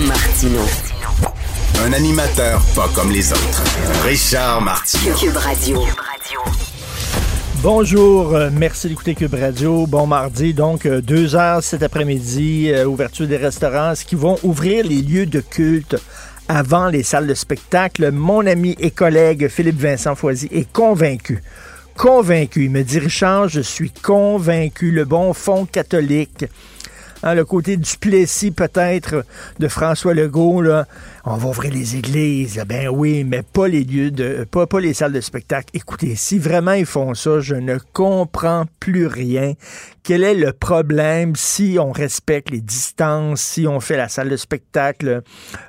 Martino. Un animateur pas comme les autres. Richard Martineau. Cube Radio. Bonjour, euh, merci d'écouter Cube Radio. Bon mardi, donc euh, deux heures cet après-midi, euh, ouverture des restaurants, ce qui vont ouvrir les lieux de culte avant les salles de spectacle. Mon ami et collègue Philippe Vincent Foisy est convaincu. Convaincu. Il me dit, Richard, je suis convaincu. Le bon fond catholique. Hein, le côté du Plessis peut-être de François Legault, là, on va ouvrir les églises, ben oui, mais pas les lieux de, pas, pas les salles de spectacle. Écoutez, si vraiment ils font ça, je ne comprends plus rien. Quel est le problème si on respecte les distances, si on fait la salle de spectacle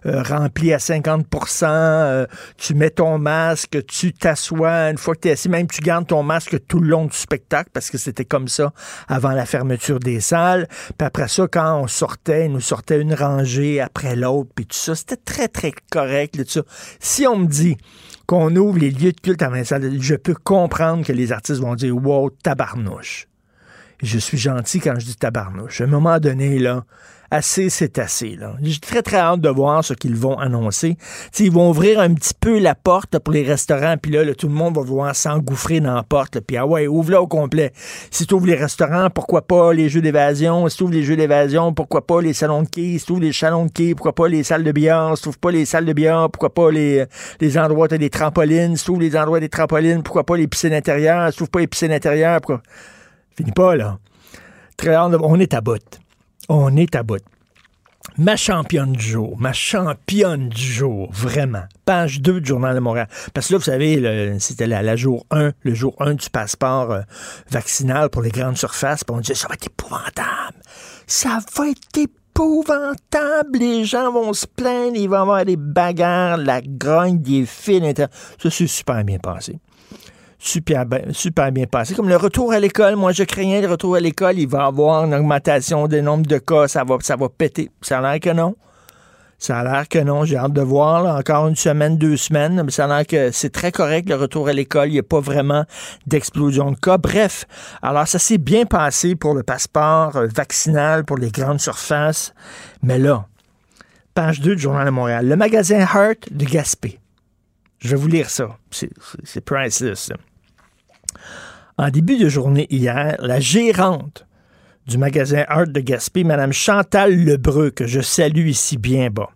euh, remplie à 50% euh, tu mets ton masque, tu t'assois, une fois que tu es assis, même tu gardes ton masque tout le long du spectacle parce que c'était comme ça avant la fermeture des salles. Puis après ça, quand on sortait, il nous sortait une rangée après l'autre, puis tout ça, c'était très, très correct. Là, tout. Si on me dit qu'on ouvre les lieux de culte les salles, je peux comprendre que les artistes vont dire « Wow, tabarnouche ». Je suis gentil quand je dis tabarnouche. À un moment donné, là, assez, c'est assez. Là. J'ai très, très hâte de voir ce qu'ils vont annoncer. T'sais, ils vont ouvrir un petit peu la porte pour les restaurants, puis là, tout le monde va vouloir s'engouffrer dans la porte. Puis ah ouais, ouvre-la au complet. Si tu ouvres les restaurants, pourquoi pas les jeux d'évasion? Si tu ouvres les jeux d'évasion, pourquoi pas les salons de quai? Si tu ouvres les salons de quai, pourquoi pas les salles de billard? Si tu ouvres pas les salles de billard, pourquoi pas les, endroits où des trampolines? Si tu ouvres les endroits des trampolines, pourquoi pas les piscines intérieures? Si tu ouvres pas les piscines intérieures, pourquoi... Finis pas, là. Très hâte de- On est à bout. On est à bout. Ma championne du jour, ma championne du jour, vraiment. Page 2 du Journal de Montréal. Parce que là, vous savez, c'était la, jour 1, le jour 1 du passeport euh, vaccinal pour les grandes surfaces. Puis on disait, ça va être épouvantable. Ça va être épouvantable. Les gens vont se plaindre, il va y avoir des bagarres, la grogne, des fils. Ça, c'est super bien passé super bien, super bien passé. Comme le retour à l'école, moi je craignais le retour à l'école, il va y avoir une augmentation des nombres de cas, ça va, ça va péter. Ça a l'air que non. Ça a l'air que non. J'ai hâte de voir. là, encore une semaine, deux semaines. Mais ça a l'air que c'est très correct le retour à l'école. Il n'y a pas vraiment d'explosion de cas. Bref, alors ça s'est bien passé pour le passeport euh, vaccinal pour les grandes surfaces. Mais là, page 2 du Journal de Montréal. Le magasin Heart de Gaspé. Je vais vous lire ça. C'est priceless. En début de journée hier, la gérante du magasin Art de Gaspé, Mme Chantal Lebreu, que je salue ici bien bas,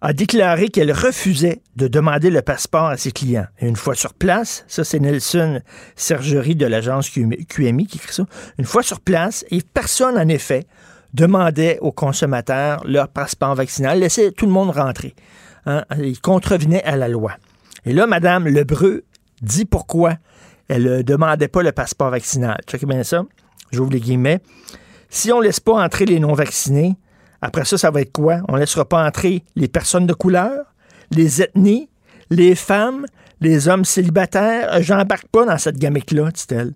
a déclaré qu'elle refusait de demander le passeport à ses clients. Et une fois sur place, ça c'est Nelson Sergerie de l'agence QMI qui écrit ça, une fois sur place, et personne en effet demandait aux consommateurs leur passeport vaccinal, laissait tout le monde rentrer. Hein, il contrevenait à la loi. Et là, Mme Lebreu dit pourquoi elle ne demandait pas le passeport vaccinal. Checkez bien ça. J'ouvre les guillemets. Si on ne laisse pas entrer les non-vaccinés, après ça, ça va être quoi? On ne laissera pas entrer les personnes de couleur, les ethnies, les femmes, les hommes célibataires? Euh, J'embarque pas dans cette gamique-là, dit-elle.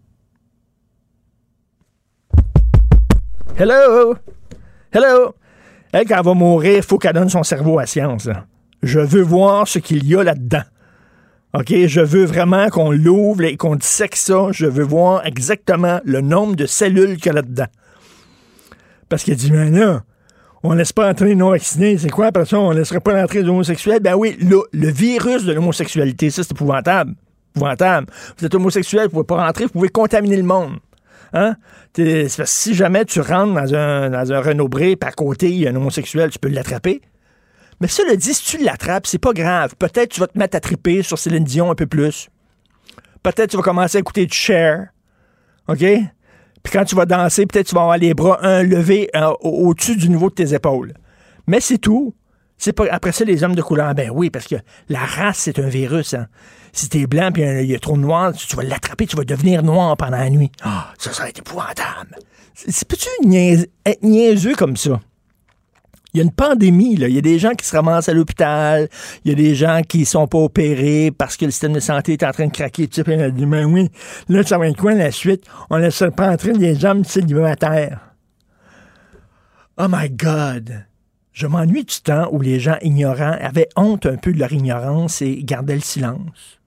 Hello! Hello! Elle, quand elle va mourir, il faut qu'elle donne son cerveau à science. Je veux voir ce qu'il y a là-dedans. OK? Je veux vraiment qu'on l'ouvre et qu'on dissèque ça. Je veux voir exactement le nombre de cellules qu'il y a là-dedans. Parce qu'elle dit, mais là, on laisse pas entrer les non-vaccinés. C'est quoi, après ça, on laisserait pas entrer les homosexuels? Ben oui, le, le virus de l'homosexualité, ça, c'est épouvantable. Épouvantable. Vous êtes homosexuel, vous pouvez pas rentrer, vous pouvez contaminer le monde. Hein? Si jamais tu rentres dans un, dans un Renault à côté, il y a un homosexuel, tu peux l'attraper. Mais le dit, si tu l'attrapes, c'est pas grave. Peut-être tu vas te mettre à triper sur Céline Dion un peu plus. Peut-être tu vas commencer à écouter du Cher. OK? Puis quand tu vas danser, peut-être tu vas avoir les bras un levés euh, au- au-dessus du niveau de tes épaules. Mais c'est tout. C'est pas après ça les hommes de couleur. Ben oui, parce que la race c'est un virus. Hein. Si t'es blanc puis il y a trop de noir, tu, vas l'attraper, tu vas devenir noir pendant la nuit. Ah, ça, ça va être épouvantable. C'est peux-tu être niaiseux comme ça? Il y a une pandémie, là. Il y a des gens qui se ramassent à l'hôpital. Il y a des gens qui sont pas opérés parce que le système de santé est en train de craquer. Tu sais, dit, ben oui, là, ça va être quoi la suite? On laisse pas entrer des hommes célibataires. Oh my God! Je m'ennuie du temps où les gens ignorants avaient honte un peu de leur ignorance et gardaient le silence.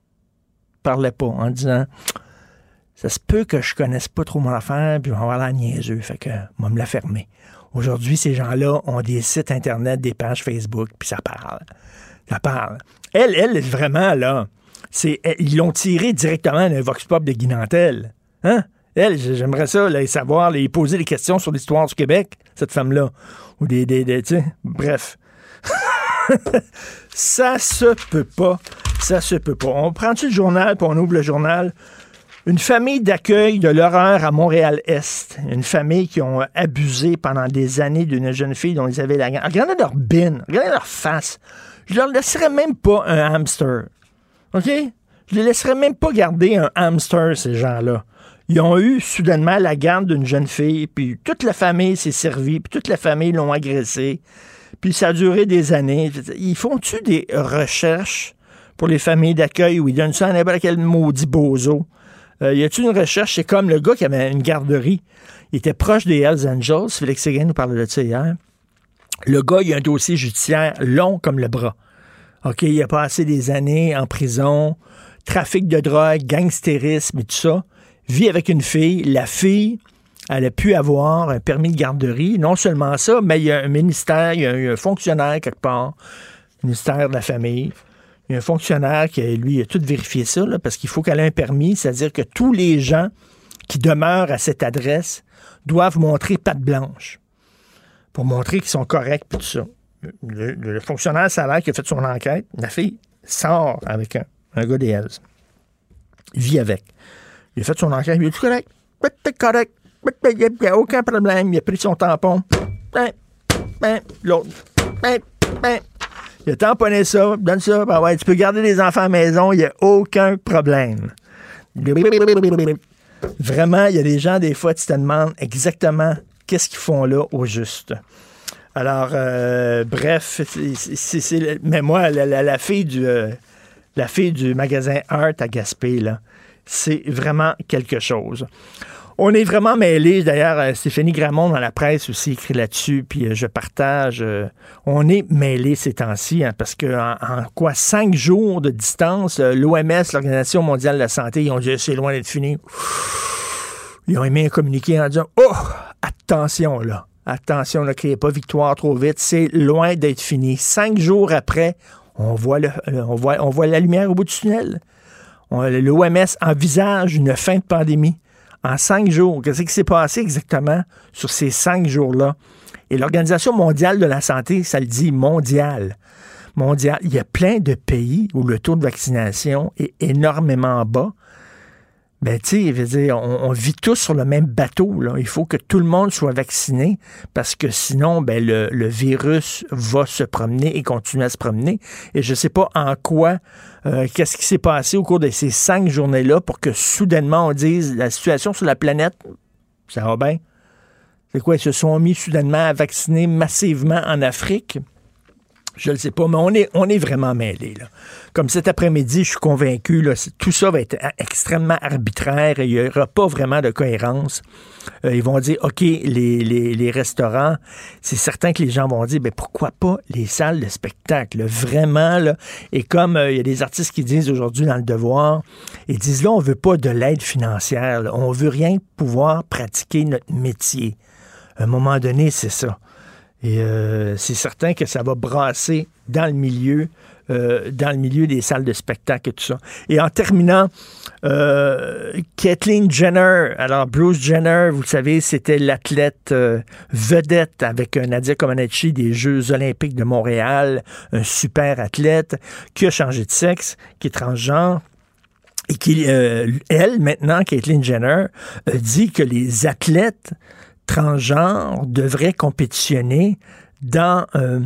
Parlaient pas en disant ça se peut que je connaisse pas trop mon affaire, puis on va la niaiseux, fait que moi me la fermer. Aujourd'hui, ces gens-là ont des sites Internet, des pages Facebook, puis ça parle. Ça parle. Elle, elle, vraiment, là, c'est, ils l'ont tiré directement d'un Vox Pop de Guy Nantel. Hein? Elle, j'aimerais ça, là, savoir, lui poser des questions sur l'histoire du Québec, cette femme-là. Ou des, des, des tu sais, bref. ça se peut pas. Ça se peut pas. On prend-tu le journal, puis on ouvre le journal? Une famille d'accueil de l'horreur à Montréal-Est. Une famille qui ont abusé pendant des années d'une jeune fille dont ils avaient la garde. Regardez leur bin, regardez leur face. Je leur laisserais même pas un hamster. OK? Je les laisserais même pas garder un hamster, ces gens-là. Ils ont eu soudainement la garde d'une jeune fille, puis toute la famille s'est servie, puis toute la famille l'ont agressée. Puis ça a duré des années. Ils font-tu des recherches pour les familles d'accueil où ils donnent ça à n'importe quel maudit bozo? Euh, y a-t-il une recherche? C'est comme le gars qui avait une garderie. Il était proche des Hells Angels. Félix Séguin nous parlait de ça hier. Le gars, il a un dossier judiciaire long comme le bras. OK, il a passé des années en prison, trafic de drogue, gangstérisme et tout ça. Vit avec une fille. La fille, elle a pu avoir un permis de garderie. Non seulement ça, mais il y a un ministère, il y a un, fonctionnaire quelque part, ministère de la famille. Il y a un fonctionnaire qui, lui, a tout vérifié ça, là, parce qu'il faut qu'elle ait un permis, c'est-à-dire que tous les gens qui demeurent à cette adresse doivent montrer patte blanche pour montrer qu'ils sont corrects et tout ça. Le, le- le fonctionnaire salaire qui a fait son enquête, la fille sort avec un, un gars des Hells. Vit avec. Il a fait son enquête, il est tout correct. T'es correct. Il n'y a aucun problème. Il a pris son tampon. Ben, ben, L'autre. Ben. Il a tamponné ça, donne ça. Ben ouais, tu peux garder les enfants à la maison, il n'y a aucun problème. Vraiment, il y a des gens, des fois, tu te demandes exactement qu'est-ce qu'ils font là au juste. Alors, euh, bref, mais moi, la fille du, euh, la fille du magasin Art à Gaspé, là, c'est vraiment quelque chose. On est vraiment mêlés. D'ailleurs, euh, Stéphanie Gramont dans la presse aussi écrit là-dessus, puis euh, je partage. euh, on est mêlés ces temps-ci, hein, parce que en, quoi cinq jours de distance, l'OMS, l'Organisation mondiale de la santé, ils ont dit c'est loin d'être fini. Ils ont émis un communiqué en disant Oh, attention là, attention, ne criez pas victoire trop vite, c'est loin d'être fini. Cinq jours après, on voit, on voit, la lumière au bout du tunnel. L'OMS envisage une fin de pandémie en cinq jours. Qu'est-ce qui s'est passé exactement sur ces cinq jours-là? Et l'Organisation mondiale de la santé, ça le dit mondial. Mondial. Il y a plein de pays où le taux de vaccination est énormément bas. Ben, tu sais, on, vit tous sur le même bateau. Là. Il faut que tout le monde soit vacciné parce que sinon, ben, le, le virus va se promener et continuer à se promener. Et je ne sais pas en quoi, euh, qu'est-ce qui s'est passé au cours de ces cinq journées-là pour que soudainement on dise la situation sur la planète, ça va bien. C'est quoi, ils se sont mis soudainement à vacciner massivement en Afrique? Je ne sais pas, mais on est, vraiment mêlés. Comme cet après-midi, je suis convaincu, là, tout ça va être extrêmement arbitraire et il n'y aura pas vraiment de cohérence. Euh, ils vont dire, OK, les, restaurants, c'est certain que les gens vont dire, ben pourquoi pas les salles de spectacle? Vraiment, là? Et comme euh, il y a des artistes qui disent aujourd'hui dans le devoir, ils disent là, on veut pas de l'aide financière, là. on veut rien pouvoir pratiquer notre métier. À un moment donné, c'est ça. Et euh, c'est certain que ça va brasser dans le milieu, euh, dans le milieu des salles de spectacle et tout ça. Et en terminant, euh, Kathleen Jenner. Alors, Bruce Jenner, vous le savez, c'était l'athlète euh, vedette avec Nadia Comaneci des Jeux olympiques de Montréal, un super athlète qui a changé de sexe, qui est transgenre, et qui, elle, maintenant, Caitlyn Jenner, dit que les athlètes transgenres devraient compétitionner dans euh,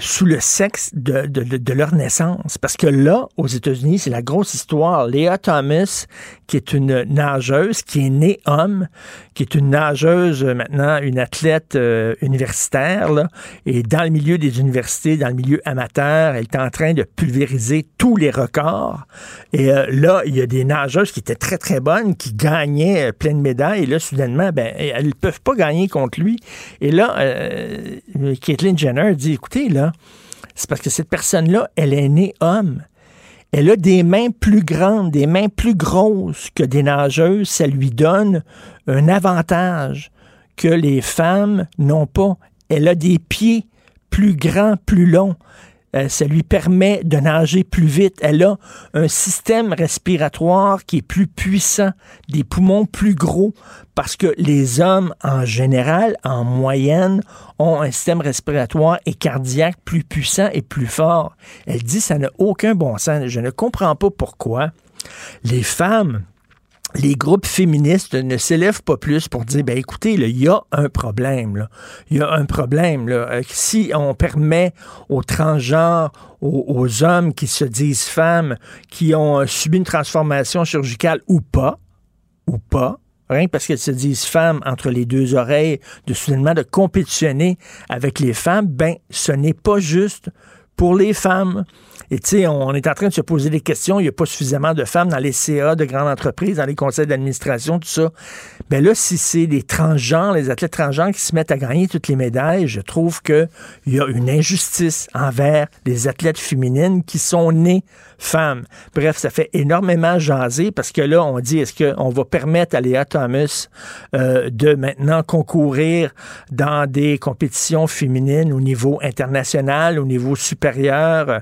sous le sexe de, leur naissance. Parce que là, aux États-Unis, c'est la grosse histoire. Léa Thomas, qui est une nageuse, qui est née homme, qui est une nageuse euh, maintenant, une athlète euh, universitaire, là, et dans le milieu des universités, dans le milieu amateur, elle est en train de pulvériser tous les records. Et euh, là, il y a des nageuses qui étaient très, très bonnes, qui gagnaient plein de médailles, et là, soudainement, ben, elles ne peuvent pas gagner contre lui. Et là, Caitlyn Jenner dit, écoutez, là, c'est parce que cette personne-là, elle est née homme. Elle a des mains plus grandes, des mains plus grosses que des nageuses. Ça lui donne un avantage que les femmes n'ont pas. Elle a des pieds plus grands, plus longs. Euh, ça lui permet de nager plus vite. Elle a un système respiratoire qui est plus puissant, des poumons plus gros, parce que les hommes, en général, en moyenne, ont un système respiratoire et cardiaque plus puissant et plus fort. Elle dit ça n'a aucun bon sens. Je ne comprends pas pourquoi les femmes les groupes féministes ne s'élèvent pas plus pour dire, ben écoutez, il y a un problème. Il y a un problème. Euh, si on permet aux transgenres, aux, hommes qui se disent femmes, qui ont euh, subi une transformation chirurgicale ou pas, ou pas, rien parce qu'elles se disent femmes entre les deux oreilles, de soudainement de compétitionner avec les femmes, ben ce n'est pas juste pour les femmes. Et tu sais, on est en train de se poser des questions. Il n'y a pas suffisamment de femmes dans les CA de grandes entreprises, dans les conseils d'administration, tout ça. Ben là, si c'est les transgenres, les athlètes transgenres qui se mettent à gagner toutes les médailles, je trouve qu'il y a une injustice envers les athlètes féminines qui sont nées femmes. Bref, ça fait énormément jaser parce que là, on dit, est-ce qu'on va permettre à Léa Thomas euh, de maintenant concourir dans des compétitions féminines au niveau international, au niveau supérieur?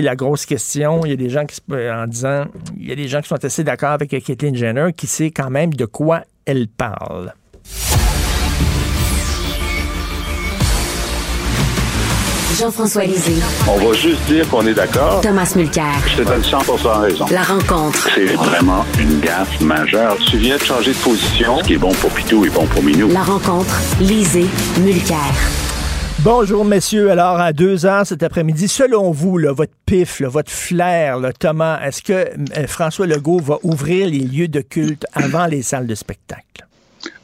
La grosse question. Il y a des gens qui, en disant, il y a des gens qui sont assez d'accord avec Caitlyn Jenner qui sait quand même de quoi elle parle. Jean-François Lisée. On va juste dire qu'on est d'accord. Thomas Mulcair. Je te donne 100 raison. La rencontre. C'est vraiment une gaffe majeure. Tu viens de changer de position. Ce qui est bon pour Pitou est bon pour Minou. La rencontre. Lisée. Mulcair. Bonjour, messieurs. Alors, à deux heures cet après-midi, selon vous, votre pif, votre flair, Thomas, est-ce que euh, François Legault va ouvrir les lieux de culte avant les salles de spectacle?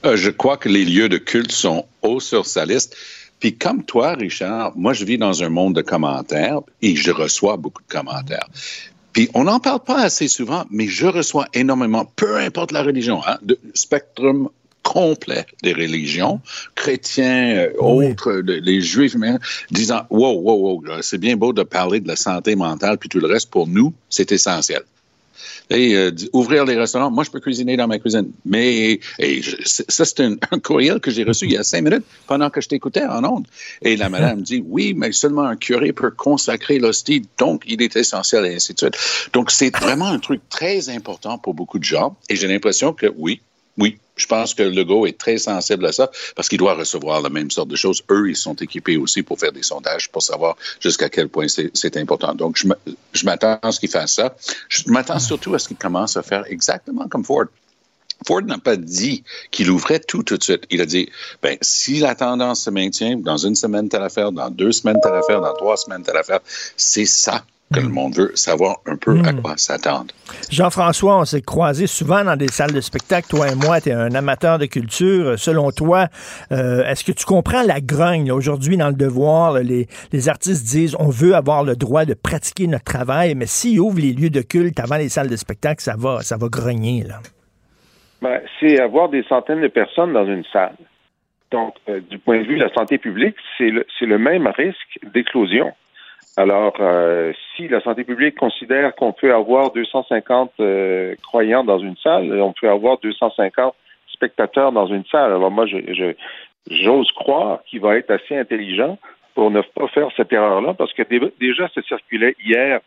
Euh, je crois que les lieux de culte sont hauts sur sa liste. Puis comme toi, Richard, moi, je vis dans un monde de commentaires et je reçois beaucoup de commentaires. Puis on n'en parle pas assez souvent, mais je reçois énormément, peu importe la religion, hein, de spectrum complet des religions, chrétiens, euh, autres, les juifs, disant wow, wow, wow, c'est bien beau de parler de la santé mentale, puis tout le reste pour nous, c'est essentiel. Et euh, ouvrir les restaurants, moi, je peux cuisiner dans ma cuisine. Mais ça, c'est un, courriel que j'ai reçu il y a cinq minutes pendant que je t'écoutais en ondes. Et la madame dit, oui, mais seulement un curé peut consacrer l'hostie, donc il est essentiel, et ainsi de suite. Donc, c'est vraiment un truc très important pour beaucoup de gens. Et j'ai l'impression que, oui, oui, je pense que Legault est très sensible à ça parce qu'il doit recevoir la même sorte de choses. Eux, ils sont équipés aussi pour faire des sondages pour savoir jusqu'à quel point c'est important. Donc, je m'attends à ce qu'il fasse ça. Je m'attends surtout à ce qu'il commence à faire exactement comme Ford. Ford n'a pas dit qu'il ouvrait tout tout de suite. Il a dit, ben, si la tendance se maintient, dans une semaine, telle affaire, dans deux semaines, telle affaire, dans trois semaines, telle affaire, c'est ça que le monde veut savoir un peu à quoi s'attendre. Jean-François, on s'est croisés souvent dans des salles de spectacle. Toi et moi, tu es un amateur de culture. Selon toi, euh, est-ce que tu comprends la grogne? Aujourd'hui, dans le devoir, là, les, les artistes disent on veut avoir le droit de pratiquer notre travail, mais s'ils ouvrent les lieux de culte avant les salles de spectacle, ça va, ça va grogner. Là. Ben, c'est avoir des centaines de personnes dans une salle. Donc, euh, du point de vue de la santé publique, c'est le, c'est le même risque d'éclosion. Alors, euh, si la santé publique considère qu'on peut avoir 250 euh, croyants dans une salle, on peut avoir 250 spectateurs dans une salle. Alors moi, je, j'ose croire qu'il va être assez intelligent pour ne pas faire cette erreur-là, parce que dé- déjà, ça circulait hier,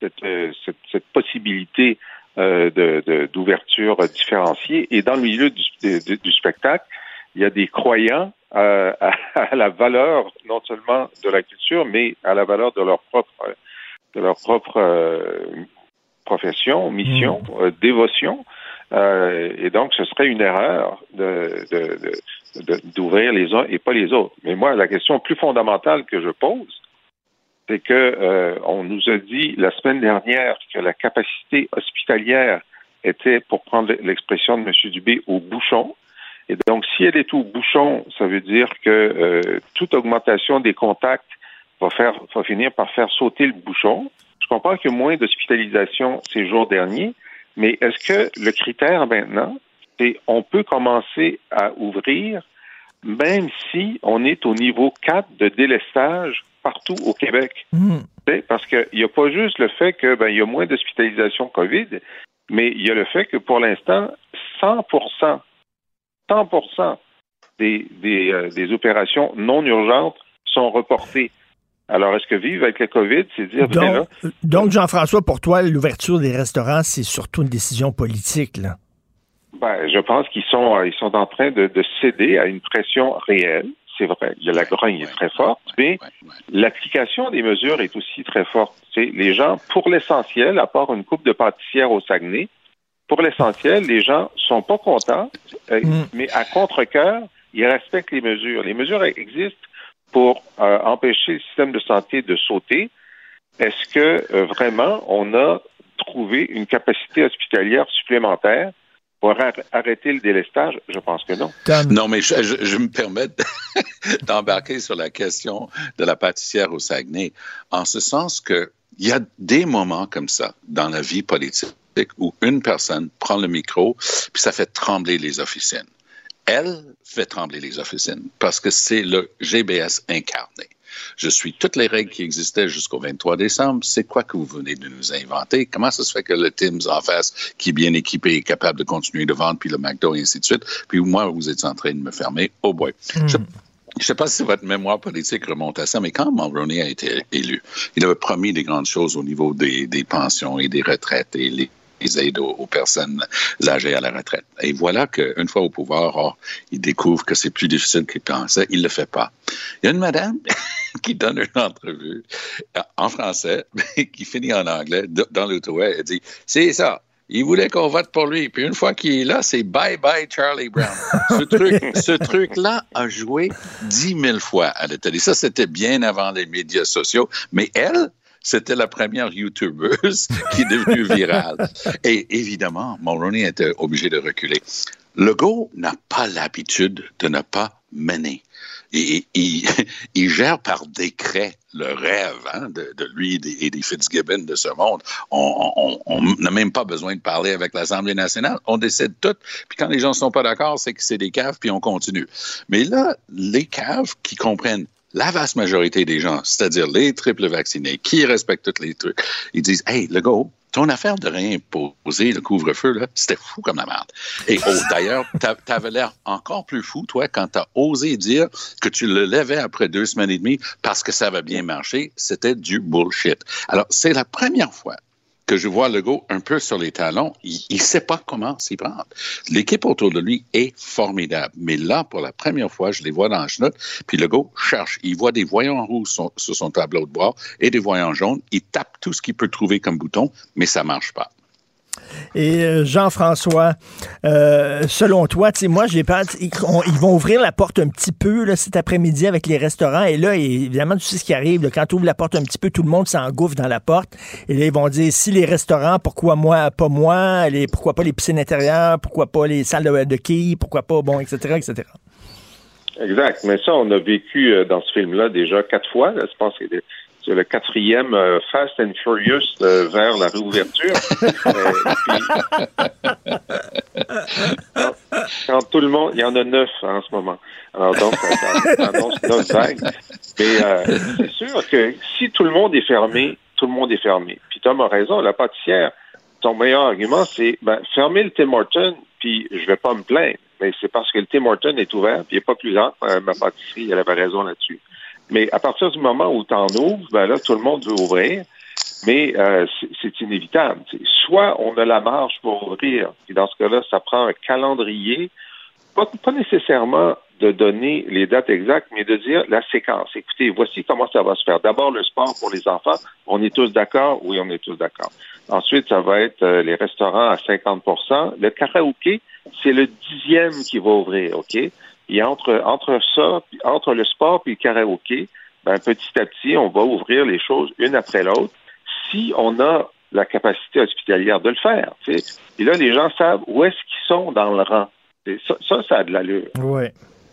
cette, euh, cette, cette possibilité euh, d'ouverture différenciée. Et dans le milieu du, de- du spectacle, il y a des croyants euh, à, à la valeur non seulement de la culture, mais à la valeur de leur propre, de leur propre euh, profession, mission, euh, dévotion. Euh, et donc, ce serait une erreur de, de- de- de- d'ouvrir les uns et pas les autres. Mais moi, la question plus fondamentale que je pose, c'est que euh, on nous a dit la semaine dernière que la capacité hospitalière était, pour prendre l'expression de M. Dubé, au bouchon. Et donc, si elle est au bouchon, ça veut dire que euh, toute augmentation des contacts va faire va finir par faire sauter le bouchon. Je comprends qu'il y a moins d'hospitalisation ces jours derniers, mais est-ce que le critère maintenant, c'est on peut commencer à ouvrir même si on est au niveau 4 de délestage partout au Québec? Hmm. Parce qu'il n'y a pas juste le fait que ben, y a moins d'hospitalisation COVID, mais il y a le fait que pour l'instant, 100 100 des, des, euh, des opérations non urgentes sont reportées. Alors, est-ce que vivre avec le COVID, c'est dire, ben là, Donc, donc, Jean-François, pour toi, l'ouverture des restaurants, c'est surtout une décision politique. Là. Ben, je pense qu'ils sont, euh, ils sont en train de, de céder à une pression réelle. C'est vrai, il y a la grogne est très forte, mais l'application des mesures est aussi très forte. Les gens, pour l'essentiel, à part une coupe de pâtissière au Saguenay, pour l'essentiel, les gens sont pas contents, euh, Mm. mais à contre-cœur, ils respectent les mesures. Les mesures existent pour euh, empêcher le système de santé de sauter. Est-ce que euh, vraiment on a trouvé une capacité hospitalière supplémentaire pour ar- arrêter le délestage? Je pense que non. Tom, Non, mais je, je- je me permets de- d'embarquer sur la question de la pâtissière au Saguenay, en ce sens que il y a des moments comme ça dans la vie politique où une personne prend le micro, puis ça fait trembler les officines. Elle fait trembler les officines parce que c'est le GBS incarné. Je suis toutes les règles qui existaient jusqu'au 23 décembre. C'est quoi que vous venez de nous inventer? Comment ça se fait que le Tim's en face, qui est bien équipé, est capable de continuer de vendre, puis le McDo, et ainsi de suite? Puis moi, vous êtes en train de me fermer. Oh boy. Je je ne sais pas si votre mémoire politique remonte à ça, mais quand Mulroney a été élu, il avait promis des grandes choses au niveau des, des pensions et des retraites et les, les aides aux, aux personnes âgées à la retraite. Et voilà qu'une fois au pouvoir, oh, il découvre que c'est plus difficile qu'il pensait. Il ne le fait pas. Il y a une madame qui donne une entrevue euh, en français, qui finit en anglais dans l'autoway. Elle dit C'est ça. Il voulait qu'on vote pour lui. Puis une fois qu'il est là, c'est bye bye Charlie Brown. Ce truc, ce truc-là a joué dix mille fois à la télé. Ça, c'était bien avant les médias sociaux. Mais elle, c'était la première YouTubeuse qui est devenue virale. Et évidemment, Mulroney était obligé de reculer. Legault n'a pas l'habitude de ne pas mener. Et, il, il gère par décret le rêve hein, de, de, lui et des, et des, Fitzgibbon de ce monde. On n'a même pas besoin de parler avec l'Assemblée nationale. On décide tout. Puis quand les gens ne sont pas d'accord, c'est que c'est des caves, puis on continue. Mais là, les caves qui comprennent la vaste majorité des gens, c'est-à-dire les triples vaccinés, qui respectent tous les trucs, ils disent Hey, le go, ton affaire de réimposer le couvre-feu, c'était fou comme la merde. Et oh, d'ailleurs, t'avais l'air encore plus fou, toi, quand t'as osé dire que tu le levais après deux semaines et demie parce que ça va bien marcher. C'était du bullshit. Alors, c'est la première fois je vois Legault un peu sur les talons. Il ne sait pas comment s'y prendre. L'équipe autour de lui est formidable. Mais là, pour la première fois, je les vois dans le chenoute, puis Legault cherche. Il voit des voyants rouges sur, sur son tableau de bord et des voyants jaunes. Il tape tout ce qu'il peut trouver comme bouton, mais ça ne marche pas. Et euh, Jean-François, euh, selon toi, tu sais, moi, j'ai peur, ils, ils vont ouvrir la porte un petit peu là, cet après-midi avec les restaurants. Et là, évidemment, tu sais ce qui arrive. quand tu ouvres la porte un petit peu, tout le monde s'engouffre dans la porte. Et là, ils vont dire, si les restaurants, pourquoi moi, pas moi? Pourquoi pas les piscines intérieures? Pourquoi pas les salles de, de quilles? Pourquoi pas, bon, etc., etc. Exact. Mais ça, on a vécu euh, dans ce film-là déjà quatre fois. Je pense que c'est- c'est le quatrième euh, Fast and Furious euh, vers la réouverture. Euh, puis- quand, quand tout le monde, il y en a neuf hein, en ce moment. Alors donc, annonce neuf vagues. Mais euh, c'est sûr que si tout le monde est fermé, tout le monde est fermé. Puis Tom a raison, la pâtissière, ton meilleur argument, c'est ben, fermer le Tim Horton, puis je vais pas me plaindre. Mais c'est parce que le Tim Horton est ouvert, puis il n'est pas plus grand. Euh, ma pâtisserie, elle avait raison là-dessus. Mais à partir du moment où tu en ouvres, ben là, tout le monde veut ouvrir. Mais euh, c'est- inévitable. Soit on a la marge pour ouvrir, puis dans ce cas-là, ça prend un calendrier, pas, pas nécessairement de donner les dates exactes, mais de dire la séquence. Écoutez, voici comment ça va se faire. D'abord, le sport pour les enfants. On est tous d'accord? Oui, on est tous d'accord. Ensuite, ça va être euh, les restaurants à 50% Le karaoké, c'est le dixième qui va ouvrir, OK? Et entre, entre ça, entre le sport et le karaoké, ben, petit à petit, on va ouvrir les choses une après l'autre si on a la capacité hospitalière de le faire. Et là, les gens savent où est-ce qu'ils sont dans le rang. Ça, ça, ça a de l'allure. Oui.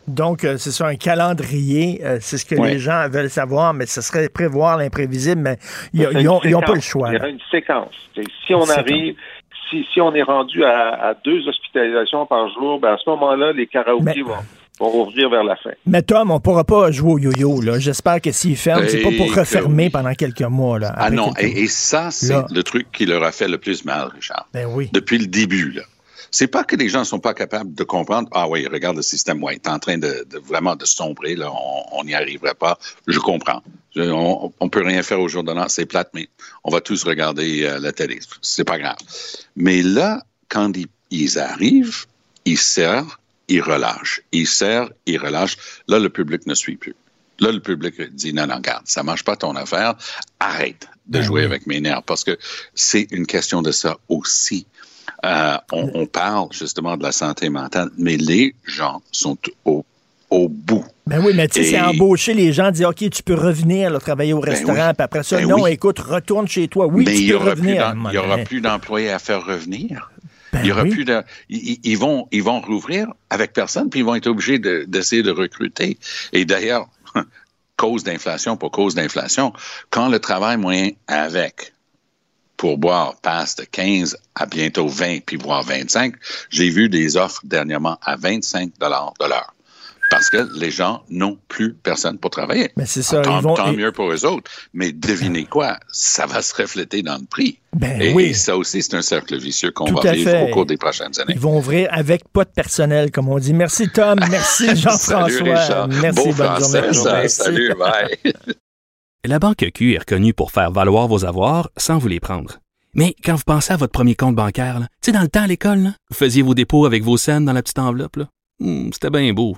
Donc, euh, c'est ça, un calendrier, euh, c'est ce que les gens veulent savoir, mais ce serait prévoir l'imprévisible, mais ils n'ont pas le choix. Il y aura une séquence. Si on arrive, si, si on est rendu à, à deux hospitalisations par jour, ben à ce moment-là, les karaokés Mais- vont, vont ouvrir vers la fin. Mais Tom, on pourra pas jouer au yo-yo. là. J'espère que s'ils ferment, c'est pas pour que refermer oui. pendant quelques mois. Là, Ah non, et, et ça, c'est Là. le truc qui leur a fait le plus mal, Richard. Ben oui. Depuis le début, là. C'est pas que les gens sont pas capables de comprendre. Ah oui, regarde le système, ouais, est en train de, de vraiment de sombrer, là. On n'y arriverait pas. Je comprends. Je- on, on peut rien faire au jour de l'an, c'est plate, mais on va tous regarder euh, la télé. C'est pas grave. Mais là, quand ils, ils arrivent, ils serrent, ils relâchent. Ils serrent, ils relâchent. Là, le public ne suit plus. Là, le public dit non, non, garde, ça marche pas ton affaire. Arrête de Ben jouer avec mes nerfs parce que c'est une question de ça aussi. Euh, on, on parle justement de la santé mentale, mais les gens sont au, au bout. Ben oui, mais tu sais, c'est embaucher les gens, dire OK, tu peux revenir là, travailler au restaurant, oui. puis après ça, Ben non, oui. écoute, retourne chez toi. Oui, mais tu il peux revenir. il y aura plus d'employés à faire revenir. Ben il y aura oui. plus de, ils, ils vont, ils vont rouvrir avec personne, puis ils vont être obligés de- d'essayer de, recruter. Et d'ailleurs, cause d'inflation pour cause d'inflation, quand le travail moyen avec pour boire passe de 15 à bientôt 20 puis voire 25, j'ai vu des offres dernièrement à 25 dollars de l'heure. Parce que les gens n'ont plus personne pour travailler. Mais c'est ça, Tant, ils vont- tant et- mieux pour eux autres. Mais devinez quoi? Ça va se refléter dans le prix. Ben et, oui. et ça aussi, c'est un cercle vicieux qu'on va vivre fait. au cours des prochaines années. Ils vont ouvrir avec pas de personnel, comme on dit. Merci, Tom. Merci, Jean-François. Merci, Beau bonne français, journée. ça. Merci. Salut, bye. La Banque Q est reconnue pour faire valoir vos avoirs sans vous les prendre. Mais quand vous pensez à votre premier compte bancaire, tu sais, dans le temps à l'école, là, vous faisiez vos dépôts avec vos scènes dans la petite enveloppe. Hmm, C'était bien beau.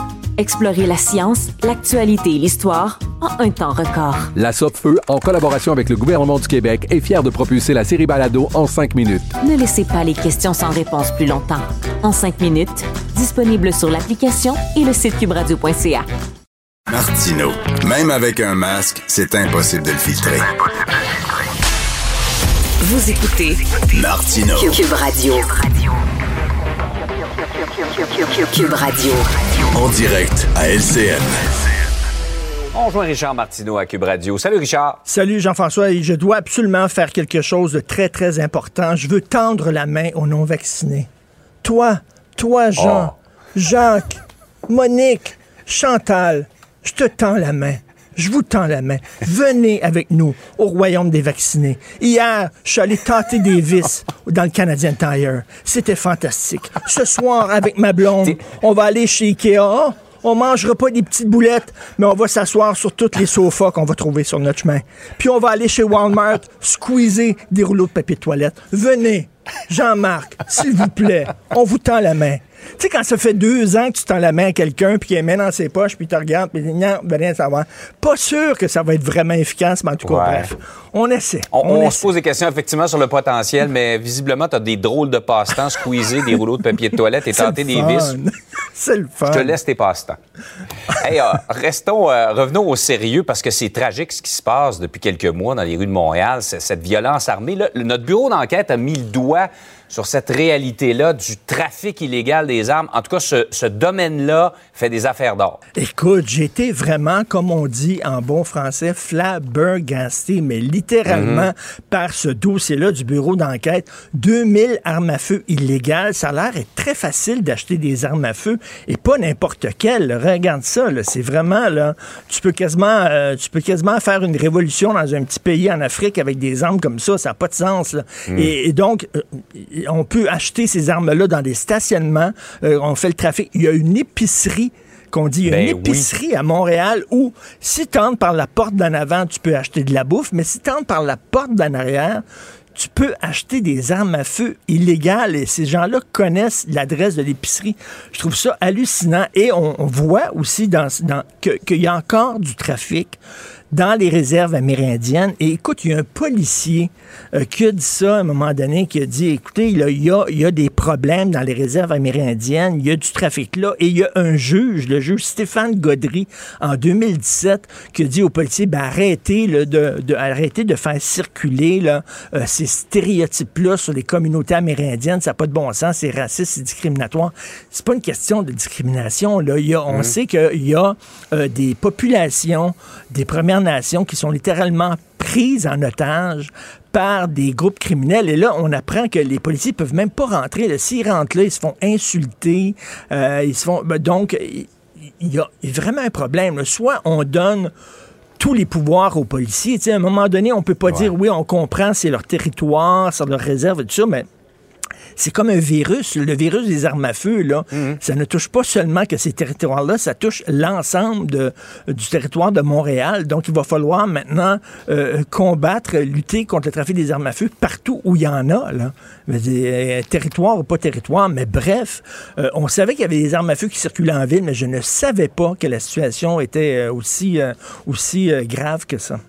Explorez la science, l'actualité et l'histoire en un temps record. La Feu, en collaboration avec le gouvernement du Québec, est fière de propulser la série Balado en cinq minutes. Ne laissez pas les questions sans réponse plus longtemps. En cinq minutes, disponible sur l'application et le site cubradio.ca. Martino. Même avec un masque, c'est impossible de le filtrer. Vous écoutez Martino. Cube Radio. Cube Radio. En direct à LCN. On rejoint Richard Martineau à Cube Radio. Salut Richard. Salut Jean-François, je dois absolument faire quelque chose de très, très important. Je veux tendre la main aux non-vaccinés. Toi, toi, Jean, Jacques, Monique, Chantal, je te tends la main. Je vous tends la main. Venez avec nous au royaume des vaccinés. Hier, je suis allé tâter des vis dans le Canadian Tire. C'était fantastique. Ce soir, avec ma blonde, on va aller chez Ikea. On mangera pas des petites boulettes, mais on va s'asseoir sur tous les sofas qu'on va trouver sur notre chemin. Puis on va aller chez Walmart squeezer des rouleaux de papier de toilette. Venez, Jean-Marc, s'il vous plaît, on vous tend la main. Tu sais, quand ça fait deux ans que tu tends la main à quelqu'un, puis qu'il met dans ses poches, puis il te regarde, puis il dit, non, ben rien savoir. Pas sûr que ça va être vraiment efficace, mais en tout cas, Ouais. bref, on essaie. On, On on essaie. se pose des questions effectivement sur le potentiel, mais visiblement, tu as des drôles de passe-temps, squeezer des rouleaux de papier de toilette et tenter des vis. C'est le fun. Je te laisse tes passe-temps. Hey, euh, restons, euh, revenons au sérieux parce que c'est tragique ce qui se passe depuis quelques mois dans les rues de Montréal, cette violence armée. Là, notre bureau d'enquête a mis le doigt sur cette réalité-là du trafic illégal des armes. En tout cas, ce, ce domaine-là fait des affaires d'or. Écoute, j'étais vraiment, comme on dit en bon français, flabbergasté, mais littéralement Mhm. par ce dossier-là du bureau d'enquête. 2000 armes à feu illégales. Ça a l'air très facile d'acheter des armes à feu et pas n'importe quelles. là. Regarde ça, c'est vraiment, là, tu peux quasiment, euh, tu peux quasiment faire une révolution dans un petit pays en Afrique avec des armes comme ça. Ça n'a pas de sens. là. Mm. Et, et donc, euh, on peut acheter ces armes-là dans des stationnements. Euh, on fait le trafic. Il y a une épicerie qu'on dit, il y a Ben une oui. épicerie à Montréal où si tu entres par la porte d'en avant, tu peux acheter de la bouffe, mais si tu entres par la porte d'en arrière, tu peux acheter des armes à feu illégales et ces gens-là connaissent l'adresse de l'épicerie. Je trouve ça hallucinant et on, on voit aussi dans, dans- que- qu'il y a encore du trafic dans les réserves amérindiennes. Et écoute, il y a un policier euh, qui a dit ça à un moment donné, qui a dit, écoutez, il, y a, y a des problèmes dans les réserves amérindiennes, il y a du trafic là, et il y a un juge, le juge Stéphane Gaudry, en 2017, qui a dit aux policiers, ben, arrêtez, là, de, de, arrêtez de faire circuler là, euh, ces stéréotypes-là sur les communautés amérindiennes, ça n'a pas de bon sens, c'est raciste, c'est discriminatoire. C'est pas une question de discrimination. Là. Y a, on sait qu'il y a euh, des populations, des Premières Nations qui sont littéralement prises en otage par des groupes criminels. Et là, on apprend que les policiers peuvent même pas rentrer. S'ils rentrent là, ils se font insulter. euh, ils se font... ben, donc, il y a vraiment un problème. là. Soit on donne tous les pouvoirs aux policiers. Tu sais, à un moment donné, on peut pas dire oui, on comprend, c'est leur territoire, c'est leur réserve et tout ça, mais c'est comme un virus. Le virus des armes à feu, là, ça ne touche pas seulement que ces territoires-là, ça touche l'ensemble du territoire de Montréal. Donc, il va falloir maintenant euh, combattre, lutter contre le trafic des armes à feu partout où il y en a. Là. Dire, euh, territoire ou pas territoire, mais bref, euh, on savait qu'il y avait des armes à feu qui circulaient en ville, mais je ne savais pas que la situation était aussi, euh, aussi grave que ça.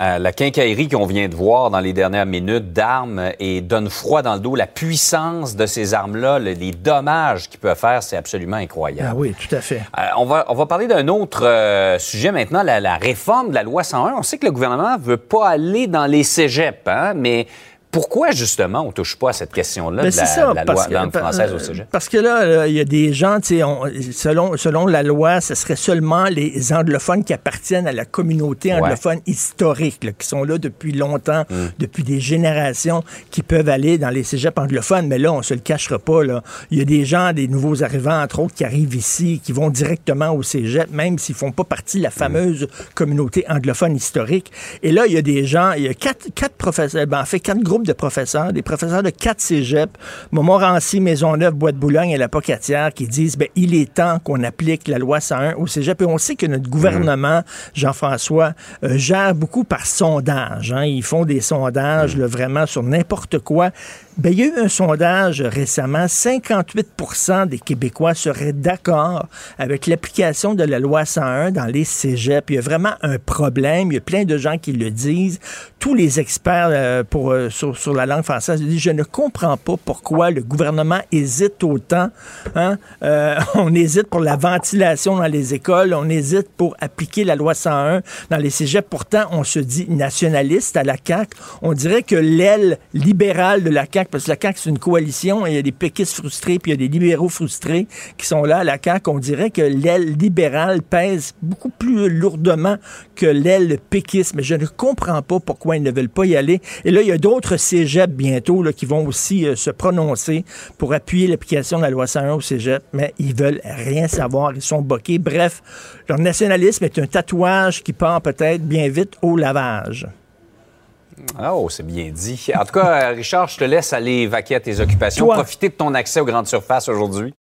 Euh, la quincaillerie qu'on vient de voir dans les dernières minutes d'armes et donne froid dans le dos. La puissance de ces armes-là, le- les dommages qu'ils peuvent faire, c'est absolument incroyable. Ah oui, tout à fait. Euh, on, va, on va parler d'un autre euh, sujet maintenant, la, la réforme de la loi 101. On sait que le gouvernement veut pas aller dans les cégeps, hein, mais pourquoi justement on touche pas à cette question-là Ben, de la, ça, la loi que- langue française au euh, cégep? Parce que là, il y a des gens, on- selon, selon la loi, ce serait seulement les anglophones qui appartiennent à la communauté Ouais. anglophone historique, là, qui sont là depuis longtemps, depuis des générations, qui peuvent aller dans les cégeps anglophones. Mais là, on se le cachera pas. Il y a des gens, des nouveaux arrivants, entre autres, qui arrivent ici, qui vont directement au cégep, même s'ils font pas partie de la fameuse communauté anglophone historique. Et là, il y a des gens, il y a quatre, quatre professeurs, ben, en fait, quatre groupes de professeurs, des professeurs de quatre cégeps, Montmorency, Maisonneuve, Bois-de-Boulogne et la Pocatière, qui disent, ben, il est temps qu'on applique la loi 101 au cégep. Et on sait que notre gouvernement, Jean-François, euh, gère beaucoup par sondage. hein. Ils font des sondages, là, vraiment, sur n'importe quoi. Ben, il y a eu un sondage récemment. 58 des Québécois seraient d'accord avec l'application de la loi 101 dans les cégeps. Il y a vraiment un problème. Il y a plein de gens qui le disent. Tous les experts euh, pour, euh, sur, sur, la langue française disent Je ne comprends pas pourquoi le gouvernement hésite autant. Hein? Euh, on hésite pour la ventilation dans les écoles. On hésite pour appliquer la loi 101 dans les cégeps. Pourtant, on se dit nationaliste à la CAQ. On dirait que l'aile libérale de la CAQ, parce que la CAQ, c'est une coalition, et il y a des péquistes frustrés, puis il y a des libéraux frustrés qui sont là à la CAQ. On dirait que l'aile libérale pèse beaucoup plus lourdement que l'aile péquiste. Mais je ne comprends pas pourquoi ils ne veulent pas y aller. Et là, il y a d'autres cégeps bientôt là, qui vont aussi euh, se prononcer pour appuyer l'application de la loi 101 au cégep, mais ils veulent rien savoir. Ils sont boqués. Bref, leur nationalisme est un tatouage qui part peut-être bien vite au lavage. Oh, c'est bien dit. En tout cas, Richard, je te laisse aller vaquer à tes occupations. Toi. Profiter de ton accès aux grandes surfaces aujourd'hui.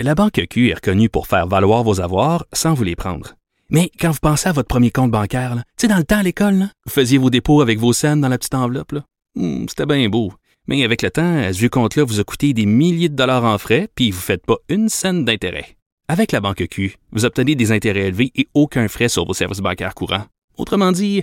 La Banque Q est reconnue pour faire valoir vos avoirs sans vous les prendre. Mais quand vous pensez à votre premier compte bancaire, tu sais, dans le temps à l'école, là, vous faisiez vos dépôts avec vos scènes dans la petite enveloppe. Hmm, C'était bien beau. Mais avec le temps, ce vieux compte-là vous a coûté des milliers de dollars en frais, puis vous ne faites pas une scène d'intérêt. Avec la Banque Q, vous obtenez des intérêts élevés et aucun frais sur vos services bancaires courants. Autrement dit,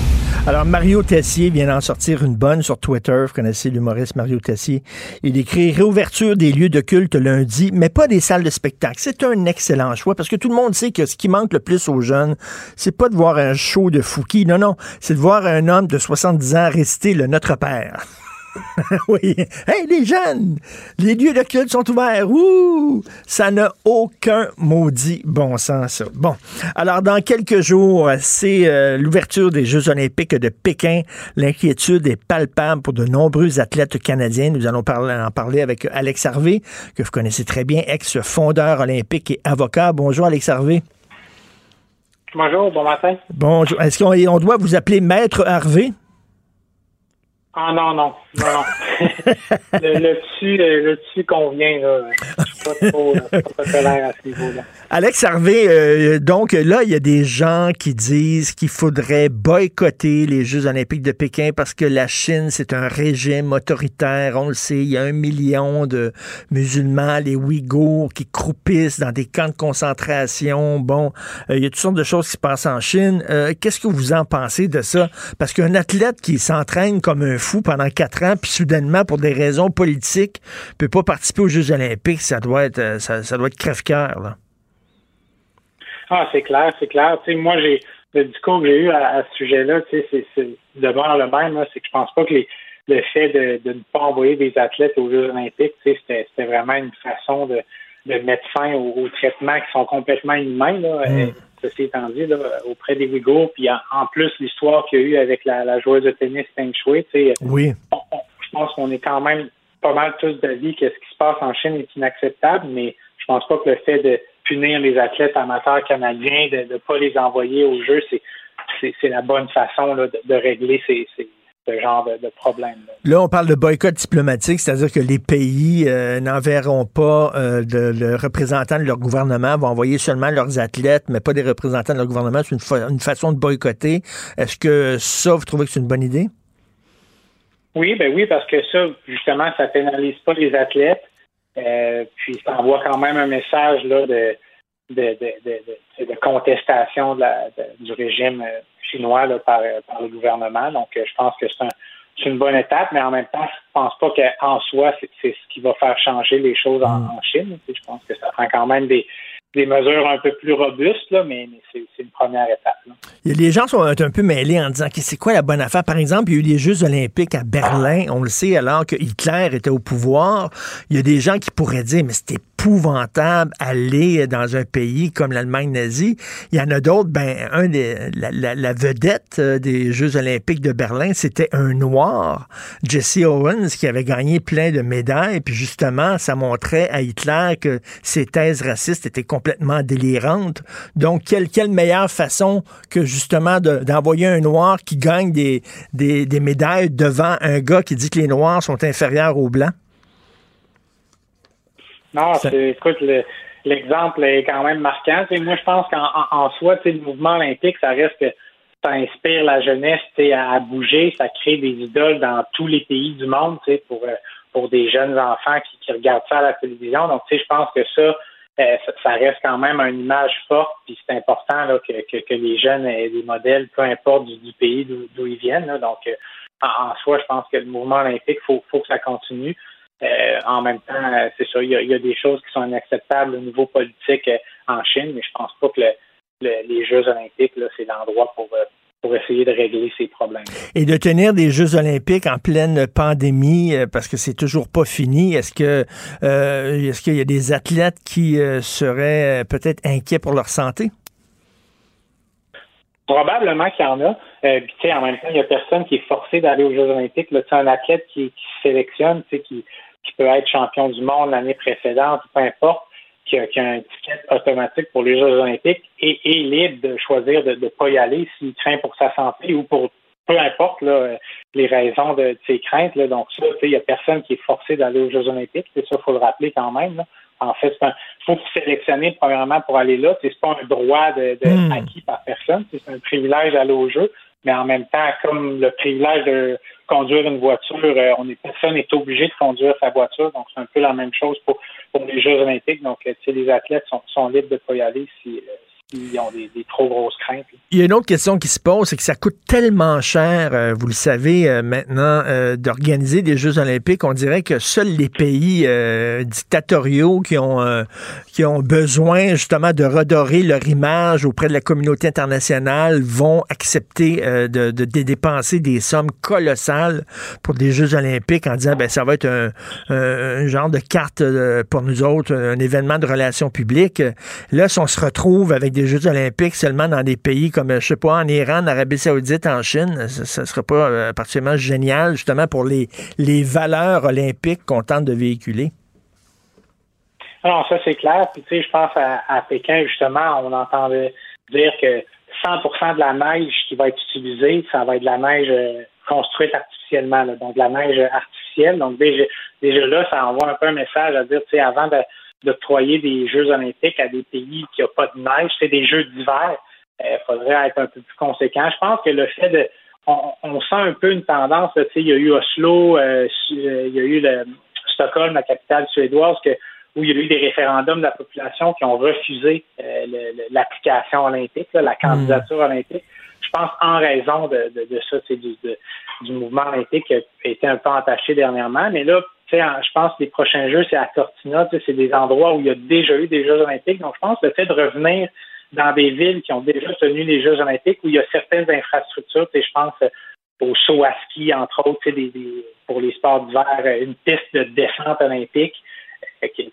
Alors, Mario Tessier vient d'en sortir une bonne sur Twitter. Vous connaissez l'humoriste Mario Tessier. Il écrit réouverture des lieux de culte lundi, mais pas des salles de spectacle. C'est un excellent choix parce que tout le monde sait que ce qui manque le plus aux jeunes, c'est pas de voir un show de Fouki. Non, non. C'est de voir un homme de 70 ans réciter le Notre Père. oui. Hey, les jeunes! Les lieux de culte sont ouverts. Ouh! Ça n'a aucun maudit bon sens, ça. Bon. Alors, dans quelques jours, c'est euh, l'ouverture des Jeux olympiques de Pékin. L'inquiétude est palpable pour de nombreux athlètes canadiens. Nous allons parler, en parler avec Alex Harvey, que vous connaissez très bien, ex-fondeur olympique et avocat. Bonjour, Alex Harvey. Bonjour, bon matin. Bonjour. Est-ce qu'on on doit vous appeler Maître Harvey? Ah non, non, non, non. le, le dessus, le dessus convient, là. Euh. Alex Harvey, euh, donc là, il y a des gens qui disent qu'il faudrait boycotter les Jeux olympiques de Pékin parce que la Chine, c'est un régime autoritaire. On le sait, il y a un million de musulmans, les Ouïghours, qui croupissent dans des camps de concentration. Bon, euh, il y a toutes sortes de choses qui se passent en Chine. Euh, Qu'est-ce que vous en pensez de ça? Parce qu'un athlète qui s'entraîne comme un fou pendant quatre ans, puis soudainement, pour des raisons politiques, peut pas participer aux Jeux olympiques, ça doit être, euh, ça, ça doit être crève-cœur, là. Ah, c'est clair, c'est clair. Moi, j'ai le discours que j'ai eu à, à ce sujet-là, c'est- demeure le même. C'est que je pense pas que les, le fait de, de ne pas envoyer des athlètes aux Jeux Olympiques, c'était vraiment une façon de, de mettre fin aux, aux traitements qui sont complètement inhumains. Là, Mm. euh, ceci étant dit, là, auprès des Ouïghours, puis en, en plus l'histoire qu'il y a eu avec la, la joueuse de tennis Peng Shui, tu sais, Oui. on- on- je pense qu'on est quand même pas mal tous d'avis que ce qui se passe en Chine est inacceptable, mais je pense pas que le fait de punir les athlètes amateurs canadiens, de ne pas les envoyer au jeu, c'est c'est la bonne façon là, de, régler ces, ces- ce genre de, de problème. Là, on parle de boycott diplomatique, c'est-à-dire que les pays euh, n'enverront pas euh, de, le représentant de leur gouvernement, vont envoyer seulement leurs athlètes, mais pas des représentants de leur gouvernement. C'est une, fa- une façon de boycotter. Est-ce que ça, vous trouvez que c'est une bonne idée? Oui, ben oui, parce que ça, justement, ça pénalise pas les athlètes. Euh, puis ça envoie quand même un message là de de, de, de, contestation la, du régime euh, chinois par le gouvernement. Donc, euh, je pense que c'est un, une bonne étape, mais en même temps, je pense pas qu'en soi, c'est ce qui va faire changer les choses en, en Chine. Je pense que ça prend quand même des, des mesures un peu plus robustes, là, mais, c'est une première étape. Les gens sont un peu mêlés en disant que c'est quoi la bonne affaire. Par exemple, il y a eu les Jeux olympiques à Berlin, on le sait, alors que Hitler était au pouvoir. Il y a des gens qui pourraient dire, mais c'était épouvantable aller dans un pays comme l'Allemagne nazie. Il y en a d'autres, ben, un des, la, la, vedette euh, des Jeux olympiques de Berlin, c'était un noir, Jesse Owens, qui avait gagné plein de médailles. Puis justement, ça montrait à Hitler que ses thèses racistes étaient complètement délirantes. Donc, quelle, quelle meilleure façon que justement d'envoyer un noir qui gagne des, des, des médailles devant un gars qui dit que les noirs sont inférieurs aux blancs? Non, écoute, l'exemple est quand même marquant. moi, je pense qu'en en, soi, le mouvement olympique, ça reste que ça inspire la jeunesse à, à, bouger, ça crée des idoles dans tous les pays du monde pour, euh, pour des jeunes enfants qui, qui regardent ça à la télévision. Donc, je pense que euh, ça, reste quand même une image forte, puis c'est important que, les jeunes aient des modèles, peu importe du, pays d'où ils viennent. Donc, euh, en, soi, je pense que le mouvement olympique, faut, faut que ça continue. Euh, en même temps, c'est ça, il y, a, des choses qui sont inacceptables au niveau politique en Chine, mais je pense pas que les Jeux olympiques, c'est l'endroit pour, pour essayer de régler ces problèmes. Et de tenir des Jeux olympiques en pleine pandémie, parce que c'est toujours pas fini, est-ce que est-ce qu'il y a des athlètes qui seraient peut-être inquiets pour leur santé? Probablement qu'il y en a. Euh, en même temps, il n'y a personne qui est forcé d'aller aux Jeux olympiques. Là, un athlète qui, qui sélectionne, qui, qui peut être champion du monde l'année précédente, peu importe, qui a, un ticket automatique pour les Jeux olympiques et est libre de choisir de ne pas y aller s'il craint pour sa santé ou pour peu importe là, les raisons de, ses craintes. Là. Donc ça, il n'y a personne qui est forcé d'aller aux Jeux olympiques. C'est ça, il faut le rappeler quand même. En fait, il faut sélectionner premièrement pour aller là. C'est pas un droit de, hmm. acquis par personne. C'est un privilège d'aller aux Jeux mais en même temps, comme le privilège de conduire une voiture, euh, on est personne n'est obligé de conduire sa voiture, donc c'est un peu la même chose pour, pour les Jeux olympiques. Donc, euh, les athlètes sont, sont libres de pas y aller si, ils ont des, trop grosses craintes. Il y a une autre question qui se pose, c'est que ça coûte tellement cher, euh, vous le savez euh, maintenant, euh, d'organiser des Jeux olympiques. On dirait que seuls les pays dictatoriaux qui ont, qui ont besoin justement de redorer leur image auprès de la communauté internationale vont accepter de, de, dépenser des sommes colossales pour des Jeux olympiques en disant ben ça va être un, un genre de carte pour nous autres, un événement de relations publiques. Là, si on se retrouve avec des Jeux olympiques seulement dans des pays comme, je sais pas, en Iran, en Arabie saoudite, en Chine, ça ne serait pas euh, particulièrement génial, justement, pour les, les valeurs olympiques qu'on tente de véhiculer? Alors, ça, c'est clair. Puis, tu sais, je pense à, Pékin, justement, on entendait dire que 100% de la neige qui va être utilisée, ça va être de la neige euh, construite artificiellement, donc de la neige artificielle. Donc, déjà là, ça envoie un peu un message à dire, tu sais, avant de d'octroyer des Jeux olympiques à des pays qui n'ont pas de neige, c'est des Jeux d'hiver. Il euh, faudrait être un peu plus conséquent. Je pense que le fait de on, sent un peu une tendance, il y a eu Oslo, euh, euh, il y a eu le, Stockholm, la capitale suédoise, que, où il y a eu des référendums de la population qui ont refusé l'application olympique, la candidature hmm. olympique. Je pense en raison de, de, ça, c'est du, du mouvement olympique qui a été un peu entaché dernièrement. Mais là, je pense que les prochains Jeux, c'est à Cortina, c'est des endroits où il y a déjà eu des Jeux olympiques. Donc, je pense que le fait de revenir dans des villes qui ont déjà tenu les Jeux olympiques, où il y a certaines infrastructures, je pense euh, au saut à ski, entre autres, pour les sports d'hiver, euh, une piste de descente olympique euh, qui,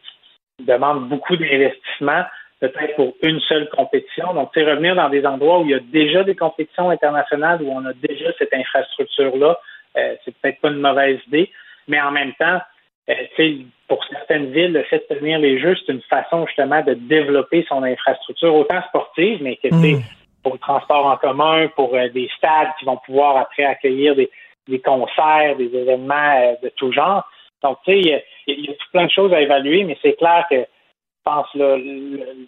demande beaucoup d'investissement, peut-être pour une seule compétition. Donc, c'est revenir dans des endroits où il y a déjà des compétitions internationales, où on a déjà cette infrastructure-là, c'est peut-être pas une mauvaise idée mais en même temps, euh, pour certaines villes, le fait de tenir les Jeux, c'est une façon justement de développer son infrastructure, autant sportive, mais que mm. pour le transport en commun, pour euh, des stades qui vont pouvoir après accueillir des, concerts, des événements euh, de tout genre. Donc, tu sais, il y, a tout plein de choses à évaluer, mais c'est clair que pense là,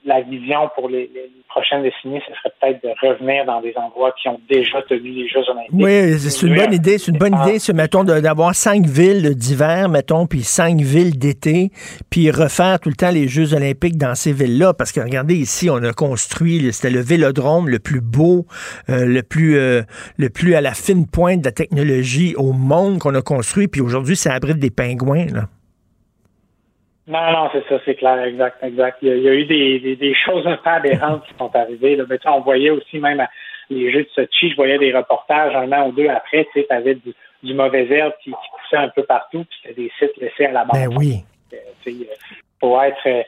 la vision pour les, prochaines décennies, ce serait peut-être de revenir dans des endroits qui ont déjà tenu les Jeux olympiques. Oui, c'est une bonne idée. C'est une bonne idée, mettons, d'avoir cinq villes d'hiver, mettons, puis cinq villes d'été, puis refaire tout le temps les Jeux olympiques dans ces villes-là. Parce que regardez ici, on a construit, c'était le vélodrome le plus beau, euh, le plus euh, le plus à la fine pointe de la technologie au monde qu'on a construit, puis aujourd'hui, ça abrite des pingouins. Non, non, c'est ça, c'est clair, exact, exact. Il y a, il y a eu des, des, des choses un peu aberrantes qui sont arrivées. Là. Mais, on voyait aussi même à les Jeux de Sochi, je voyais des reportages un an ou deux après, tu sais, t'avais du, du mauvais herbe qui, qui poussait un peu partout, puis c'était des sites laissés à la Ben oui. Euh, tu sais, euh, pour être, euh,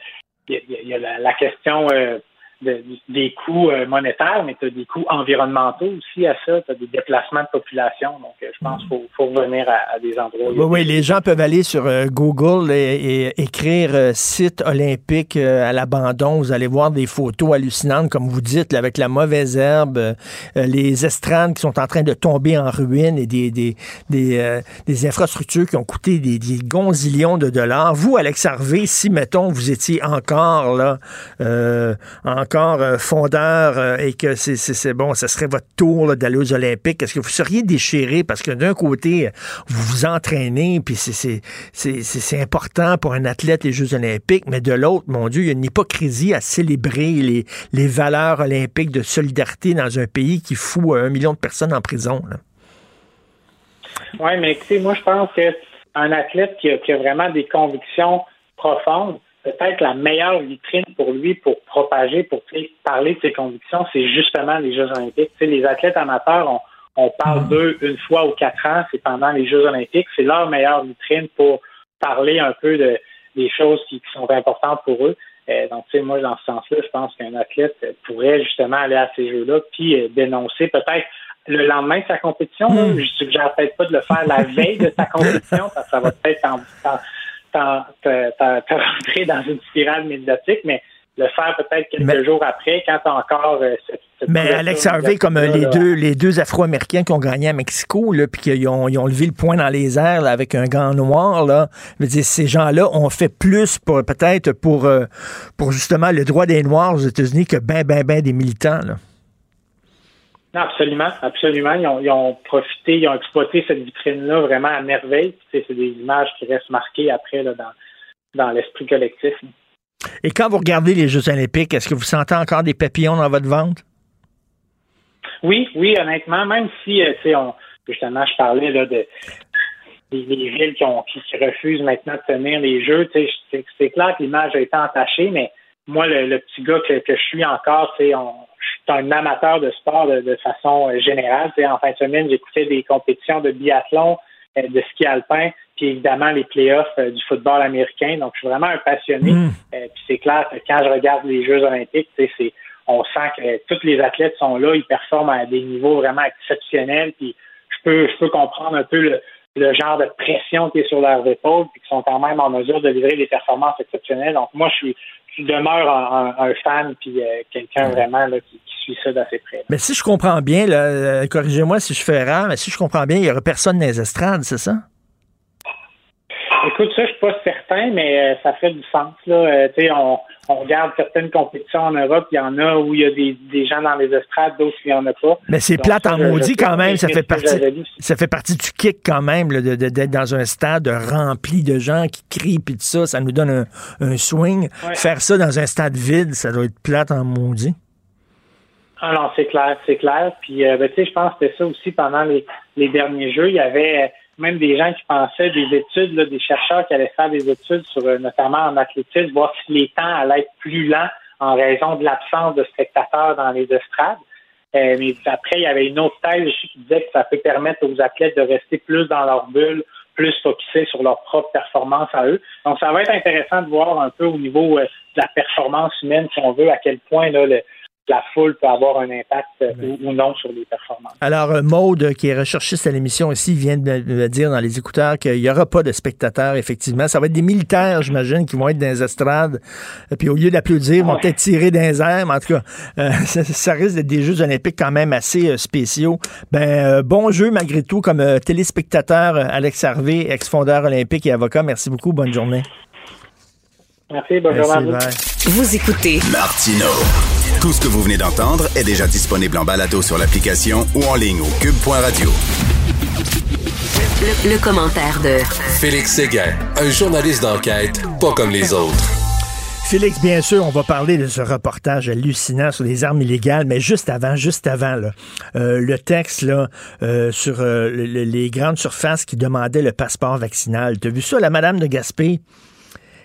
il y, y a- il y a la, la question euh, de- des coûts euh, monétaires, mais tu as des coûts environnementaux aussi à ça, tu as des déplacements de population. Donc, euh, je pense qu'il faut, faut revenir à, à des endroits. Oui, oui, les gens peuvent aller sur euh, Google et, et écrire site olympique à l'abandon. Vous allez voir des photos hallucinantes, comme vous dites, avec la mauvaise herbe, les estrades qui sont en train de tomber en ruine et des, des, des, euh, des infrastructures qui ont coûté des, des gonzillions de dollars. Vous, Alex Harvey, si, mettons, vous étiez encore là, euh, encore euh, fondeur euh, et que c'est- bon, ce serait votre tour d'aller aux Olympiques, est-ce que vous seriez déchiré? Parce que d'un côté, vous vous entraînez, puis c'est- important pour un athlète les Jeux olympiques, mais de l'autre, mon Dieu, il y a une hypocrisie à célébrer les, valeurs olympiques de solidarité dans un pays qui fout un million de personnes en prison. Oui, mais écoutez, moi, je pense que un athlète qui a vraiment des convictions profondes, peut-être la meilleure vitrine pour lui pour propager, pour parler de ses convictions, c'est justement les Jeux olympiques. Tu sais, les athlètes amateurs, on, on parle d'eux une fois ou quatre ans, c'est pendant les Jeux olympiques, c'est leur meilleure vitrine pour parler un peu de, des choses qui, qui sont importantes pour eux. Euh, donc, tu sais, moi, dans ce sens-là, je pense qu'un athlète euh, pourrait justement aller à ces Jeux-là, puis euh, dénoncer peut-être le lendemain de sa compétition. là. Je suggère peut-être pas de le faire la veille de sa compétition, parce que ça va peut-être t'en- te rentrer dans une spirale médiatique, mais le faire peut-être quelques Mais- jours après, quand encore euh, cette, cette Mais Alex Harvey, comme euh, les deux, les deux Afro-Américains qui ont gagné à Mexico, là, puis qu'ils ont, ils ont levé le poing dans les airs là, avec un gant noir, là, je veux dire, ces gens-là ont fait plus pour peut-être pour, euh, pour justement le droit des Noirs aux États-Unis que ben, ben, ben des militants. Là. Non, absolument, absolument. Ils ont, ils ont profité, ils ont exploité cette vitrine-là vraiment à merveille. C'est des images qui restent marquées après là, dans, dans l'esprit collectif. Et quand vous regardez les Jeux olympiques, est-ce que vous sentez encore des papillons dans votre ventre? Oui, oui, honnêtement, même si, euh, tu sais, on, justement, je parlais là, de des, des villes qui, ont, qui, refusent maintenant de tenir les jeux, c'est clair que l'image a été entachée, mais moi, le, le petit gars que, que je suis encore, on- je suis un amateur de sport de, de façon euh, générale. En fin de semaine, j'écoutais des compétitions de biathlon, euh, de ski alpin, puis évidemment les playoffs euh, du football américain. Donc, je suis vraiment un passionné. Mm. Puis c'est clair que quand je regarde les Jeux olympiques, c'est on sent que tous les athlètes sont là, ils performent à des niveaux vraiment exceptionnels. Puis je peux, je peux comprendre un peu le, le genre de pression qui est sur leurs épaules, puis qui sont quand même en mesure de livrer des performances exceptionnelles. Donc moi, je suis, je demeure un, un- un fan, puis euh, quelqu'un vraiment là, qui, qui suit ça d'assez près. Mais si je comprends bien, là, euh, corrigez-moi si je fais erreur, mais si je comprends bien, il n'y aura personne dans les estrades, c'est ça? Écoute, ça, je suis pas certain, mais euh, ça fait du sens. Là. Euh, on, on regarde certaines compétitions en Europe, il y en a où il y a des, des gens dans les estrades, d'autres où il n'y en a pas. Mais c'est plate en maudit quand même, ça fait partie ça fait partie du kick quand même d'être dans un stade rempli de gens qui crient puis tout ça, ça nous donne un, un swing. Ouais. Faire ça dans un stade vide, ça doit être plate en maudit. Ah non, c'est clair, c'est clair. Puis, euh, ben, tu sais, je pense que c'était ça aussi pendant les, les derniers Jeux. Il y avait même des gens qui pensaient des études, des chercheurs qui allaient faire des études sur, euh, notamment en athlétisme, voir si les temps allaient être plus lents en raison de l'absence de spectateurs dans les estrades. Euh, mais après, il y avait une autre thèse aussi qui disait que ça peut permettre aux athlètes de rester plus dans leur bulle, plus focusés sur leur propre performance à eux. Donc, ça va être intéressant de voir un peu au niveau euh, de la performance humaine, si on veut, à quel point là, le- la foule peut avoir un impact euh, ou, ou non sur les performances. Alors, euh, Maude, qui est recherchiste à l'émission ici, vient de me- dire dans les écouteurs qu'il n'y aura pas de spectateurs, effectivement. Ça va être des militaires, j'imagine, qui vont être dans les estrades. Euh, Puis au lieu d'applaudir, ils vont Ouais. peut-être tirer dans les airs. Mais en tout cas, euh, ça, ça risque d'être des Jeux olympiques quand même assez euh, spéciaux. Ben, euh, bon jeu malgré tout comme euh, téléspectateur, euh, Alex Harvey, ex-fondeur olympique et avocat. Merci beaucoup. Bonne journée. Merci, bonne journée à vous. Vous écoutez Martino. Tout ce que vous venez d'entendre est déjà disponible en balado sur l'application ou en ligne au cube.radio. le, le commentaire de Félix Séguin, un journaliste d'enquête pas comme les autres. Félix, bien sûr, on va parler de ce reportage hallucinant sur les armes illégales, mais juste avant, juste avant, là, euh, le texte là, euh, sur euh, le- le- les grandes surfaces qui demandaient le passeport vaccinal. Tu as vu ça, la madame de Gaspé?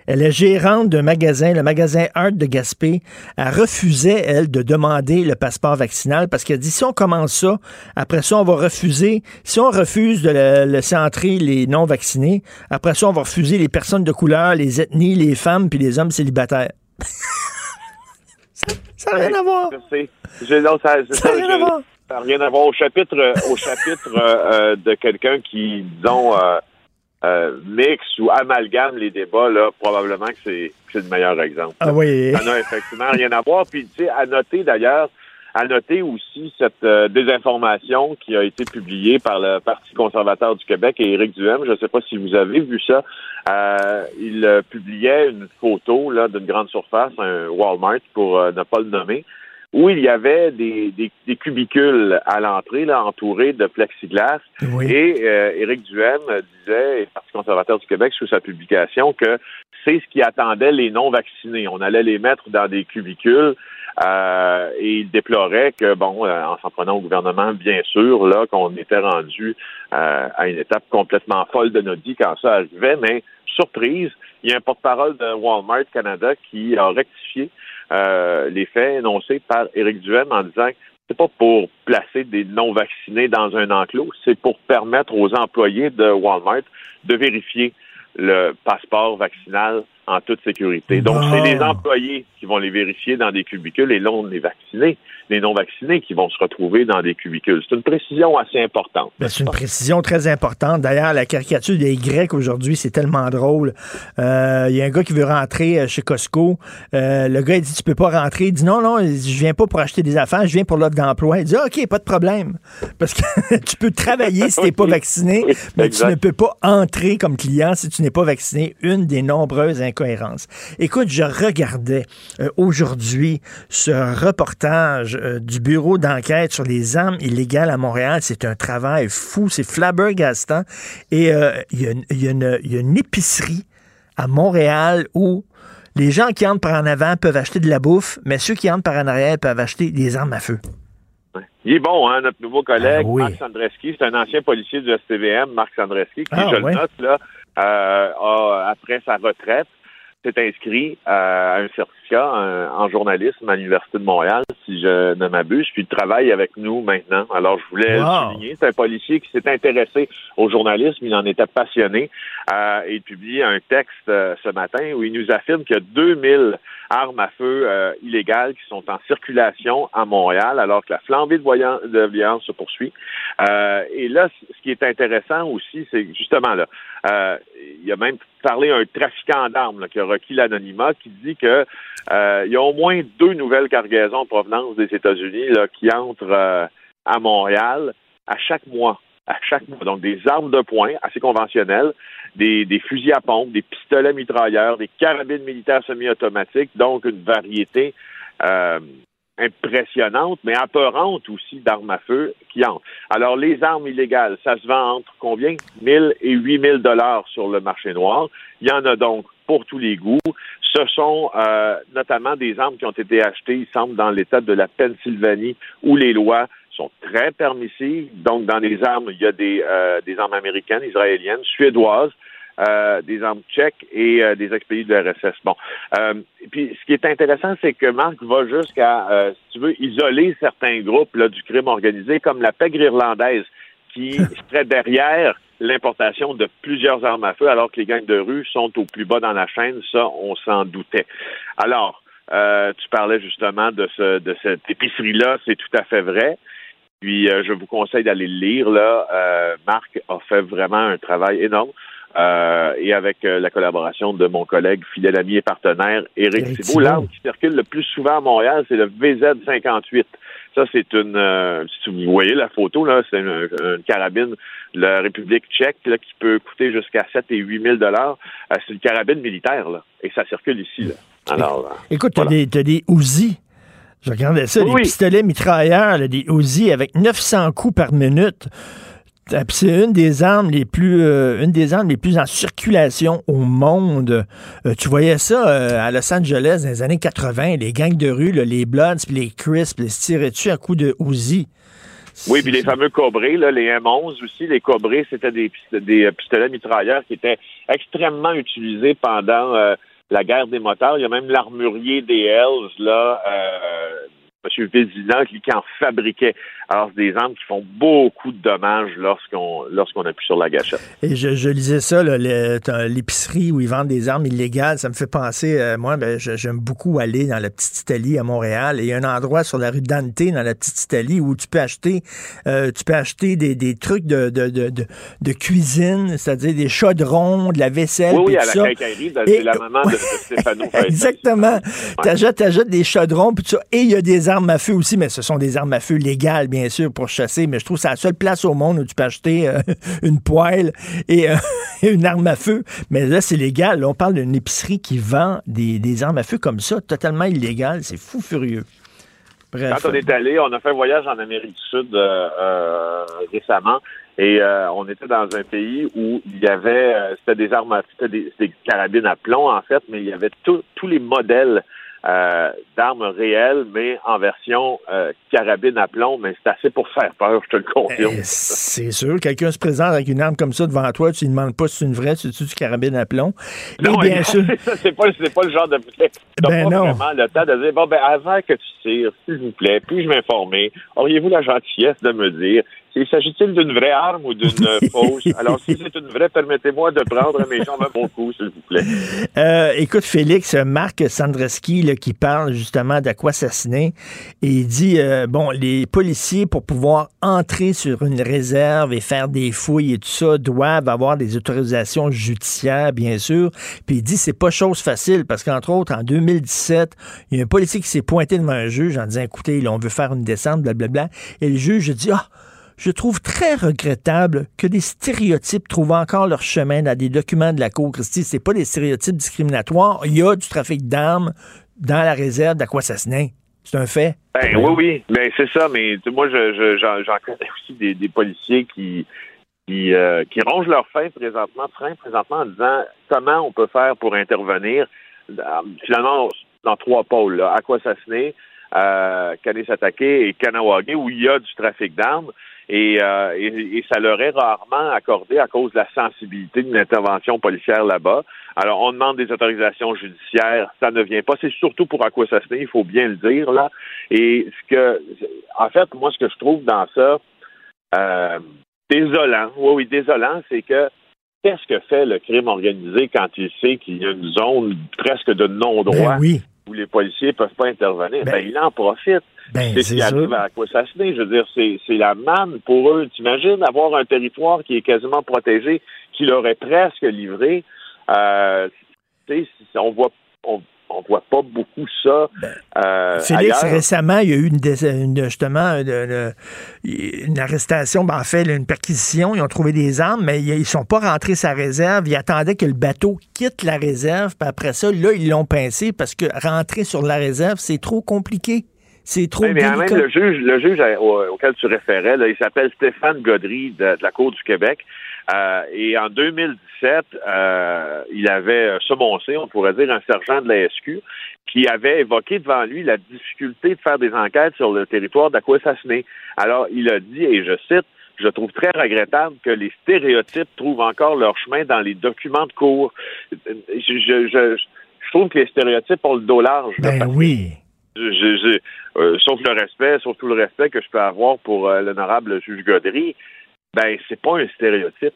Elle est gérante d'un magasin, le magasin Art de Gaspé. Elle refusait, elle, de demander le passeport vaccinal parce qu'elle dit si on commence ça, après ça, on va refuser. Si on refuse de le- laisser entrer les non-vaccinés, après ça, on va refuser les personnes de couleur, les ethnies, les femmes puis les hommes célibataires. ça n'a rien à voir. Je non, ça, n'a rien je- à voir. ça n'a rien à voir. Au chapitre, euh, au chapitre euh, euh, de quelqu'un qui, disons, euh, euh, mixe ou amalgame les débats, là, probablement que c'est que c'est le meilleur exemple. Ah oui. Ça n'a effectivement rien à voir. Puis, tu sais, à noter d'ailleurs, à noter aussi cette euh, désinformation qui a été publiée par le Parti conservateur du Québec et Éric Duhem. Je ne sais pas si vous avez vu ça. Euh, il euh, publiait une photo là d'une grande surface, un Walmart pour euh, ne pas le nommer, où il y avait des, des, des cubicules à l'entrée, là, entourés de plexiglas. Et euh, Éric Duhem disait, et Parti conservateur du Québec, sous sa publication, que c'est ce qui attendait les non-vaccinés. On allait les mettre dans des cubicules. euh, et il déplorait que, bon, euh, en s'en prenant au gouvernement, bien sûr, là, qu'on était rendu euh, à une étape complètement folle de notre vie quand ça arrivait, mais surprise, il y a un porte-parole de Walmart Canada qui a rectifié euh, les faits énoncés par Éric Duhem en disant que c'est pas pour placer des non-vaccinés dans un enclos, c'est pour permettre aux employés de Walmart de vérifier le passeport vaccinal en toute sécurité. Donc, c'est les employés qui vont les vérifier dans des cubicules et non les vaccinés, les non-vaccinés qui vont se retrouver dans des cubicules. C'est une précision assez importante. Ben, c'est une précision très importante. D'ailleurs, la caricature des Grecs aujourd'hui, c'est tellement drôle. Euh, Il y a un gars qui veut rentrer euh, chez Costco. Euh, le gars, il dit Tu peux pas rentrer. Il dit Non, non, je viens pas pour acheter des affaires, je viens pour l'offre d'emploi. Il dit OK, pas de problème. Parce que tu peux travailler si tu n'es pas vacciné, mais tu ne peux pas entrer comme client si tu n'es pas vacciné. Une des nombreuses incohérences. Écoute, je regardais euh, aujourd'hui ce reportage euh, du bureau d'enquête sur les armes illégales à Montréal. C'est un travail fou, c'est flabbergastant. Et euh, il y, a une- y y a épicerie à Montréal où les gens qui entrent par en avant peuvent acheter de la bouffe, mais ceux qui entrent par en arrière peuvent acheter des armes à feu. Il est bon, hein, notre nouveau collègue, Ah oui. Marc Sandreski. C'est un ancien policier du STVM, Marc Sandreski, qui, Ah, je ouais. le note, là, euh, a, après sa retraite, s'est inscrit euh, à un certificat en journalisme à l'Université de Montréal, si je ne m'abuse, puis il travaille avec nous maintenant. Alors, je voulais Wow. le souligner. C'est un policier qui s'est intéressé au journalisme, il en était passionné, euh, et il publie un texte euh, ce matin où il nous affirme qu'il y a 2000 armes à feu euh, illégales qui sont en circulation à Montréal, alors que la flambée de, voyan- de violence se poursuit. Et là, ce qui est intéressant aussi, c'est justement là, il a même parlé à un trafiquant d'armes qui a requis l'anonymat, qui dit que euh, il y a au moins deux nouvelles cargaisons en provenance des États-Unis qui entrent euh, à Montréal à chaque mois. À chaque mois. Donc, des armes de poing assez conventionnelles, des, des fusils à pompe, des pistolets mitrailleurs, des carabines militaires semi-automatiques, donc une variété euh, impressionnante, mais apeurante aussi d'armes à feu qui entrent. Alors, les armes illégales, ça se vend entre combien? 1000 et 8000 dollars sur le marché noir. Il y en a donc pour tous les goûts. Ce sont euh, notamment des armes qui ont été achetées, il semble, dans l'État de la Pennsylvanie, où les lois sont très permissives. Donc, dans les armes, il y a des, euh, des armes américaines, israéliennes, suédoises, euh, des armes tchèques et euh, des expédiés de RSS. Bon. Euh, puis, ce qui est intéressant, c'est que Marc va jusqu'à, euh, si tu veux, isoler certains groupes là, du crime organisé, comme la pègre irlandaise, qui serait derrière l'importation de plusieurs armes à feu, alors que les gangs de rue sont au plus bas dans la chaîne. Ça, on s'en doutait. Alors, euh, tu parlais justement de, ce, de cette épicerie-là, c'est tout à fait vrai. Puis, euh, je vous conseille d'aller le lire. Là, euh, Marc a fait vraiment un travail énorme. Euh, et avec euh, la collaboration de mon collègue, fidèle ami et partenaire, Éric. Thibault. L'arme qui circule le plus souvent à Montréal, c'est le VZ58. Ça, c'est une. euh, si vous voyez la photo, là, c'est une, une carabine de la République tchèque là, qui peut coûter jusqu'à 7 et 8 000 dollars. Euh, c'est une carabine militaire, là, et ça circule ici. Là. Alors, euh, Écoute, t'as des, t'as des Uzi. Je regardais ça, Oui, des oui. pistolets mitrailleurs, là, des Uzi avec 900 coups par minute. Puis C'est une des armes les plus euh, une des armes les plus en circulation au monde. Euh, tu voyais ça euh, à Los Angeles dans les années 80, les gangs de rue, là, les Bloods, puis les ils se tiraient dessus à coups de Uzi? Oui, puis les fameux cobrés, là, les M11 aussi, les cobrés, c'était des, pist- des euh, pistolets mitrailleurs qui étaient extrêmement utilisés pendant euh, la guerre des motards. Il y a même l'armurier des Hells, là, euh, M. Vézina, qui en fabriquait. Alors, c'est des armes qui font beaucoup de dommages lorsqu'on lorsqu'on appuie sur la gâchette. Et je, je lisais ça, l'épicerie où ils vendent des armes illégales. Ça me fait penser, euh, moi, ben, j'aime beaucoup aller dans la petite Italie à Montréal. Et il y a un endroit sur la rue Dante, dans la petite Italie, où tu peux acheter, euh, tu peux acheter des, des trucs de, de, de, cuisine, c'est-à-dire des chaudrons, de la vaisselle. Oui, oui, puis à tout la ça. quincaillerie, Et- c'est la maman de, Stéphano. Exactement. T'achètes, t'achètes des chaudrons, puis tout ça. Et il y a des armes à feu aussi, mais ce sont des armes à feu légales, bien sûr, pour chasser. Mais je trouve que c'est la seule place au monde où tu peux acheter euh, une poêle et euh, une arme à feu. Mais là, c'est légal. Là, on parle d'une épicerie qui vend des, armes à feu comme ça, totalement illégal. C'est fou furieux. Quand on est allé, on a fait un voyage en Amérique du Sud euh, récemment et on était dans un pays où il y avait, c'était des armes, c'était des, des carabines à plomb en fait, mais il y avait tous les modèles euh, d'armes réelles, mais en version euh, carabine à plomb, mais c'est assez pour faire peur, je te le confirme. Eh, C'est sûr, quelqu'un se présente avec une arme comme ça devant toi, tu lui demandes pas si c'est une vraie, si c'est du carabine à plomb. Et Non, bien mais sûr, ça, c'est pas, pas le genre de T'as Ben pas non. vraiment le temps de dire bon ben avant que tu tires, s'il vous plaît, puis-je m'informer, auriez-vous la gentillesse de me dire il s'agit-il d'une vraie arme ou d'une euh, fausse? Alors, si c'est une vraie, permettez-moi de prendre mes jambes à mon cou, s'il vous plaît. Euh, écoute, Félix, Marc Sandreski, là, qui parle justement d'Aquassassiné, et il dit, euh, bon, les policiers, pour pouvoir entrer sur une réserve et faire des fouilles et tout ça, doivent avoir des autorisations judiciaires, bien sûr. Puis il dit, c'est pas chose facile, parce qu'entre autres, en 2017, il y a un policier qui s'est pointé devant un juge en disant, écoutez, là, on veut faire une descente, blablabla. Et le juge dit, ah, je trouve très regrettable que des stéréotypes trouvent encore leur chemin dans des documents de la Cour Christie. C'est pas des stéréotypes discriminatoires. Il y a du trafic d'armes dans la réserve d'Aquassassiné. C'est un fait. Ben, oui, oui, mais c'est ça, mais moi, je, je- j'en, j'en connais aussi des, policiers qui, qui, euh, rongent leur fin présentement, frein présentement en disant comment on peut faire pour intervenir finalement dans trois pôles, là, Aquassassiné, euh, Kanesatake et Kanawagé, où il y a du trafic d'armes. Et, euh, et, et ça leur est rarement accordé à cause de la sensibilité d'une intervention policière là-bas. Alors, on demande des autorisations judiciaires, ça ne vient pas. C'est surtout pour Aquassassiné, il faut bien le dire, là. Et ce que, en fait, moi, ce que je trouve dans ça, euh, désolant, oui, oui, désolant, c'est que qu'est-ce que fait le crime organisé quand il sait qu'il y a une zone presque de non-droit? Ben oui. Où les policiers peuvent pas intervenir? Ben, il en profite. Ben, c'est ce qui arrive à Aquassassiné. Je veux dire, c'est, la manne pour eux. T'imagines avoir un territoire qui est quasiment protégé, qui leur est presque livré. Euh, tu sais, on voit, on, on voit pas beaucoup ça euh, Félix, ailleurs. récemment, il y a eu une, justement une, une- arrestation, ben, en fait, une perquisition. Ils ont trouvé des armes, mais ils ne sont pas rentrés sa réserve. Ils attendaient que le bateau quitte la réserve, puis après ça, là, ils l'ont pincé parce que rentrer sur la réserve, c'est trop compliqué. C'est trop Oui, mais délicat. même le juge, le juge euh, au- auquel tu référais, là, il s'appelle Stéphane Godry de, de la Cour du Québec. Euh, et en 2017, euh, il avait euh, semoncé, on pourrait dire, un sergent de la SQ qui avait évoqué devant lui la difficulté de faire des enquêtes sur le territoire d'Aquassassiné. Alors, il a dit, et je cite, je trouve très regrettable que les stéréotypes trouvent encore leur chemin dans les documents de cours. Je, je, je, je trouve que les stéréotypes ont le dos large. Ben oui. euh, sauf le respect, sauf tout le respect que je peux avoir pour euh, l'honorable juge Godry, ben c'est pas un stéréotype.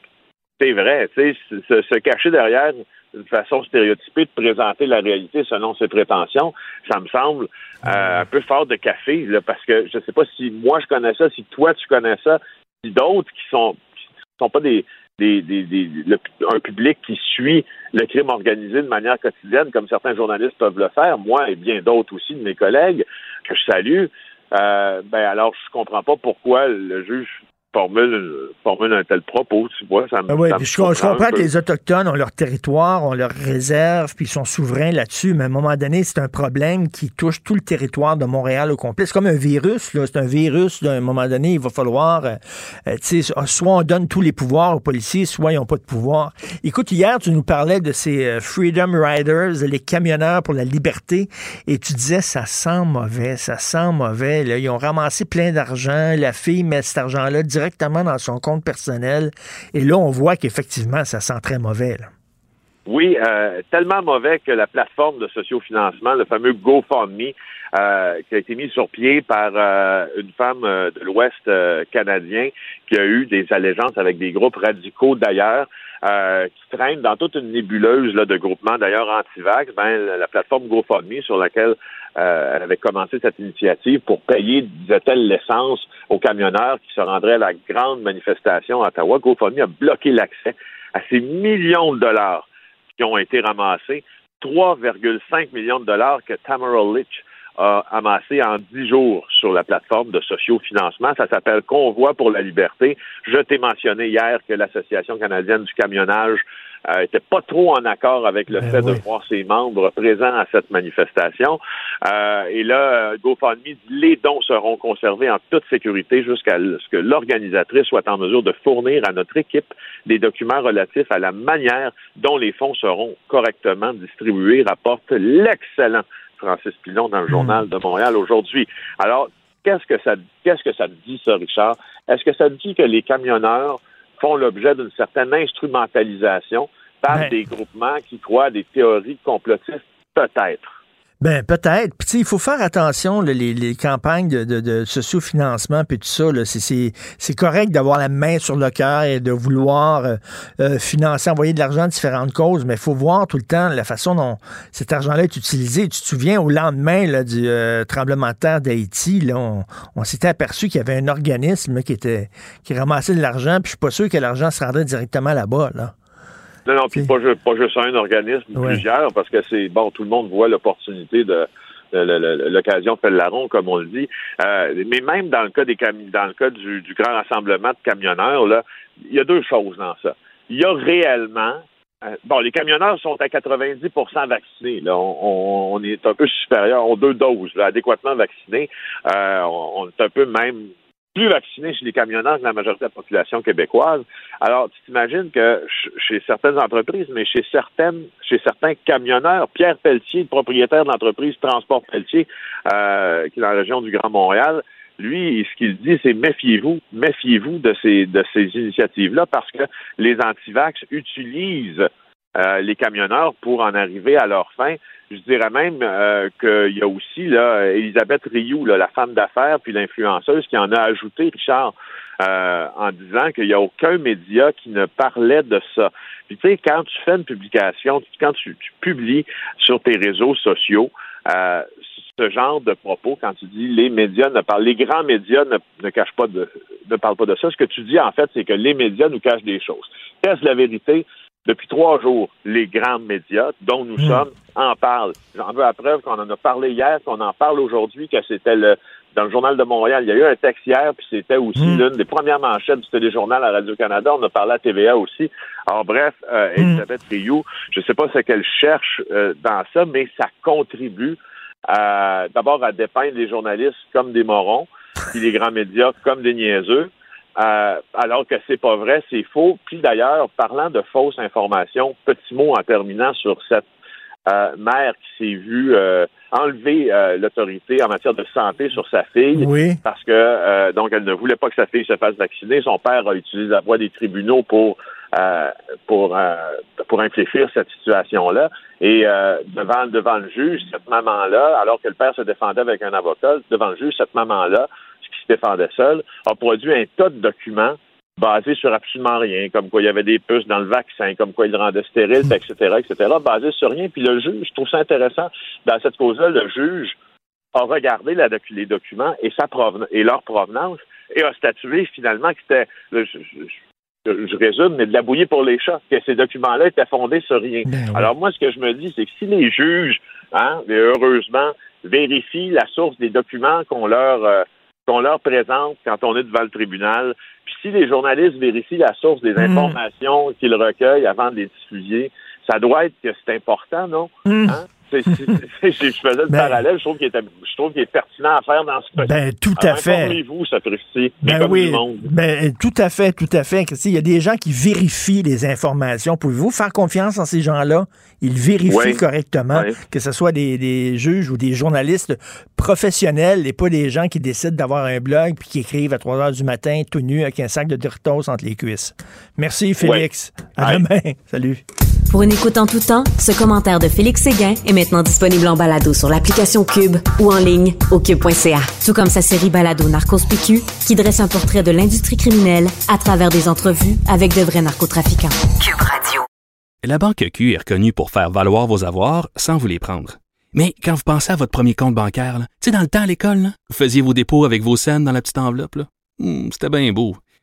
C'est vrai, tu sais, se, cacher derrière une façon stéréotypée de présenter la réalité selon ses prétentions, ça me semble euh, un peu fort de café, parce que je sais pas si moi je connais ça, si toi tu connais ça, si d'autres qui sont qui sont pas des des, des, un public qui suit le crime organisé de manière quotidienne, comme certains journalistes peuvent le faire, moi et bien d'autres aussi de mes collègues que je salue, euh, ben alors je comprends pas pourquoi le juge formule, formule un tel propos, tu vois. Ça, me- Ah oui, ça me puis je, comprends que les Autochtones ont leur territoire, ont leurs réserves, puis ils sont souverains là-dessus, mais à un moment donné, c'est un problème qui touche tout le territoire de Montréal au complet. C'est comme un virus, là. C'est un virus, là. À un moment donné, il va falloir, euh, euh, tu sais, soit on donne tous les pouvoirs aux policiers, soit ils n'ont pas de pouvoir. Écoute, hier, tu nous parlais de ces euh, Freedom Riders, les camionneurs pour la liberté, et tu disais, ça sent mauvais, ça sent mauvais. Là. Ils ont ramassé plein d'argent, la fille met cet argent-là directement dans son compte personnel, et là, on voit qu'effectivement, ça sent très mauvais. Oui, euh, tellement mauvais que la plateforme de sociofinancement, le fameux GoFundMe, euh, qui a été mis sur pied par euh, une femme de l'Ouest canadien qui a eu des allégeances avec des groupes radicaux d'ailleurs, qui traînent dans toute une nébuleuse de groupements d'ailleurs anti-vax, ben, la plateforme GoFundMe sur laquelle euh, elle avait commencé cette initiative pour payer, disait-elle, l'essence aux camionneurs qui se rendraient à la grande manifestation à Ottawa. GoFundMe a bloqué l'accès à ces millions de dollars qui ont été ramassés, 3,5 millions de dollars que Tamara Litch a amassé en 10 jours sur la plateforme de sociofinancement. Ça s'appelle Convoi pour la liberté. Je t'ai mentionné hier que l'Association canadienne du camionnage euh, était pas trop en accord avec le fait de voir ses membres présents à cette manifestation. Euh, et là, euh, GoFundMe dit les dons seront conservés en toute sécurité jusqu'à ce que l'organisatrice soit en mesure de fournir à notre équipe des documents relatifs à la manière dont les fonds seront correctement distribués, rapporte l'excellent Francis Pilon dans le journal de Montréal aujourd'hui. Alors, qu'est-ce que ça qu'est-ce que ça dit, ça, Richard? Est-ce que ça dit que les camionneurs font l'objet d'une certaine instrumentalisation par Ben. des groupements qui croient à des théories complotistes? Peut-être. Ben peut-être. Puis il faut faire attention les, campagnes de, de, de socio-financement puis tout ça. C'est- correct d'avoir la main sur le cœur et de vouloir euh, euh, financer, envoyer de l'argent à différentes causes, mais il faut voir tout le temps la façon dont cet argent-là est utilisé. Tu te souviens, au lendemain là, du euh, tremblement de terre d'Haïti, on, on s'était aperçu qu'il y avait un organisme qui était qui ramassait de l'argent, puis je suis pas sûr que l'argent se rendrait directement là-bas. Là. Non, non, puis pas, pas juste un organisme, Ouais. plusieurs, parce que c'est bon, tout le monde voit l'opportunité de de- l'occasion fait le larron, comme on le dit. Euh, mais même dans le cas des dans le cas du, du grand rassemblement de camionneurs, là, il y a deux choses dans ça. Il y a réellement euh, bon, les camionneurs sont à 90% vaccinés. Là. On, on- on est un peu supérieur, on deux doses, là, adéquatement vaccinés. Euh, on, on est un peu même plus vaccinés chez les camionneurs que la majorité de la population québécoise. Alors, tu t'imagines que ch- chez certaines entreprises, mais chez certaines, chez certains camionneurs, Pierre Pelletier, le propriétaire de l'entreprise Transport Pelletier, euh, qui est dans la région du Grand Montréal, lui, ce qu'il dit, c'est méfiez-vous, méfiez-vous de ces de ces initiatives-là parce que les antivax utilisent euh, les camionneurs pour en arriver à leur fin. Je dirais même euh, qu'il y a aussi là Elisabeth Rioux, là, la femme d'affaires puis l'influenceuse, qui en a ajouté, Richard, euh, en disant qu'il n'y a aucun média qui ne parlait de ça. Puis tu sais, quand tu fais une publication, quand tu, tu publies sur tes réseaux sociaux, euh, ce genre de propos, quand tu dis les médias ne parlent, les grands médias ne, ne cachent pas de, ne parlent pas de ça. Ce que tu dis en fait, c'est que les médias nous cachent des choses. Qu'est-ce la vérité? Depuis trois jours, les grands médias, dont nous sommes, en parlent. J'en veux la preuve qu'on en a parlé hier, qu'on en parle aujourd'hui, que c'était le dans le Journal de Montréal. Il y a eu un texte hier, puis c'était aussi l'une des premières manchettes du téléjournal à Radio-Canada. On a parlé à TVA aussi. Alors bref, euh, Elisabeth Rioux, je ne sais pas ce qu'elle cherche euh, dans ça, mais ça contribue à- d'abord à dépeindre les journalistes comme des morons, puis les grands médias comme des niaiseux. Euh, alors que c'est pas vrai, c'est faux. Puis d'ailleurs, parlant de fausses informations, petit mot en terminant sur cette euh, mère qui s'est vue euh, enlever euh, l'autorité en matière de santé sur sa fille Oui. parce que donc elle ne voulait pas que sa fille se fasse vacciner. Son père a utilisé la voie des tribunaux pour pour pour infléchir cette situation-là. Et devant devant le juge, cette maman-là, alors que le père se défendait avec un avocat, devant le juge, cette maman-là, qui se défendait seule, a produit un tas de documents basés sur absolument rien, comme quoi il y avait des puces dans le vaccin, comme quoi il le rendait stérile, etc., etc., basés sur rien. Puis le juge, je trouve ça intéressant, dans cette cause-là, le juge a regardé la docu- les documents et, sa proven- et leur provenance et a statué finalement que c'était, je, je- je- je résume, mais de la bouillie pour les chats, que ces documents-là étaient fondés sur rien. Alors moi, ce que je me dis, c'est que si les juges, hein, et heureusement, vérifient la source des documents qu'on leur euh, qu'on leur présente quand on est devant le tribunal. Puis si les journalistes vérifient la source des informations qu'ils recueillent avant de les diffuser, ça doit être que c'est important, non? Hein? C'est- c'est- c'est- je faisais le Ben- parallèle, je trouve qu'il est, je trouve qu'il est pertinent à faire dans ce cas Ben, tout à fait. Informez-vous, Ben comme oui, monde. ben, tout à fait, tout à fait. Il y a des gens qui vérifient les informations. Pouvez-vous faire confiance en ces gens-là? Ils vérifient Oui. correctement, Oui. que ce soit des, des juges ou des journalistes professionnels et pas des gens qui décident d'avoir un blog puis qui écrivent à 3 heures du matin tout nu avec un sac de Doritos entre les cuisses. Merci, Félix. À demain. Salut. Pour une écoute en tout temps, ce commentaire de Félix Séguin est maintenant disponible en balado sur l'application Cube ou en ligne au cube.ca. Tout comme sa série balado Narcos PQ qui dresse un portrait de l'industrie criminelle à travers des entrevues avec de vrais narcotrafiquants. Cube Radio. La Banque Q est reconnue pour faire valoir vos avoirs sans vous les prendre. Mais quand vous pensez à votre premier compte bancaire, tu sais, dans le temps à l'école, vous faisiez vos dépôts avec vos scènes dans la petite enveloppe. Hmm, C'était bien beau.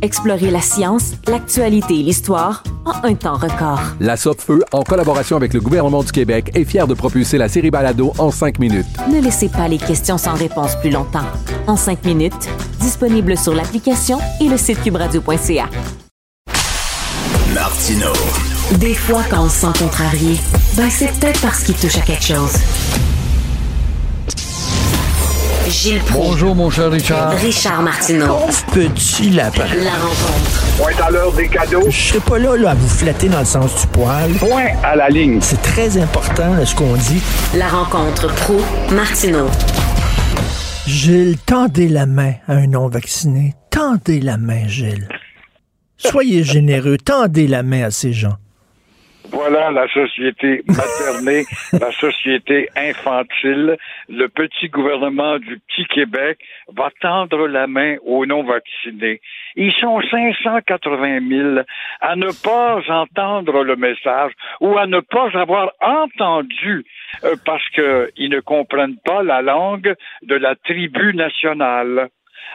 Explorez la science, l'actualité et l'histoire en un temps record. La Feu, en collaboration avec le gouvernement du Québec, est fière de propulser la série Balado en cinq minutes. Ne laissez pas les questions sans réponse plus longtemps. En cinq minutes, disponible sur l'application et le site cubradio.ca. Martino. Des fois, quand on se sent contrarié, ben c'est peut-être parce qu'il touche à quelque chose. Gilles Proulx. Bonjour, mon cher Richard. Richard Martineau. Petit lapin. La rencontre. Point à l'heure des cadeaux. Je serai pas là, là à vous flatter dans le sens du poil. Point à la ligne. C'est très important là, ce qu'on dit. La rencontre pro martineau Gilles, tendez la main à un non-vacciné. Tendez la main, Gilles. Soyez généreux. Tendez la main à ces gens. Voilà la société maternée, la société infantile. Le petit gouvernement du petit Québec va tendre la main aux non-vaccinés. Ils sont 580 000 à ne pas entendre le message ou à ne pas avoir entendu euh, parce qu'ils ne comprennent pas la langue de la tribu nationale.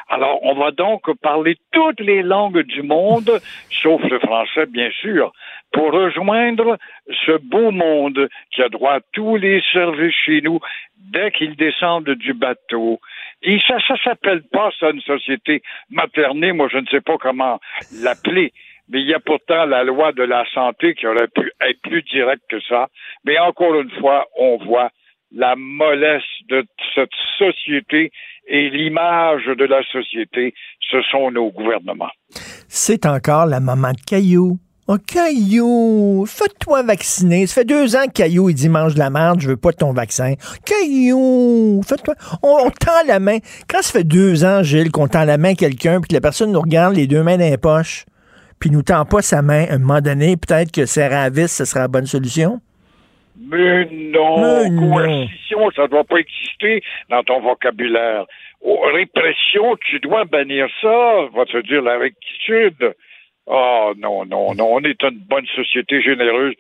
Alors, on va donc parler toutes les langues du monde, sauf le français, bien sûr, pour rejoindre ce beau monde qui a droit à tous les services chez nous dès qu'ils descendent du bateau. Et ça, ça s'appelle pas ça une société maternée, moi je ne sais pas comment l'appeler. Mais il y a pourtant la loi de la santé qui aurait pu être plus directe que ça. Mais encore une fois, on voit la mollesse de cette société et l'image de la société, ce sont nos gouvernements. C'est encore la maman de Caillou. Oh, Caillou, fais-toi vacciner. Ça fait deux ans que Caillou, il dit mange de la merde, je veux pas ton vaccin. Caillou, fais-toi. On, on tend la main. Quand ça fait deux ans, Gilles, qu'on tend la main à quelqu'un, puis que la personne nous regarde les deux mains dans les poches, puis nous tend pas sa main, à un moment donné, peut-être que serrer à vis, ce sera la bonne solution? Mais non, Mais non. coercition, ça ne doit pas exister dans ton vocabulaire. Oh, répression, tu dois bannir ça, va te dire la rectitude. Oh non, non, non, on est une bonne société généreuse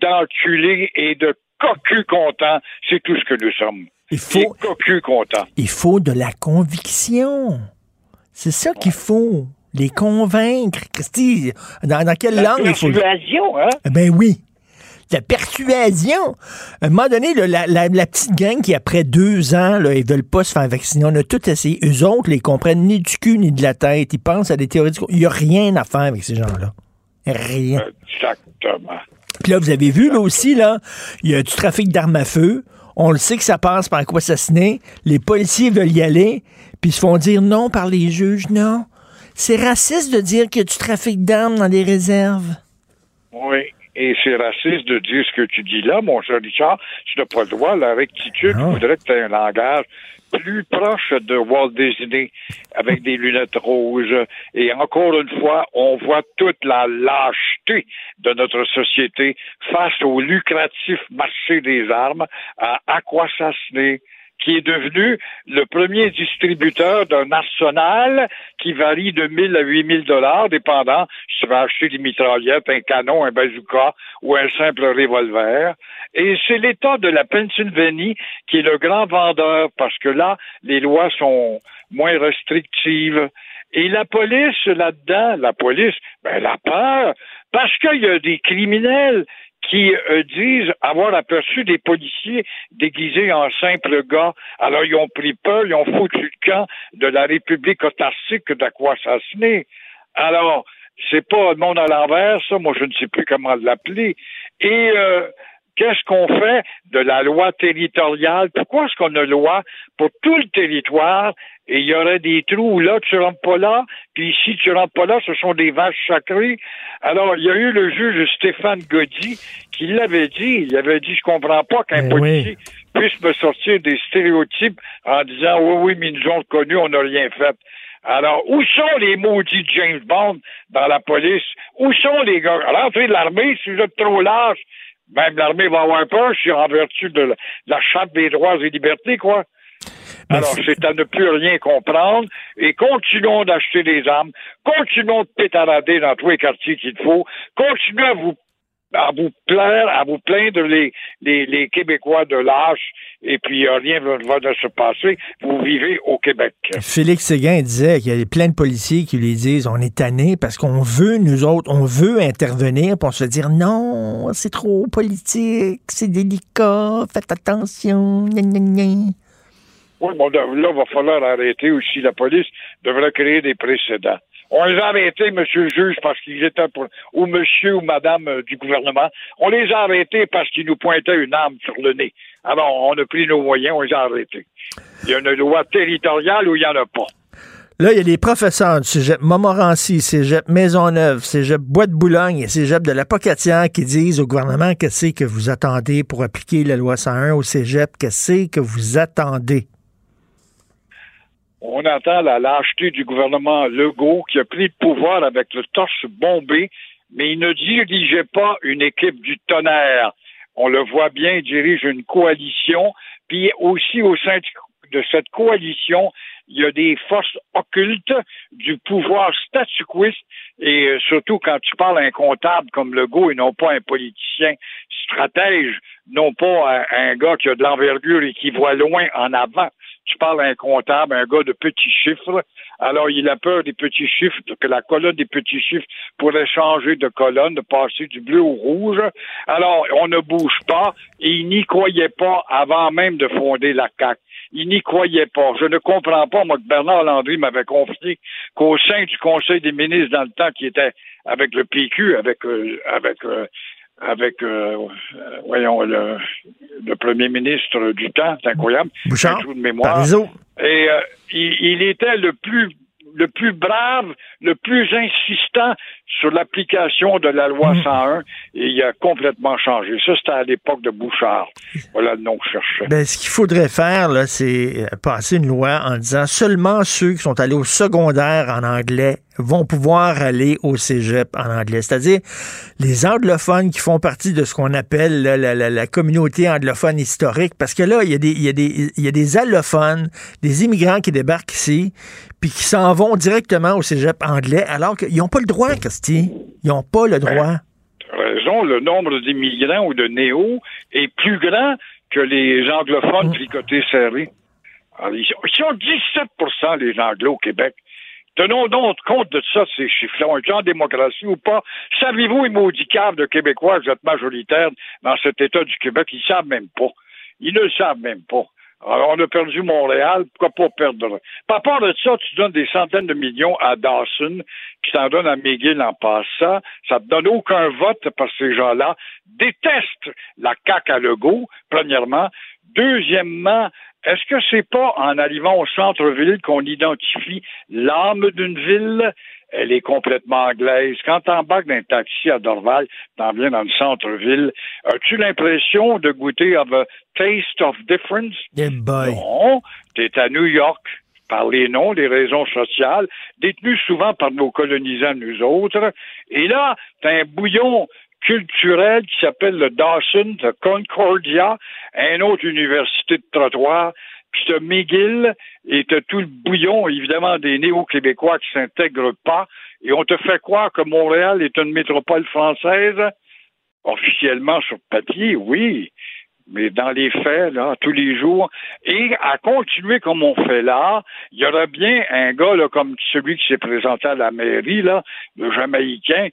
d'enculés et de cocus contents. C'est tout ce que nous sommes. Il faut- Des cocus contents. Il faut de la conviction. C'est ça qu'il faut. Les convaincre. Christy, dans, dans quelle La langue il faut. persuasion, hein? Ben oui. La persuasion. À un moment donné, là, la, la- la petite gang qui, après deux ans, là, ils veulent pas se faire vacciner, on a tout essayé. Eux autres, là, ils comprennent ni du cul ni de la tête. Ils pensent à des théories du. Il n'y a rien à faire avec ces gens-là. Rien. Exactement. Puis là, vous avez vu, là aussi, là, il y a du trafic d'armes à feu. On le sait que ça passe par quoi assassiner. Les policiers veulent y aller, puis ils se font dire non par les juges. Non. C'est raciste de dire que tu trafiques d'armes dans les réserves. Oui. Et c'est raciste de dire ce que tu dis là, mon cher Richard. Tu n'as pas le droit. La rectitude, je voudrais que tu aies un langage plus proche de Walt Disney avec des lunettes rouges. Et encore une fois, on voit toute la lâcheté de notre société face au lucratif marché des armes à Aquasasné qui est devenu le premier distributeur d'un arsenal qui varie de 1000 à 8000 dollars, dépendant si tu vas acheter des mitraillettes, un canon, un bazooka ou un simple revolver. Et c'est l'État de la Pennsylvanie qui est le grand vendeur parce que là, les lois sont moins restrictives. Et la police, là-dedans, la police, ben, elle a peur parce qu'il y a des criminels qui euh, disent avoir aperçu des policiers déguisés en simples gars. Alors, ils ont pris peur, ils ont foutu le camp de la République autarcique d'Aquassassiné. Alors, c'est pas le monde à l'envers, ça, moi je ne sais plus comment l'appeler. Et euh, qu'est-ce qu'on fait de la loi territoriale? Pourquoi est-ce qu'on a une loi pour tout le territoire et il y aurait des trous où là, tu rentres pas là, puis ici, tu rentres pas là, ce sont des vaches sacrées. Alors, il y a eu le juge Stéphane Goddy qui l'avait dit, il avait dit, je comprends pas qu'un Eh policier puisse me sortir des stéréotypes en disant, oui, oui, mais ils nous ont connus, on n'a rien fait. Alors, où sont les maudits James Bond dans la police? Où sont les gars? À l'entrée de l'armée, si vous êtes trop lâche, même l'armée va avoir peur, suis en vertu de la, la Charte des droits et libertés, quoi. Alors, c'est à ne plus rien comprendre et continuons d'acheter des armes, continuons de pétarader dans tous les quartiers qu'il faut, continuons à vous à vous plaindre, à vous plaindre les, les, les Québécois de lâche et puis euh, rien ne va de se passer. Vous vivez au Québec. Félix Séguin disait qu'il y a plein de policiers qui lui disent on est tannés parce qu'on veut, nous autres, on veut intervenir, pour se dire non, c'est trop politique, c'est délicat, faites attention, gna, gna, gna. Oui, bon, là, il va falloir arrêter aussi. La police devrait créer des précédents. On les a arrêtés, monsieur le juge, parce qu'ils étaient pour, ou monsieur ou madame euh, du gouvernement. On les a arrêtés parce qu'ils nous pointaient une arme sur le nez. Alors, on a pris nos moyens, on les a arrêtés. Il y a une loi territoriale où il n'y en a pas? Là, il y a les professeurs du cégep Montmorency, cégep Maisonneuve, cégep Bois-de-Boulogne et cégep de la Pocatière qui disent au gouvernement qu'est-ce que vous attendez pour appliquer la loi 101 au cégep, qu'est-ce que vous attendez? On entend la lâcheté du gouvernement Legault qui a pris le pouvoir avec le torse bombé, mais il ne dirigeait pas une équipe du tonnerre. On le voit bien, il dirige une coalition, puis aussi au sein de cette coalition, il y a des forces occultes du pouvoir statuquiste et euh, surtout quand tu parles à un comptable comme Legault et non pas un politicien stratège, non pas un gars qui a de l'envergure et qui voit loin en avant. Tu parles à un comptable, un gars de petits chiffres. Alors, il a peur des petits chiffres, que la colonne des petits chiffres pourrait changer de colonne, de passer du bleu au rouge. Alors, on ne bouge pas et il n'y croyait pas avant même de fonder la CAC. Il n'y croyait pas. Je ne comprends pas, moi, que Bernard Landry m'avait confié qu'au sein du Conseil des ministres dans le temps qui était avec le PQ, avec, euh, avec euh, avec, euh, voyons, le, le, premier ministre du temps, c'est incroyable. Bouchard, un trou de mémoire. Parizeau. Et euh, il, il, était le plus le plus brave, le plus insistant sur l'application de la loi 101 et il a complètement changé. Ça, c'était à l'époque de Bouchard. Voilà le nom que je cherchais. Ben, ce qu'il faudrait faire, là, c'est passer une loi en disant seulement ceux qui sont allés au secondaire en anglais vont pouvoir aller au cégep en anglais. C'est-à-dire les anglophones qui font partie de ce qu'on appelle là, la, la, la, communauté anglophone historique, parce que là, il y, a des, il, y a des, il y a des allophones, des immigrants qui débarquent ici, puis qui s'en vont directement au cégep anglais, alors qu'ils n'ont pas le droit, Ils n'ont pas le droit. Ben, raison, le nombre d'immigrants ou de néo est plus grand que les anglophones mmh. tricotés serrés. Alors, ils sont 17% les anglos au Québec. Tenons donc compte de ça, ces chiffres-là. On est en démocratie ou pas? Savez-vous, les maudits caves de Québécois, vous êtes majoritaires dans cet État du Québec, ils savent même pas. Ils ne le savent même pas. Alors, on a perdu Montréal, pourquoi pas perdre? Par part de ça, tu donnes des centaines de millions à Dawson, qui t'en donne à McGill en passant. Ça te donne aucun vote parce que ces gens-là détestent la CAQ à Legault, premièrement. Deuxièmement, est-ce que c'est pas en arrivant au centre-ville qu'on identifie l'âme d'une ville? Elle est complètement anglaise. Quand t'embarques d'un taxi à Dorval, t'en viens dans le centre-ville, as-tu l'impression de goûter of a taste of difference? Non. T'es à New York par les noms, les raisons sociales, détenues souvent par nos colonisants, nous autres. Et là, t'as un bouillon culturel qui s'appelle le Dawson, de Concordia, une autre université de trottoir, puis t'as McGill et tout le bouillon, évidemment, des néo-québécois qui s'intègrent pas, et on te fait croire que Montréal est une métropole française. Officiellement, sur papier, oui, mais dans les faits, là, tous les jours, et à continuer comme on fait là, il y aura bien un gars là, comme celui qui s'est présenté à la mairie, là, le Jamaïcain,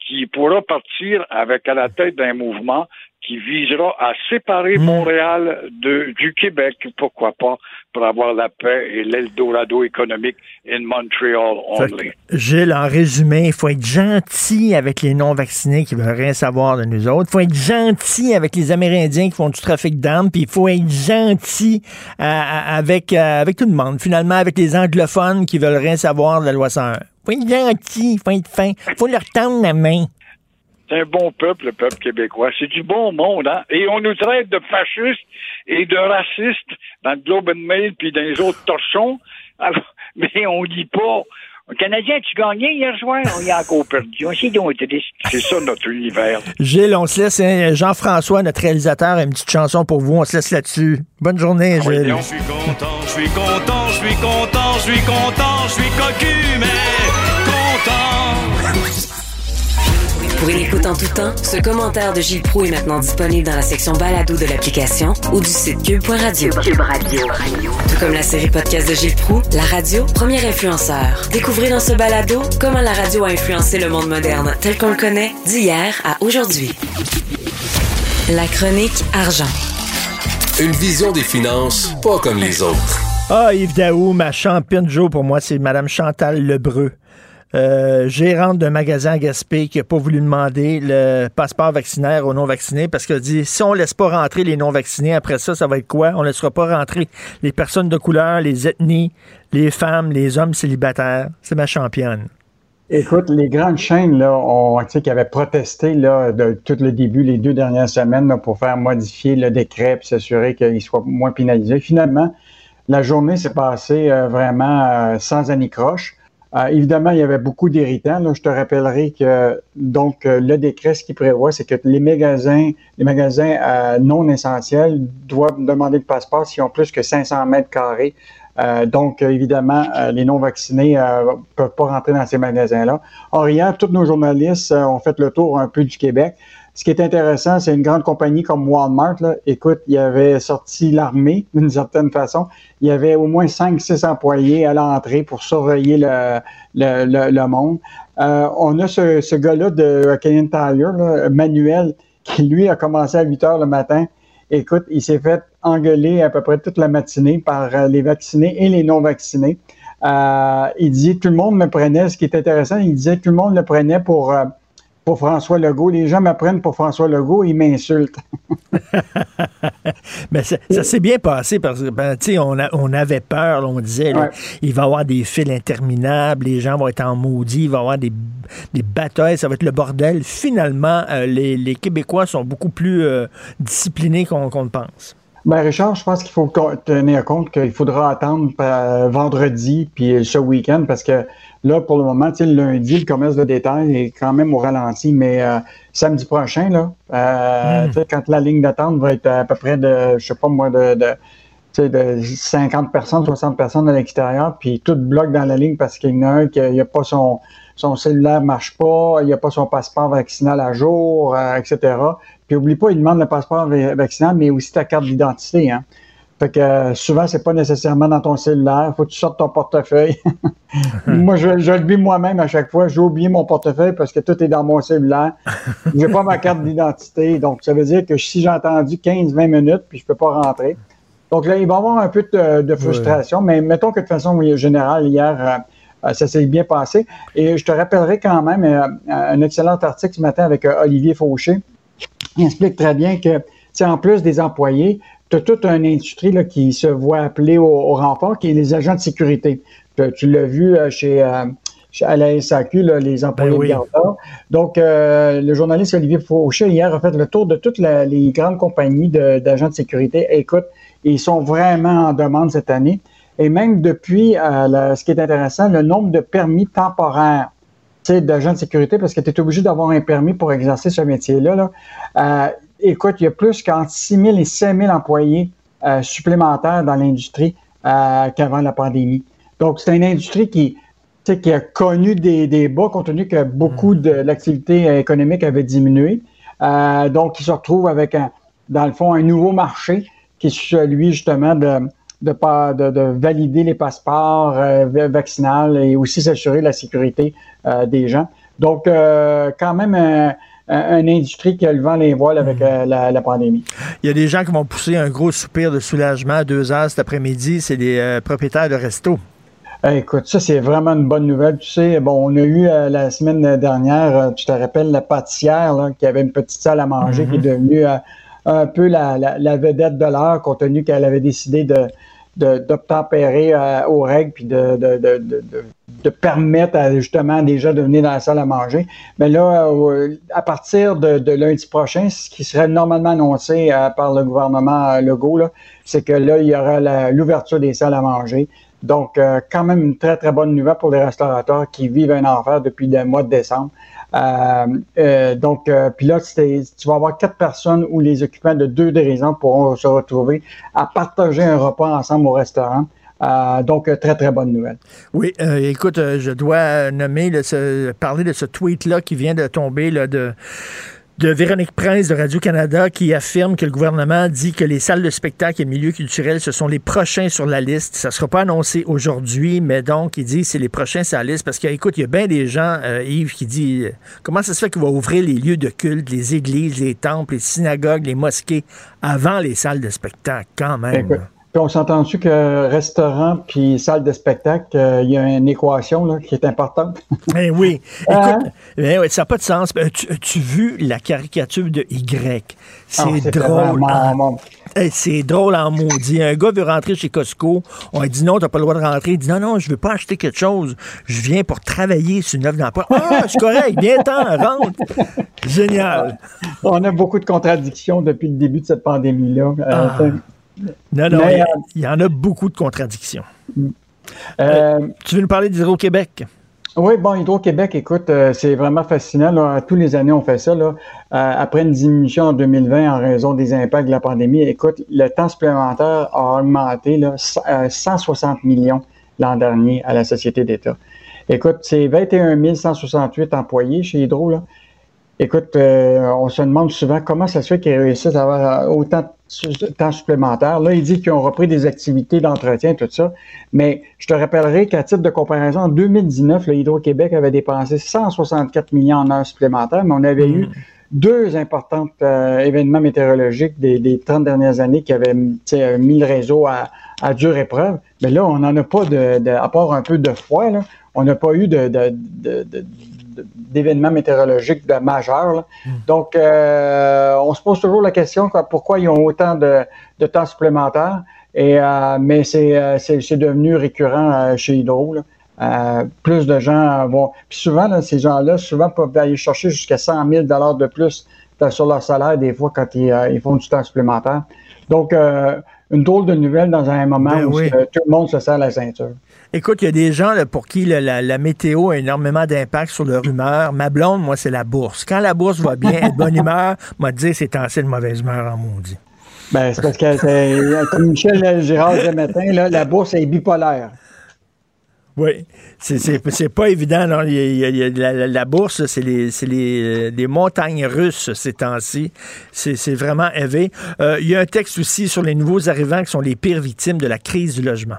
qui pourra partir avec à la tête d'un mouvement qui visera à séparer Montréal de, du Québec, pourquoi pas, pour avoir la paix et l'Eldorado économique in Montreal only. Gilles, en résumé, il faut être gentil avec les non-vaccinés qui veulent rien savoir de nous autres. Il faut être gentil avec les Amérindiens qui font du trafic d'armes, puis il faut être gentil euh, avec, euh, avec tout le monde. Finalement, avec les anglophones qui veulent rien savoir de la loi 101. Faut être gentil, faut être fin, faut leur tendre la main. C'est un bon peuple, le peuple québécois. C'est du bon monde, hein? Et on nous traite de fascistes et de racistes dans le Globe and Mail puis dans les autres torchons. Alors, mais on dit pas. Canadien, tu gagnais hier soir? On y a encore perdu. C'est donc triste. C'est ça notre univers. Gilles, on se laisse. hein, Jean-François, notre réalisateur, a une petite chanson pour vous. On se laisse là-dessus. Bonne journée, Gilles. Je suis content, je suis content, je suis content, je suis content, je suis cocu, mais Pour une écoute en tout temps, ce commentaire de Gilles Proux est maintenant disponible dans la section balado de l'application ou du site cube.radio. Cube Radio. Tout comme la série podcast de Gilles Proux, la radio, premier influenceur. Découvrez dans ce balado comment la radio a influencé le monde moderne tel qu'on le connaît d'hier à aujourd'hui. La chronique argent. Une vision des finances pas comme les autres. Ah, Yves Daou, ma championne Joe pour moi, c'est Madame Chantal Lebreu. Euh, gérante d'un magasin à Gaspé qui n'a pas voulu demander le passeport vaccinaire aux non-vaccinés parce qu'elle dit si on laisse pas rentrer les non-vaccinés, après ça, ça va être quoi? On ne laissera pas rentrer les personnes de couleur, les ethnies, les femmes, les hommes célibataires. C'est ma championne. Écoute, les grandes chaînes là, ont, qui avaient protesté là, de tout le début, les deux dernières semaines, pour faire modifier le décret et s'assurer qu'il soit moins pénalisé. Finalement, la journée s'est passée euh, vraiment euh, sans anicroche. Euh, évidemment, il y avait beaucoup d'irritants. là. Je te rappellerai que donc euh, le décret, ce qui prévoit, c'est que les magasins, les magasins euh, non essentiels doivent demander le passeport s'ils ont plus que 500 mètres carrés. Euh, donc, évidemment, les non-vaccinés ne peuvent pas rentrer dans ces magasins-là. Or, hier, tous nos journalistes ont fait le tour un peu du Québec. Ce qui est intéressant, c'est une grande compagnie comme Walmart. Là. Écoute, il avait sorti l'armée d'une certaine façon. Il y avait au moins 5-6 employés à l'entrée pour surveiller le, le, le, monde. Euh, on a ce, ce gars-là de Canadian Tire, là, Manuel, qui lui a commencé à 8 heures le matin. Écoute, il s'est fait engueuler à peu près toute la matinée par euh, les vaccinés et les non-vaccinés. Euh, il dit tout le monde me prenait, ce qui est intéressant, il disait tout le monde le prenait pour, euh, pour François Legault. Les gens me prennent pour François Legault, ils m'insultent. Mais ça, ça s'est bien passé parce que, ben, tu sais, on, a- on avait peur, là, on disait, là, Ouais. il va y avoir des fils interminables, les gens vont être en maudit, il va y avoir des, des batailles, ça va être le bordel. Finalement, euh, les, les Québécois sont beaucoup plus euh, disciplinés qu'on qu'on le pense. Ben Richard, je pense qu'il faut tenir compte qu'il faudra attendre euh, vendredi puis ce week-end parce que là, pour le moment, le lundi, le commerce de détail est quand même au ralenti, mais euh, samedi prochain, là, euh, sais, quand la ligne d'attente va être à peu près de, je sais pas moi, de, de, de 50 personnes, 60 personnes à l'extérieur, puis tout bloque dans la ligne parce qu'il y en a un qui n'a pas son, son cellulaire marche pas, il n'a pas son passeport vaccinal à jour, euh, etc. Puis oublie pas, il demande le passeport va- vaccinal, mais aussi ta carte d'identité. Hein. Fait que euh, souvent, c'est pas nécessairement dans ton cellulaire. Faut que tu sortes ton portefeuille. Moi, je, je le vis moi-même à chaque fois. J'ai oublié mon portefeuille parce que tout est dans mon cellulaire. J'ai pas ma carte d'identité. Donc, ça veut dire que si j'ai entendu 15-20 minutes, puis je peux pas rentrer. Donc là, il va y avoir un peu de, de frustration, mais mettons que de façon générale, hier, euh, euh, ça s'est bien passé. Et je te rappellerai quand même euh, un excellent article ce matin avec euh, Olivier Fauché. Il explique très bien que, en plus des employés, tu as toute une industrie là, qui se voit appeler au, au renfort, qui est les agents de sécurité. Tu, tu l'as vu euh, chez, euh, chez- à la SAQ, là, les employés Ben oui. de garde Donc, euh, le journaliste Olivier Fauché, hier, a fait le tour de toutes la- les grandes compagnies d'agents de, sécurité. Écoute, ils sont vraiment en demande cette année. Et même depuis, euh, la- ce qui est intéressant, le nombre de permis temporaires d'agents de sécurité, parce que tu es obligé d'avoir un permis pour exercer ce métier-là. Là. Euh, écoute, il y a plus qu'entre 6 000 et 5 000 employés euh, supplémentaires dans l'industrie euh, qu'avant la pandémie. Donc, c'est une industrie qui, qui a connu des, des bas, compte tenu que beaucoup de l'activité économique avait diminué. Donc, ils se retrouvent avec, un, dans le fond, un nouveau marché qui est celui, justement, de, de, pas- de, de valider les passeports euh, va- vaccinales et aussi s'assurer la sécurité des gens. Donc, euh, quand même, un, un- une industrie qui a le vent les voiles avec euh, la, la pandémie. Il y a des gens qui vont pousser un gros soupir de soulagement à deux heures cet après-midi. C'est des euh, propriétaires de restos. Écoute, ça, c'est vraiment une bonne nouvelle. Tu sais, bon, on a eu euh, la semaine dernière, euh, tu te rappelles, la pâtissière là, qui avait une petite salle à manger qui est devenue euh, un peu la, la- la vedette de l'heure, compte tenu qu'elle avait décidé de d'obtempérer euh, aux règles puis de, de, de, de, de- permettre à, justement des gens de venir dans la salle à manger. Mais là, euh, à partir de, de lundi prochain, ce qui serait normalement annoncé euh, par le gouvernement euh, Legault, c'est que là, il y aura l'ouverture des salles à manger. Donc, quand même une très, très bonne nouvelle pour les restaurateurs qui vivent un enfer depuis le mois de décembre. Donc, puis là, tu vas avoir quatre personnes où les occupants de deux des résidents pourront se retrouver à partager un repas ensemble au restaurant. Euh, donc, euh, très, très bonne nouvelle. Oui, euh, écoute, euh, je dois nommer, le- ce- parler de ce tweet-là qui vient de tomber là, de, de Véronique Prince de Radio-Canada qui affirme que le gouvernement dit que les salles de spectacle et le milieu culturel, ce sont les prochains sur la liste. Ça ne sera pas annoncé aujourd'hui, mais donc, il dit c'est les prochains sur la liste parce qu'écoute, il y a bien des gens, euh, Yves, qui dit euh, comment ça se fait qu'il va ouvrir les lieux de culte, les églises, les temples, les synagogues, les mosquées avant les salles de spectacle, quand même. Écoute, puis on s'entend dessus que restaurant puis salle de spectacle, euh, il y a une équation là, qui est importante? Eh oui. Hein? Écoute, eh ça n'a pas de sens. Euh, Tu, as-tu vu la caricature de Y? C'est Ah, drôle. en- bon. Eh, c'est drôle en maudit. Un gars veut rentrer chez Costco. On lui dit non, t'as pas le droit de rentrer. Il dit non, non, je veux pas acheter quelque chose. Je viens pour travailler sur une œuvre d'emploi. Ah, c'est correct, viens-t'en, rentre. Génial. On a beaucoup de contradictions depuis le début de cette pandémie-là. Euh, Ah. Non, non, Mais, il y a- euh, il y, en a beaucoup de contradictions. Euh, tu veux nous parler d'Hydro-Québec? Oui, bon, Hydro-Québec, écoute, euh, c'est vraiment fascinant. Là. Tous les années, on fait ça. Là. Euh, après une diminution en 2020 en raison des impacts de la pandémie, écoute, le temps supplémentaire a augmenté là, c- euh, 160 millions l'an dernier à la Société d'État. Écoute, c'est 21 168 employés chez Hydro. Là. Écoute, euh, on se demande souvent comment ça se fait qu'ils réussissent à avoir euh, autant de temps supplémentaire. Là, il dit qu'ils ont repris des activités d'entretien, tout ça. Mais je te rappellerai qu'à titre de comparaison, en 2019, le Hydro-Québec avait dépensé 164 millions en heures supplémentaires, mais on avait eu deux importants euh, événements météorologiques des, des 30 dernières années qui avaient sais, mis le réseau à, à dure épreuve. Mais là, on n'en a pas de, de- à part un peu de froid, là, on n'a pas eu de- d'événements météorologiques de majeurs. là. Donc, euh, on se pose toujours la question quoi, pourquoi ils ont autant de, de temps supplémentaire. Et, euh, mais c'est, euh, c'est, devenu récurrent chez Hydro. là. Plus de gens vont. Puis souvent, là, ces gens-là, souvent peuvent aller chercher jusqu'à 100 000 de plus sur leur salaire des fois quand ils, ils font du temps supplémentaire. Donc, une drôle de nouvelle dans un moment Ben où oui. tout le monde se serre la ceinture. Écoute, il y a des gens là, pour qui la, la météo a énormément d'impact sur leur humeur. Ma blonde, moi, c'est la bourse. Quand la bourse va bien, elle est de bonne humeur, m'a dit c'est temps de mauvaise humeur en maudit. Ben, c'est parce que, c'est- comme Michel Girard le matin, là, la bourse est bipolaire. Oui, c'est- pas évident. Non? Il y a- il y a- il y a la, la- la bourse, c'est les, euh, les montagnes russes ces temps-ci. C'est c'est vraiment élevé. Euh, il y a un texte aussi sur les nouveaux arrivants qui sont les pires victimes de la crise du logement.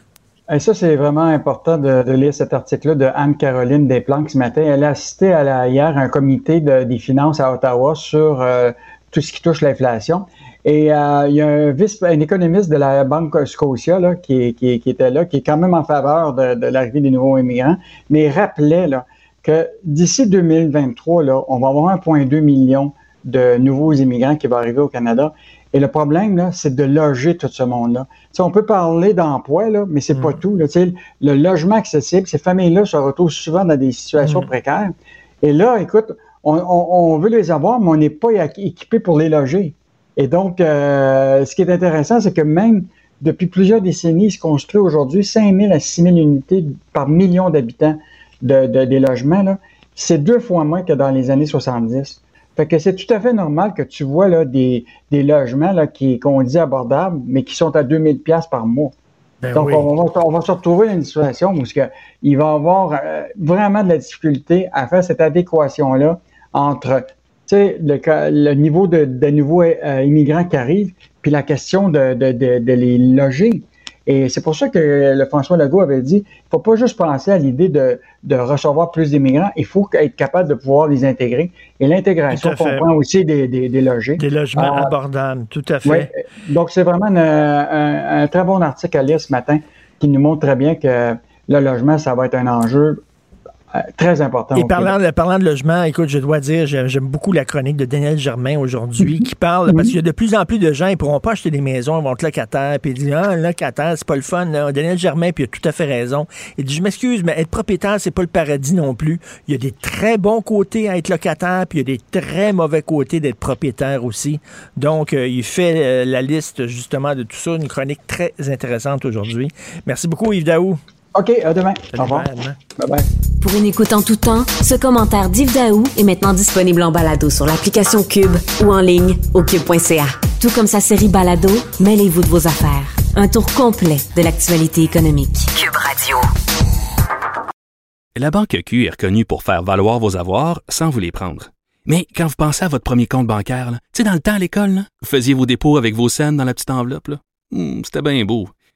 Et ça, c'est vraiment important de, lire cet article-là de Anne-Caroline Desplanques ce matin. Elle a assisté à hier à un comité de- des finances à Ottawa sur euh, tout ce qui touche l'inflation. Et euh, il y a un, vice, un économiste de la Banque Scotia là, qui, était là, qui est quand même en faveur de, l'arrivée des nouveaux immigrants, mais il rappelait que d'ici 2023, là, on va avoir 1,2 million de nouveaux immigrants qui vont arriver au Canada. Et le problème, là, c'est de loger tout ce monde-là. on peut parler d'emploi, là, mais c'est pas Mm. tout. Là. Le logement accessible, ces familles-là se retrouvent souvent dans des situations Mm. précaires. Et là, écoute, on, on- on veut les avoir, mais on n'est pas équipé pour les loger. Et donc, euh, ce qui est intéressant, c'est que même depuis plusieurs décennies, il se construit aujourd'hui 5 000 à 6 000 unités par million d'habitants de, de- des logements. là. C'est deux fois moins que dans les années 70. Fait que c'est tout à fait normal que tu vois là, des, des logements là, qui, qu'on dit abordables, mais qui sont à 2000 pièces par mois. Ben Donc, oui. on, va, on va se retrouver dans une situation où il va y avoir euh, vraiment de la difficulté à faire cette adéquation-là entre tu sais, le, le niveau de, de nouveaux euh, immigrants qui arrivent, puis la question de, de, de, de les loger. Et c'est pour ça que le François Legault avait dit, il faut pas juste penser à l'idée de, de recevoir plus d'immigrants, il faut être capable de pouvoir les intégrer. Et l'intégration comprend aussi des, des, des logés. Des logements Ah, abordables, tout à fait. Donc, c'est vraiment une- un, un très bon article à lire ce matin qui nous montre très bien que le logement, ça va être un enjeu euh, très important. Et parlant de, parlant de logement, écoute, je dois dire, j'aime beaucoup la chronique de Daniel Germain aujourd'hui qui parle, parce qu'il y a de plus en plus de gens, ils pourront pas acheter des maisons, ils vont être locataires, puis ils disent, ah, locataire, c'est pas le fun. là. Daniel Germain, puis il a tout à fait raison. Il dit, je m'excuse, mais être propriétaire, c'est pas le paradis non plus. Il y a des très bons côtés à être locataire, puis il y a des très mauvais côtés d'être propriétaire aussi. Donc, euh, il fait euh, la liste, justement, de tout ça, une chronique très intéressante aujourd'hui. Merci beaucoup, Yves Daou. OK, à demain. Au revoir. Bye bye. Pour une écoute en tout temps, ce commentaire d'Yves Daou est maintenant disponible en balado sur l'application Cube ou en ligne au cube.ca. Tout comme sa série Balado, mêlez-vous de vos affaires. Un tour complet de l'actualité économique. Cube Radio. La Banque Q est reconnue pour faire valoir vos avoirs sans vous les prendre. Mais quand vous pensez à votre premier compte bancaire, tu sais, dans le temps à l'école, vous faisiez vos dépôts avec vos scènes dans la petite enveloppe. Hmm, C'était bien beau.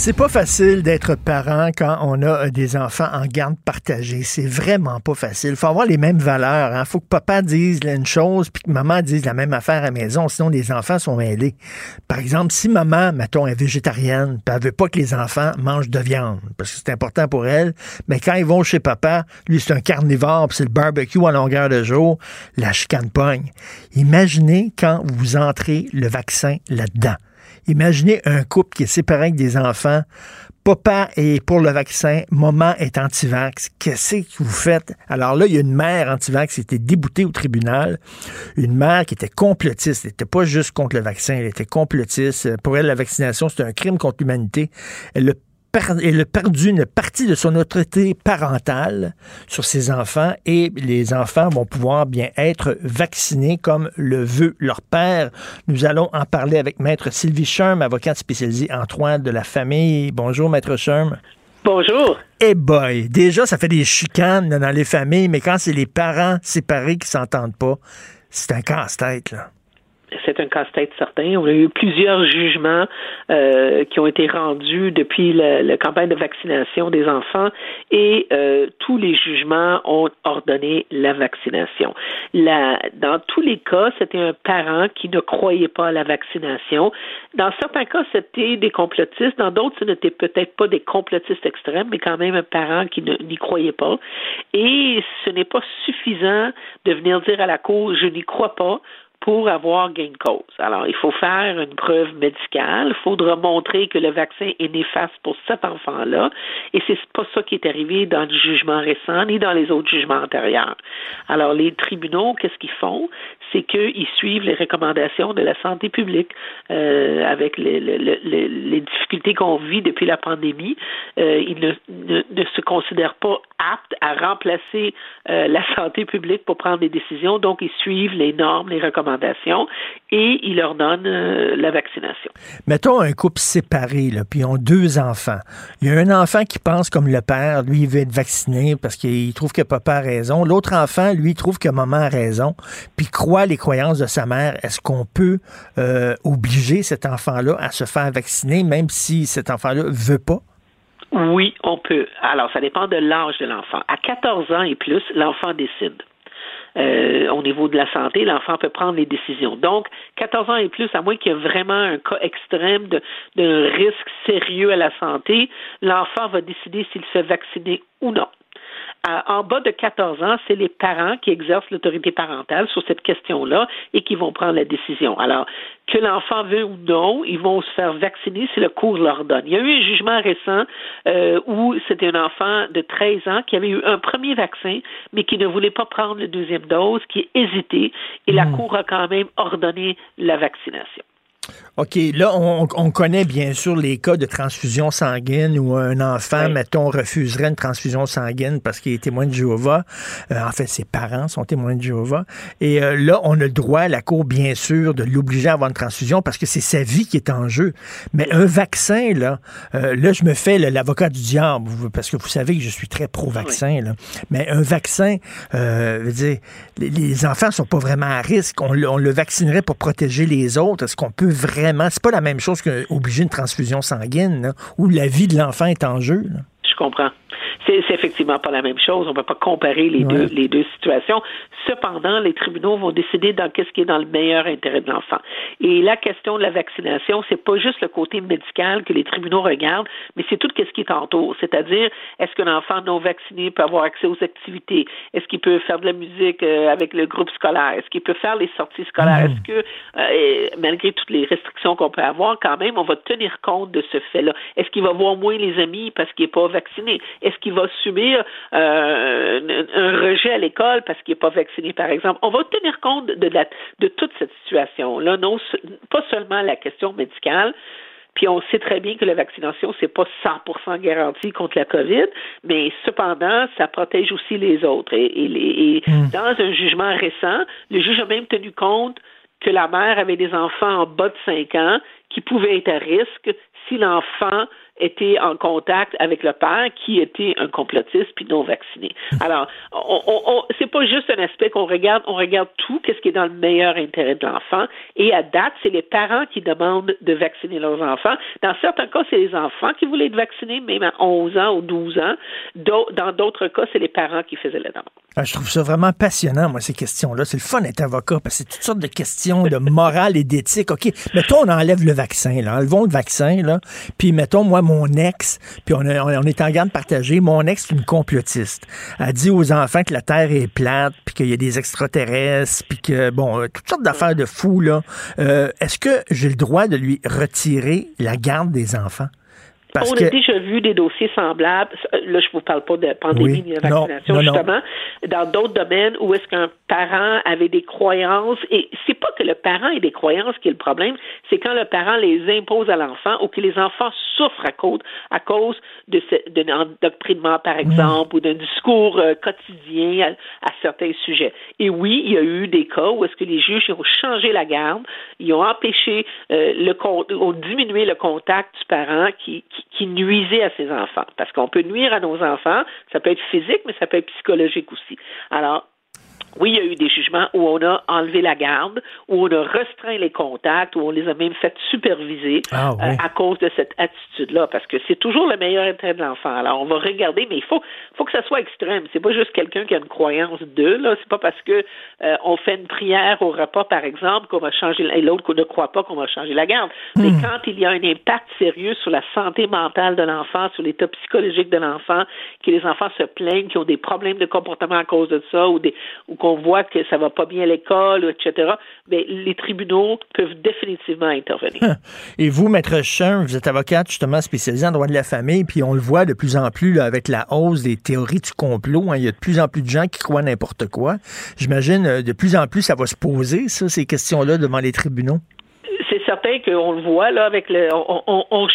C'est pas facile d'être parent quand on a euh, des enfants en garde partagée. C'est vraiment pas facile. faut avoir les mêmes valeurs. Il faut que papa dise une chose puis que maman dise la même affaire à la maison, sinon les enfants sont mêlés. Par exemple, si maman, mettons, est végétarienne, puis elle veut pas que les enfants mangent de viande, parce que c'est important pour elle, mais quand ils vont chez papa, lui c'est un carnivore, puis c'est le barbecue à longueur de jour, la chicane pogne. Imaginez quand vous entrez le vaccin là-dedans. Imaginez un couple qui est séparé avec des enfants. Papa est pour le vaccin, maman est anti-vax. Qu'est-ce que vous faites? Alors là, il y a une mère anti-vax qui était déboutée au tribunal. Une mère qui était complotiste. Elle n'était pas juste contre le vaccin, elle était complotiste. Pour elle, la vaccination, c'est un crime contre l'humanité. Elle elle a perdu une partie de son autorité parentale sur ses enfants et les enfants vont pouvoir bien être vaccinés comme le veut leur père. Nous allons en parler avec Maître Sylvie Sherm, avocate spécialisée en droit de la famille. Bonjour, Maître Sherm. Bonjour. Eh boy, déjà, ça fait des chicanes dans les familles, mais quand c'est les parents séparés qui s'entendent pas, c'est un casse-tête, là. C'est un casse-tête certain. On a eu plusieurs jugements euh, qui ont été rendus depuis la, campagne de vaccination des enfants et euh, tous les jugements ont ordonné la vaccination. La, dans tous les cas, c'était un parent qui ne croyait pas à la vaccination. Dans certains cas, c'était des complotistes. Dans d'autres, ce n'était peut-être pas des complotistes extrêmes, mais quand même un parent qui n'y croyait pas. Et ce n'est pas suffisant de venir dire à la Cour, je n'y crois pas pour avoir gain de cause. Alors, il faut faire une preuve médicale. Il faudra montrer que le vaccin est néfaste pour cet enfant-là. Et c'est pas ça qui est arrivé dans le jugement récent ni dans les autres jugements antérieurs. Alors, les tribunaux, qu'est-ce qu'ils font? C'est qu'ils suivent les recommandations de la santé publique euh, avec les, les, les, les difficultés qu'on vit depuis la pandémie. Euh, ils ne, ne, se considèrent pas aptes à remplacer euh, la santé publique pour prendre des décisions. Donc, ils suivent les normes, les recommandations et il leur donne euh, la vaccination. Mettons un couple séparé, là, puis ils ont deux enfants. Il y a un enfant qui pense comme le père, lui, il veut être vacciné parce qu'il trouve que papa a raison. L'autre enfant, lui, trouve que maman a raison, puis croit les croyances de sa mère. Est-ce qu'on peut euh, obliger cet enfant-là à se faire vacciner, même si cet enfant-là veut pas? Oui, on peut. Alors, ça dépend de l'âge de l'enfant. À 14 ans et plus, l'enfant décide. Euh, au niveau de la santé, l'enfant peut prendre les décisions. Donc, 14 ans et plus, à moins qu'il y ait vraiment un cas extrême d'un risque sérieux à la santé, l'enfant va décider s'il se fait vacciner ou non en bas de 14 ans, c'est les parents qui exercent l'autorité parentale sur cette question-là et qui vont prendre la décision. Alors, que l'enfant veut ou non, ils vont se faire vacciner si le cours leur donne. Il y a eu un jugement récent euh, où c'était un enfant de 13 ans qui avait eu un premier vaccin, mais qui ne voulait pas prendre la deuxième dose, qui hésitait, et la hmm. Cour a quand même ordonné la vaccination. OK, là, on, connaît bien sûr les cas de transfusion sanguine où un enfant, mettons, refuserait une transfusion sanguine parce qu'il est témoin de Jéhovah. Euh, en fait, ses parents sont témoins de Jéhovah. Et euh, là, on a le droit, la Cour, bien sûr, de l'obliger à avoir une transfusion parce que c'est sa vie qui est en jeu. Mais un vaccin, là, euh, là, je me fais l'avocat du diable parce que vous savez que je suis très pro-vaccin, là. Mais un vaccin, veut dire, les, enfants sont pas vraiment à risque. On, on le vaccinerait pour protéger les autres. Est-ce qu'on peut vraiment. C'est pas la même chose qu'obliger une transfusion sanguine, où la vie de l'enfant est en jeu. Je comprends. C'est effectivement pas la même chose. On ne peut pas comparer les, deux, les deux situations. Cependant, les tribunaux vont décider dans qu'est-ce qui est dans le meilleur intérêt de l'enfant. Et la question de la vaccination, c'est pas juste le côté médical que les tribunaux regardent, mais c'est tout ce qui est entoure. C'est-à-dire, est-ce que l'enfant non vacciné peut avoir accès aux activités? Est-ce qu'il peut faire de la musique euh, avec le groupe scolaire? Est-ce qu'il peut faire les sorties scolaires? Mmh. Est-ce que, euh, malgré toutes les restrictions qu'on peut avoir, quand même, on va tenir compte de ce fait-là? Est-ce qu'il va voir moins les amis parce qu'il n'est pas vacciné? Est-ce va subir euh, un rejet à l'école parce qu'il n'est pas vacciné, par exemple. On va tenir compte de, de toute cette situation-là, non pas seulement la question médicale, puis on sait très bien que la vaccination, c'est pas 100% garanti contre la COVID, mais cependant, ça protège aussi les autres. Et, hmm. dans un jugement récent, le juge a même tenu compte que la mère avait des enfants en bas de 5 ans qui pouvaient être à risque si l'enfant était en contact avec le père qui était un complotiste puis non vacciné. Alors, on, on, c'est pas juste un aspect qu'on regarde, on regarde tout, qu'est-ce qui est dans le meilleur intérêt de l'enfant. Et à date, c'est les parents qui demandent de vacciner leurs enfants. Dans certains cas, c'est les enfants qui voulaient être vaccinés, même à 11 ans ou 12 ans. Dans d'autres cas, c'est les parents qui faisaient la demande. Ah, je trouve ça vraiment passionnant, moi, ces questions-là. C'est le fun d'être avocat parce que c'est toutes sortes de questions de morale et d'éthique. OK, mettons, on enlève le vaccin, là. Enlevons le vaccin, là. Puis, mettons, moi, mon ex, puis on, on, est en garde partagée, mon ex est une complotiste. Elle dit aux enfants que la Terre est plate, puis qu'il y a des extraterrestres, puis que, bon, euh, toutes sortes d'affaires de fous, là. Euh, est-ce que j'ai le droit de lui retirer la garde des enfants? On a déjà vu des dossiers semblables. Là, je vous parle pas de pandémie ni de vaccination, justement. Dans d'autres domaines où est-ce qu'un parent avait des croyances, et c'est pas que le parent ait des croyances qui est le problème, c'est quand le parent les impose à l'enfant ou que les enfants souffrent à cause, à cause de d'un endoctrinement, par exemple, ou d'un discours euh, quotidien à, certains sujets. Et oui, il y a eu des cas où est-ce que les juges ont changé la garde, ils ont empêché euh, le ont diminué le contact du parent qui qui, nuisait à ses enfants. Parce qu'on peut nuire à nos enfants, ça peut être physique, mais ça peut être psychologique aussi. Alors, Oui, il y a eu des jugements où on a enlevé la garde, où on a restreint les contacts, où on les a même fait superviser Ah, oui. euh, à cause de cette attitude-là, parce que c'est toujours le meilleur intérêt de l'enfant. Alors, on va regarder, mais il faut, faut que ça soit extrême. C'est pas juste quelqu'un qui a une croyance de, là. C'est pas parce que euh, on fait une prière au repas, par exemple, qu'on va changer, et l'autre qu'on ne croit pas qu'on va changer la garde. Mais Hmm. quand il y a un impact sérieux sur la santé mentale de l'enfant, sur l'état psychologique de l'enfant, que les enfants se plaignent, qui ont des problèmes de comportement à cause de ça, ou des, ou qu'on voit que ça va pas bien à l'école, etc., ben, les tribunaux peuvent définitivement intervenir. Et vous, Maître Chun, vous êtes avocate justement spécialisée en droit de la famille, puis on le voit de plus en plus là, avec la hausse des théories du complot. hein. il y a de plus en plus de gens qui croient n'importe quoi. J'imagine euh, de plus en plus ça va se poser, ça, ces questions-là, devant les tribunaux. c'est certain qu'on le voit là avec le on, on, on,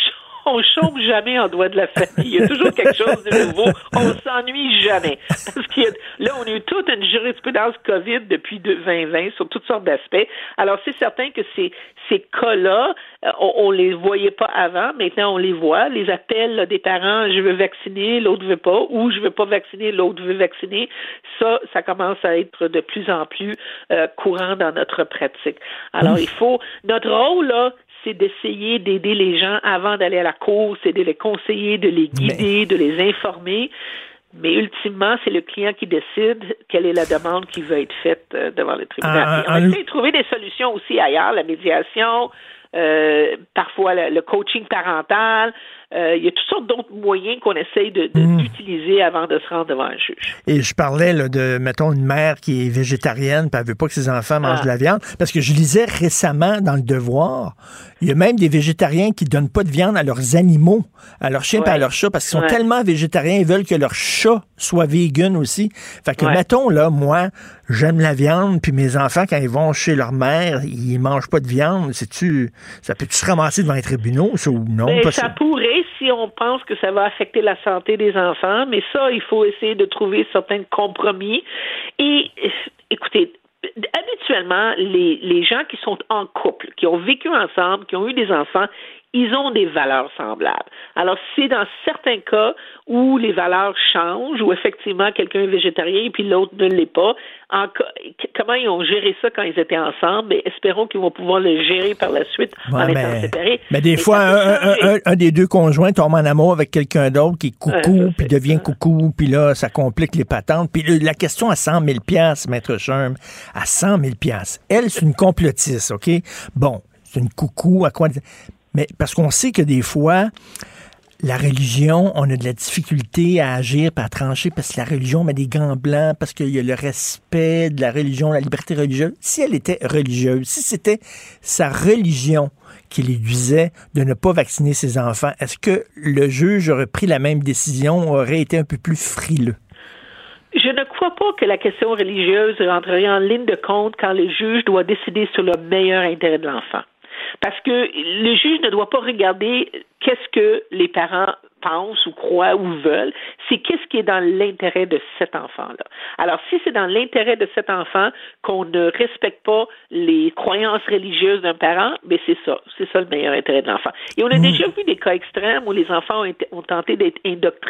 on chôme jamais en droit de la famille. Il y a toujours quelque chose de nouveau. On s'ennuie jamais. Parce que là, on a eu toute une jurisprudence COVID depuis 2020 sur toutes sortes d'aspects. Alors, c'est certain que ces, ces cas-là, euh, on, on les voyait pas avant. Maintenant, on les voit. Les appels là, des parents, je veux vacciner, l'autre veut pas, ou je veux pas vacciner, l'autre veut vacciner. Ça, ça commence à être de plus en plus euh, courant dans notre pratique. Alors, il faut, notre rôle, là, c'est d'essayer d'aider les gens avant d'aller à la cour, c'est de les conseiller, de les guider, de les informer. Mais ultimement, c'est le client qui décide quelle est la demande qui veut être faite euh, devant le tribunal. Ah, on ah, essaie de trouver des solutions aussi ailleurs, la médiation, euh, parfois le coaching parental. Euh, il y a toutes sortes d'autres moyens qu'on essaye de- de- d'utiliser avant de se rendre devant un juge. Et je parlais là, de, mettons, une mère qui est végétarienne, puis elle veut pas que ses enfants mangent Ah. de la viande. Parce que je lisais récemment dans le Devoir, il y a même des végétariens qui donnent pas de viande à leurs animaux, à leurs chiens et à leurs chats, parce qu'ils sont Ouais. tellement végétariens, ils veulent que leur chat soit vegan aussi. Fait que, Ouais. mettons, là, moi, j'aime la viande, puis mes enfants, quand ils vont chez leur mère, ils mangent pas de viande. C'est-tu, ça peut-tu se ramasser devant les tribunaux, ça, ou non? Ben, Parce ça que- pourrait si on pense que ça va affecter la santé des enfants, mais ça, il faut essayer de trouver certains compromis. Et écoutez, habituellement, les, les gens qui sont en couple, qui ont vécu ensemble, qui ont eu des enfants, ils ont des valeurs semblables. Alors, c'est dans certains cas où les valeurs changent, où effectivement quelqu'un est végétarien et puis l'autre ne l'est pas. En comment ils ont géré ça quand ils étaient ensemble? Mais espérons qu'ils vont pouvoir le gérer par la suite en Ouais, étant mais, séparés. mais des Et fois, un, des deux conjoints tombe en amour avec quelqu'un d'autre qui est coucou, puis devient coucou, puis là, ça complique les patentes. Puis la question à 100 000 Maître Sherm, à 100 000 Elle, c'est une complotiste, OK? Bon, c'est une coucou, à quoi... Mais parce qu'on sait que des fois, la religion, on a de la difficulté à agir à trancher parce que la religion met des gants blancs, parce qu'il y a le respect de la religion, la liberté religieuse. Si elle était religieuse, si c'était sa religion qui lui disait de ne pas vacciner ses enfants, est-ce que le juge aurait pris la même décision, aurait été un peu plus frileux? Je ne crois pas que la question religieuse rentrerait en ligne de compte quand le juge doit décider sur le meilleur intérêt de l'enfant. Parce que le juge ne doit pas regarder qu'est-ce que les parents pensent ou croient ou veulent, c'est qu'est-ce qui est dans l'intérêt de cet enfant-là. Alors, si c'est dans l'intérêt de cet enfant qu'on ne respecte pas les croyances religieuses d'un parent, ben c'est ça, c'est ça le meilleur intérêt de l'enfant. Et on a déjà vu des cas extrêmes où les enfants ont, été- ont tenté d'être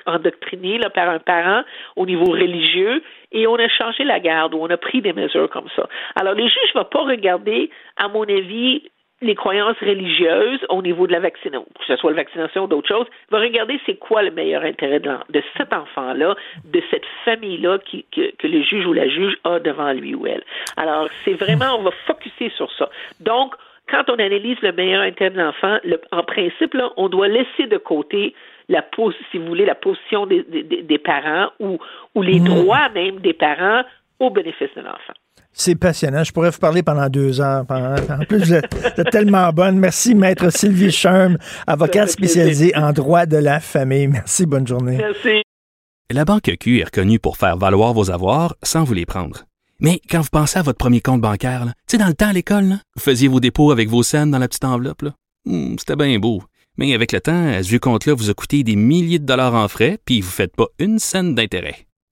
endoctrinés là, par un parent au niveau religieux et on a changé la garde ou on a pris des mesures comme ça. Alors, les juges ne vont pas regarder, à mon avis, les croyances religieuses au niveau de la vaccination, que ce soit la vaccination ou d'autres choses, va regarder c'est quoi le meilleur intérêt de, de cet enfant-là, de cette famille-là qui, que, que le juge ou la juge a devant lui ou elle. Alors, c'est vraiment, on va focuser sur ça. Donc, quand on analyse le meilleur intérêt de l'enfant, le- en principe, là, on doit laisser de côté la si vous voulez, la position des, des- des parents ou, ou les droits même des parents au bénéfice de l'enfant. C'est passionnant. Je pourrais vous parler pendant deux heures. En plus, vous êtes, vous êtes tellement bonne. Merci, Maître Sylvie Sherm, avocate spécialisée en droit de la famille. Merci, bonne journée. Merci. La Banque Q est reconnue pour faire valoir vos avoirs sans vous les prendre. Mais quand vous pensez à votre premier compte bancaire, tu sais, dans le temps à l'école, vous faisiez vos dépôts avec vos scènes dans la petite enveloppe. Hmm, C'était bien beau. Mais avec le temps, ce vieux compte-là vous a coûté des milliers de dollars en frais, puis vous ne faites pas une scène d'intérêt.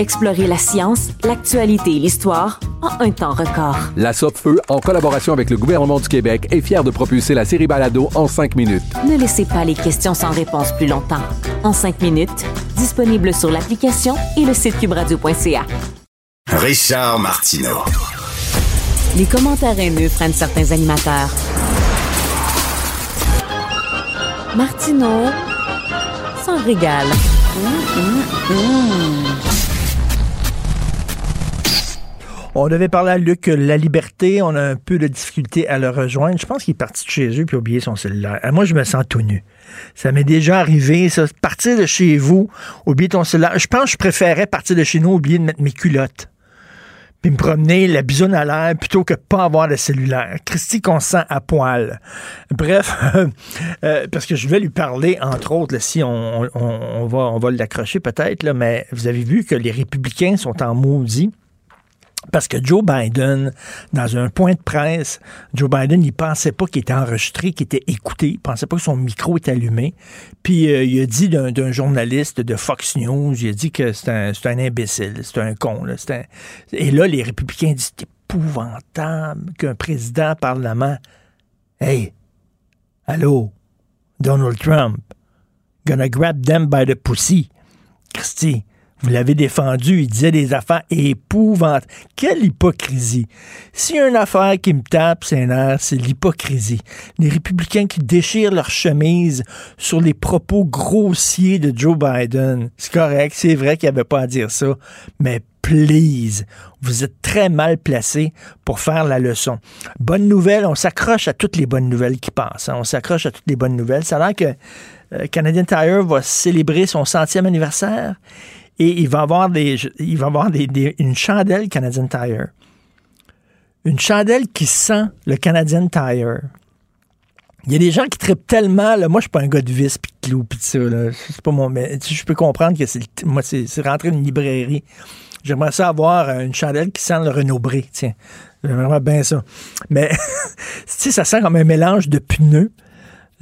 Explorez la science, l'actualité et l'histoire en un temps record. La Feu, en collaboration avec le gouvernement du Québec, est fière de propulser la série Balado en cinq minutes. Ne laissez pas les questions sans réponse plus longtemps. En cinq minutes, disponible sur l'application et le site cubradio.ca. Richard Martineau. Les commentaires haineux prennent certains animateurs. Martineau s'en régale. On devait parler à Luc La Liberté. On a un peu de difficulté à le rejoindre. Je pense qu'il est parti de chez eux puis a oublié son cellulaire. Euh, Moi, je me sens tout nu. Ça m'est déjà arrivé, ça. Partir de chez vous, oublier ton cellulaire. Je pense que je préférais partir de chez nous, oublier de mettre mes culottes. Puis me promener la bisoune à l'air plutôt que pas avoir de cellulaire. Christy qu'on se sent à poil. Bref, euh, parce que je vais lui parler, entre autres, si on, va, on va l'accrocher peut-être, mais vous avez vu que les républicains sont en maudit. Parce que Joe Biden, dans un point de presse, Joe Biden, il pensait pas qu'il était enregistré, qu'il était écouté. Il pensait pas que son micro était allumé. Puis euh, il a dit d'un journaliste de Fox News, il a dit que c'est un, imbécile, c'est un con. Là, un- Et là, les républicains disent c'est épouvantable qu'un président parlement. Hey, allô, Donald Trump, gonna grab them by the pussy. Christy, vous l'avez défendu, il disait des affaires épouvantables. Quelle hypocrisie. S'il y a une affaire qui me tape c'est nerfs, c'est l'hypocrisie. Les républicains qui déchirent leur chemise sur les propos grossiers de Joe Biden. C'est correct, c'est vrai qu'il n'y avait pas à dire ça, mais please, vous êtes très mal placé pour faire la leçon. Bonne nouvelle, on s'accroche à toutes les bonnes nouvelles qui passent. hein. On s'accroche à toutes les bonnes nouvelles. Ça a l'air que euh, Canadian Tire va célébrer son centième anniversaire et il va avoir, des, il va avoir des- une chandelle Canadian Tire. Une chandelle qui sent le Canadian Tire. Il y a des gens qui trippent tellement. Là, moi, je suis pas un gars de vis pis de clous pis de ça. C'est pas mon. Mais je peux comprendre que c'est moi, c'est rentrer une librairie. J'aimerais ça avoir euh, une chandelle qui sent le Renaud Bré. Tiens, j'aimerais bien ça. Mais tu ça sent comme un mélange de pneus.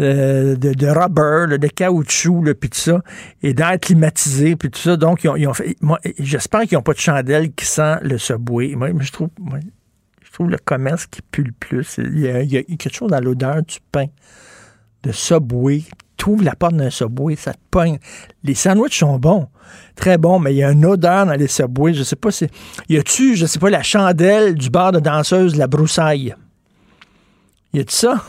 Euh, de, de rubber, de caoutchouc, puis tout ça, et d'air climatisé, puis tout ça. Donc, ils ont, fait. Moi, j'espère qu'ils n'ont pas de chandelle qui sent le subway. Moi, je trouve, je trouve le commerce qui pue le plus. Il y a, quelque chose dans l'odeur du pain de Subway. Tu ouvres la porte d'un Subway, ça te pogne. Les sandwichs sont bons, très bons, mais il y a une odeur dans les Subway. Je sais pas si... Y a-tu, je sais pas, la chandelle du bar de danseuse, la broussaille? Y a-tu ça?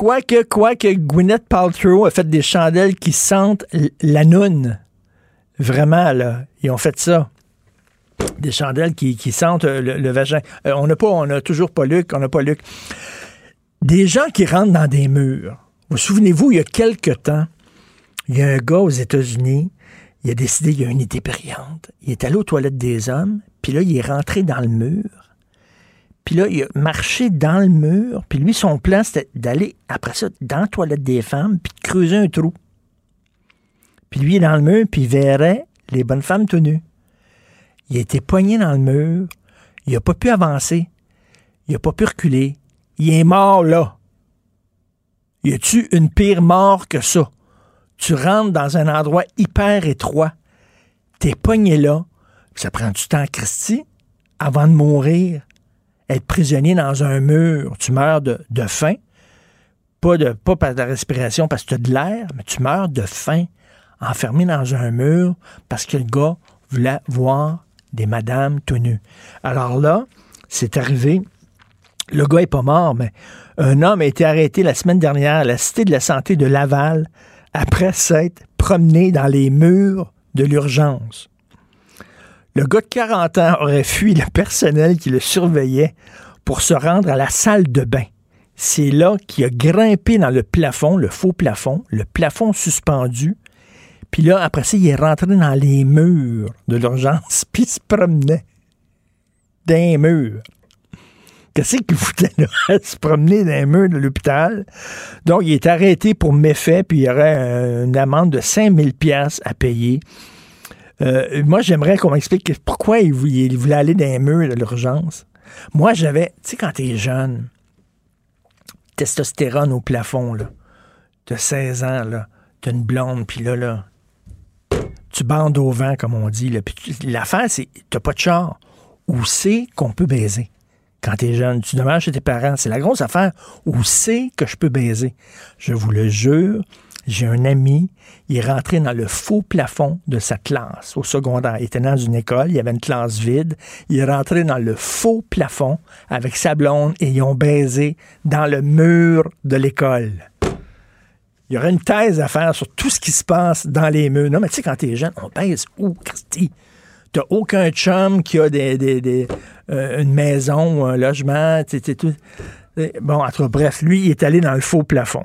Quoique, quoique Gwyneth Paltrow a fait des chandelles qui sentent la noune. Vraiment, là. Ils ont fait ça des chandelles qui, sentent euh, le, vagin. Euh, on n'a pas, on a toujours pas Luc, on n'a pas Luc. Des gens qui rentrent dans des murs. Vous souvenez-vous, il y a quelque temps, il y a un gars aux États-Unis, il a décidé, il a une idée brillante. Il est allé aux toilettes des hommes, puis là, il est rentré dans le mur. Puis là, il a marché dans le mur, puis lui, son plan, c'était d'aller, après ça, dans la toilette des femmes, puis de creuser un trou. Puis lui, est dans le mur, puis il verrait les bonnes femmes tenues. Il a été poigné dans le mur. Il n'a pas pu avancer. Il n'a pas pu reculer. Il est mort là. Y a-tu une pire mort que ça? Tu rentres dans un endroit hyper étroit. T'es pogné là. Ça prend du temps, Christy, avant de mourir. Être prisonnier dans un mur. Tu meurs de, de faim. Pas, de, pas par la respiration parce que tu as de l'air, mais tu meurs de faim. Enfermé dans un mur parce que le gars voulait voir des madames tout nues. Alors là, c'est arrivé. Le gars est pas mort, mais un homme a été arrêté la semaine dernière à la Cité de la Santé de Laval après s'être promené dans les murs de l'urgence. Le gars de 40 ans aurait fui le personnel qui le surveillait pour se rendre à la salle de bain. c'est là qu'il a grimpé dans le plafond, le faux plafond, le plafond suspendu. Puis là, après ça, il est rentré dans les murs de l'urgence, puis il se promenait dans les murs. Qu'est-ce qu'il foutait là? se promener dans les murs de l'hôpital. Donc, il est arrêté pour méfait, puis il y aurait euh, une amende de 5000 pièces à payer. Euh, moi, j'aimerais qu'on m'explique pourquoi il voulait, aller dans les murs de l'urgence. Moi, j'avais, tu sais, quand t'es jeune, testostérone au plafond, là. T'as 16 ans, là. T'as une blonde, puis là, là, tu bandes au vent, comme on dit. Là. Puis l'affaire, c'est, t'as pas de char. Où c'est qu'on peut baiser? Quand t'es jeune, tu demandes chez tes parents. C'est la grosse affaire. Où c'est que je peux baiser? Je vous le jure, j'ai un ami, il est rentré dans le faux plafond de sa classe au secondaire. Il était dans une école, il y avait une classe vide. Il est rentré dans le faux plafond avec sa blonde et ils ont baisé dans le mur de l'école. Il y aurait une thèse à faire sur tout ce qui se passe dans les murs. Non, mais tu sais, quand t'es jeune, on baise où, Christy? T'as aucun chum qui a des, euh, une maison ou un logement. Bon, entre bref, lui, il est allé dans le faux plafond.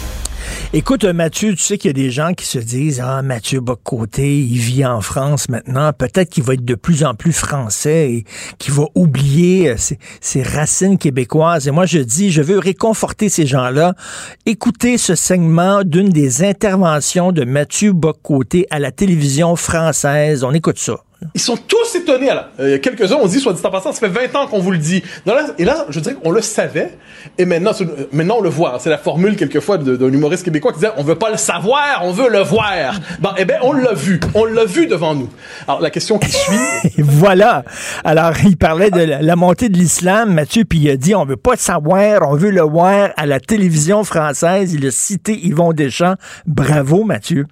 Écoute, euh, Mathieu, tu sais qu'il y a des gens qui se disent Ah, Mathieu Bocoté, il vit en France maintenant. Peut-être qu'il va être de plus en plus français et qu'il va oublier euh, ses, racines québécoises. Et moi, je dis, je veux réconforter ces gens-là. Écoutez ce segment d'une des interventions de Mathieu Bocoté à la télévision française. On écoute ça. Ils sont tous étonnés. là. Euh, Il y a quelques-uns, on dit, soit dit en passant, ça fait 20 ans qu'on vous le dit. Non, là- et là, je dirais qu'on le savait, et maintenant, c'est- euh, maintenant on le voit. C'est la formule, quelquefois, de- d'un humoriste québécois qui disait, on veut pas le savoir, on veut le voir. Bon, eh ben, on l'a vu. On l'a vu devant nous. Alors, la question qui suit... Voilà. Alors, il parlait de la, la montée de l'islam, Mathieu, puis il a dit on veut pas le savoir, on veut le voir à la télévision française. Il a cité Yvon Deschamps. Bravo, Mathieu.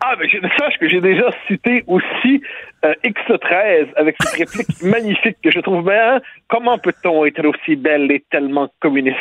Ah, ben, je, sache que j'ai déjà cité aussi euh, X13 avec cette réplique magnifique que je trouve bien. Comment peut-on être aussi belle et tellement communiste?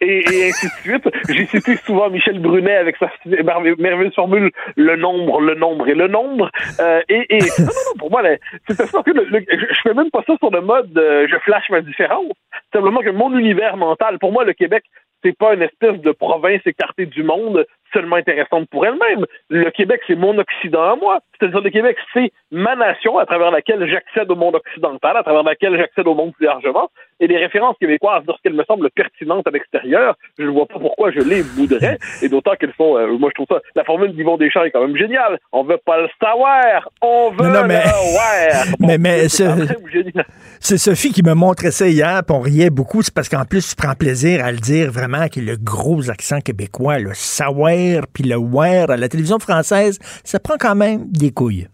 Et, et ainsi de suite. J'ai cité souvent Michel Brunet avec sa mer- merveilleuse formule le nombre, le nombre et le nombre. Euh, et, et non, non, non, pour moi, c'est ça que le- le- je fais même pas ça sur le mode euh, je flash ma différence. Simplement que mon univers mental, pour moi, le Québec, c'est pas une espèce de province écartée du monde, seulement intéressante pour elle-même. Le Québec, c'est mon Occident à moi. C'est-à-dire le Québec, c'est ma nation à travers laquelle j'accède au monde occidental, à travers laquelle j'accède au monde plus largement. Et les références québécoises, lorsqu'elles me semblent pertinentes à l'extérieur, je ne vois pas pourquoi je les voudrais. Et d'autant qu'elles sont, euh, moi je trouve ça, la formule d'Yvon Deschamps est quand même géniale. On veut pas le savoir, on veut Non, non, mais- le voir. mais mais c'est ce- Sophie qui me montrait ça hier, puis on riait beaucoup. C'est parce qu'en plus, tu prends plaisir à le dire vraiment, qu'il y a le gros accent québécois, le savoir, puis le wear. À la télévision française, ça prend quand même des couilles.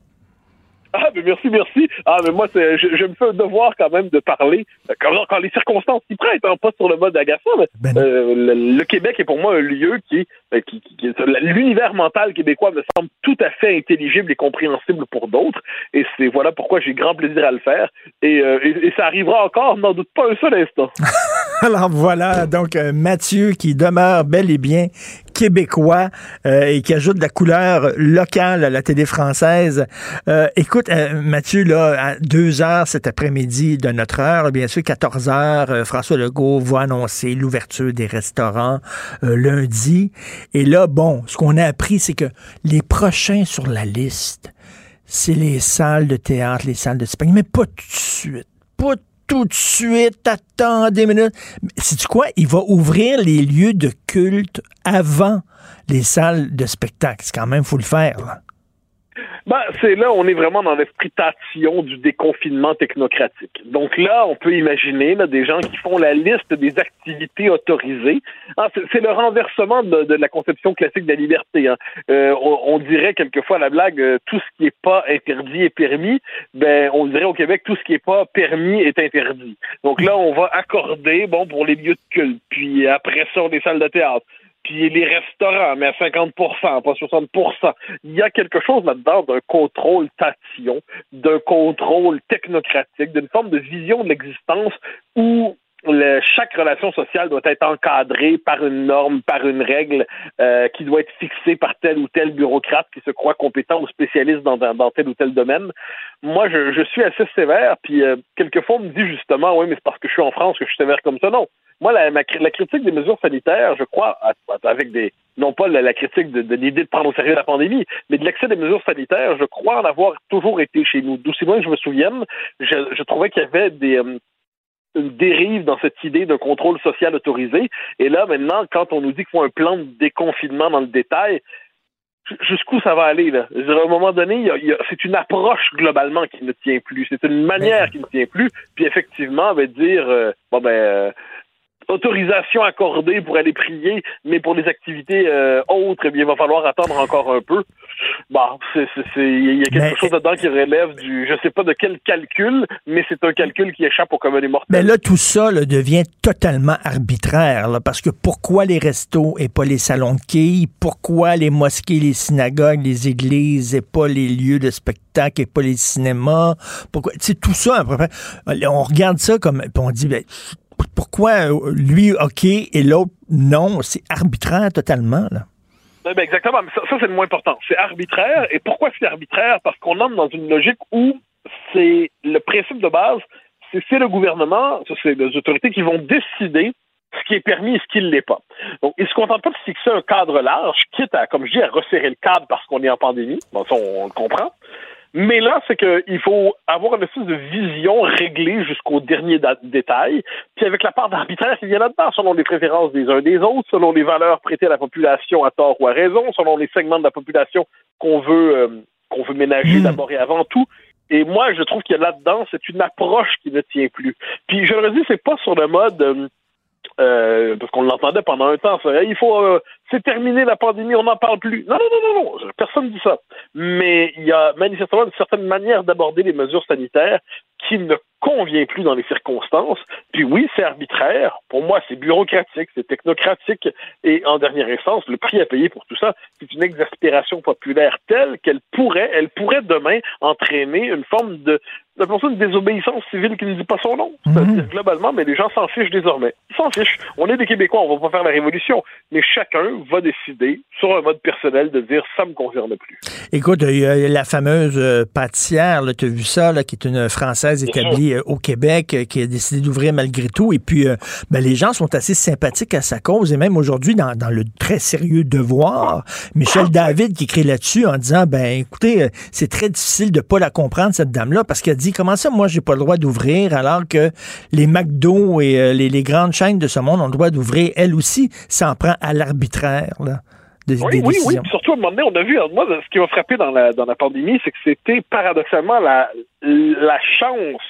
Ah, mais merci, merci. Ah, mais moi, c'est, je, je me fais un devoir quand même de parler euh, quand, quand les circonstances s'y prêtent, hein, pas sur le mode agaçant. mais, Ben euh, le, le Québec est pour moi un lieu qui, euh, qui, qui- qui- l'univers mental québécois me semble tout à fait intelligible et compréhensible pour d'autres. Et c'est voilà pourquoi j'ai grand plaisir à le faire. Et, euh, et, et ça arrivera encore, n'en doute pas un seul instant. Alors voilà, donc Mathieu qui demeure bel et bien québécois euh, et qui ajoute de la couleur locale à la télé française. Euh, écoute, euh, Mathieu, là, à deux heures cet après-midi de notre heure, bien sûr, 14 heures, euh, François Legault va annoncer l'ouverture des restaurants euh, lundi. Et là, bon, ce qu'on a appris, c'est que les prochains sur la liste, c'est les salles de théâtre, les salles de spectacle, mais pas tout de suite. Pas tout de suite, attends des minutes. C'est quoi? Il va ouvrir les lieux de culte avant les salles de spectacle. C'est quand même, faut le faire. Ben, c'est là, on est vraiment dans l'esprit tatillon du déconfinement technocratique. Donc là, on peut imaginer des gens qui font la liste des activités autorisées. Ah, c'est, le renversement de, la conception classique de la liberté. hein. Euh, on, on dirait quelquefois à la blague, euh, tout ce qui est pas interdit est permis. Ben, on dirait au Québec, tout ce qui est pas permis est interdit. Donc là, on va accorder, bon, pour les lieux de culte, puis après ça, les salles de théâtre puis les restaurants, mais à 50 pas 60 Il y a quelque chose là-dedans d'un contrôle tatillon, d'un contrôle technocratique, d'une forme de vision de l'existence où le- chaque relation sociale doit être encadrée par une norme, par une règle euh, qui doit être fixée par tel ou tel bureaucrate qui se croit compétent ou spécialiste dans, dans, dans tel ou tel domaine. Moi, je, je suis assez sévère, puis euh, quelquefois on me dit justement, oui, mais c'est parce que je suis en France que je suis sévère comme ça. Non. Moi, la, la critique des mesures sanitaires, je crois, avec des non pas la, critique de, de l'idée de prendre au sérieux la pandémie, mais de l'excès des mesures sanitaires, je crois en avoir toujours été chez nous. D'aussi loin que je me souvienne, je, je trouvais qu'il y avait des euh, une dérive dans cette idée d'un contrôle social autorisé. Et là, maintenant, quand on nous dit qu'il faut un plan de déconfinement dans le détail, jusqu'où ça va aller, là? Dire, à un moment donné, c'est une approche globalement qui ne tient plus. C'est une manière qui ne tient plus. Puis effectivement, on va dire, euh, bon ben, euh, autorisation accordée pour aller prier, mais pour les activités euh, autres, eh bien, il va falloir attendre encore un peu. Bon, c'est, c'est, c'est- il y a quelque Mais- chose dedans qui relève du, je sais pas de quel calcul, mais c'est un calcul qui échappe au commun des mortels. Mais là, tout ça là, devient totalement arbitraire, là, parce que pourquoi les restos et pas les salons de quilles? Pourquoi les mosquées, les synagogues, les églises et pas les lieux de spectacle et pas les cinémas? Pourquoi? Tu sais, tout ça, à peu près, on regarde ça comme, on dit, ben, pourquoi euh, lui, OK, et l'autre, non? C'est arbitraire totalement, là. Oui, ben exactement. Mais ça, c'est le moins important. C'est arbitraire. Et pourquoi c'est arbitraire? Parce qu'on entre dans une logique où c'est le principe de base, c'est le gouvernement, c'est les autorités qui vont décider ce qui est permis et ce qui ne l'est pas. Donc, ils se contentent pas de fixer un cadre large, quitte à, comme je dis, à resserrer le cadre parce qu'on est en pandémie. Bon, ça, on, on le comprend. Mais là, c'est qu'il faut avoir une espèce de vision réglée jusqu'au dernier détail, puis avec la part d'arbitraire qui vient là-dedans, selon les préférences des uns des autres, selon les valeurs prêtées à la population à tort ou à raison, selon les segments de la population qu'on veut euh, qu'on veut ménager d'abord et avant tout. Et moi, je trouve qu'il y a là-dedans, c'est une approche qui ne tient plus. Puis je le redis, c'est pas sur le mode euh, euh, parce qu'on l'entendait pendant un temps, ça, il faut euh, c'est terminé la pandémie, on n'en parle plus. Non, non, non, non, non, personne dit ça. Mais il y a manifestement une certaine manière d'aborder les mesures sanitaires qui ne convient plus dans les circonstances. Puis oui, c'est arbitraire. Pour moi, c'est bureaucratique, c'est technocratique. Et en dernière instance, le prix à payer pour tout ça, c'est une exaspération populaire telle qu'elle pourrait, elle pourrait demain entraîner une forme de appelons ça une désobéissance civile qui ne dit pas son nom. C'est-à-dire, globalement, mais les gens s'en fichent désormais. Ils s'en fichent. On est des Québécois, on va pas faire la révolution, mais chacun va décider, sur un mode personnel, de dire ça me concerne plus. Écoute, il y a la fameuse euh, pâtissière, tu as vu ça, là, qui est une Française établie euh, au Québec, euh, qui a décidé d'ouvrir malgré tout. Et puis, euh, ben, les gens sont assez sympathiques à sa cause. Et même aujourd'hui, dans, dans le très sérieux devoir, Michel David qui écrit là-dessus en disant, ben écoutez, c'est très difficile de pas la comprendre, cette dame-là, parce qu'elle dit, comment ça, moi, j'ai pas le droit d'ouvrir, alors que les McDo et euh, les, les grandes chaînes de ce monde ont le droit d'ouvrir, elle aussi, s'en prend à l'arbitraire. Des, Oui, des oui, décisions. Surtout, à un moment donné, on a vu, moi, ce qui m'a frappé dans la, dans la pandémie, c'est que c'était paradoxalement la, la chance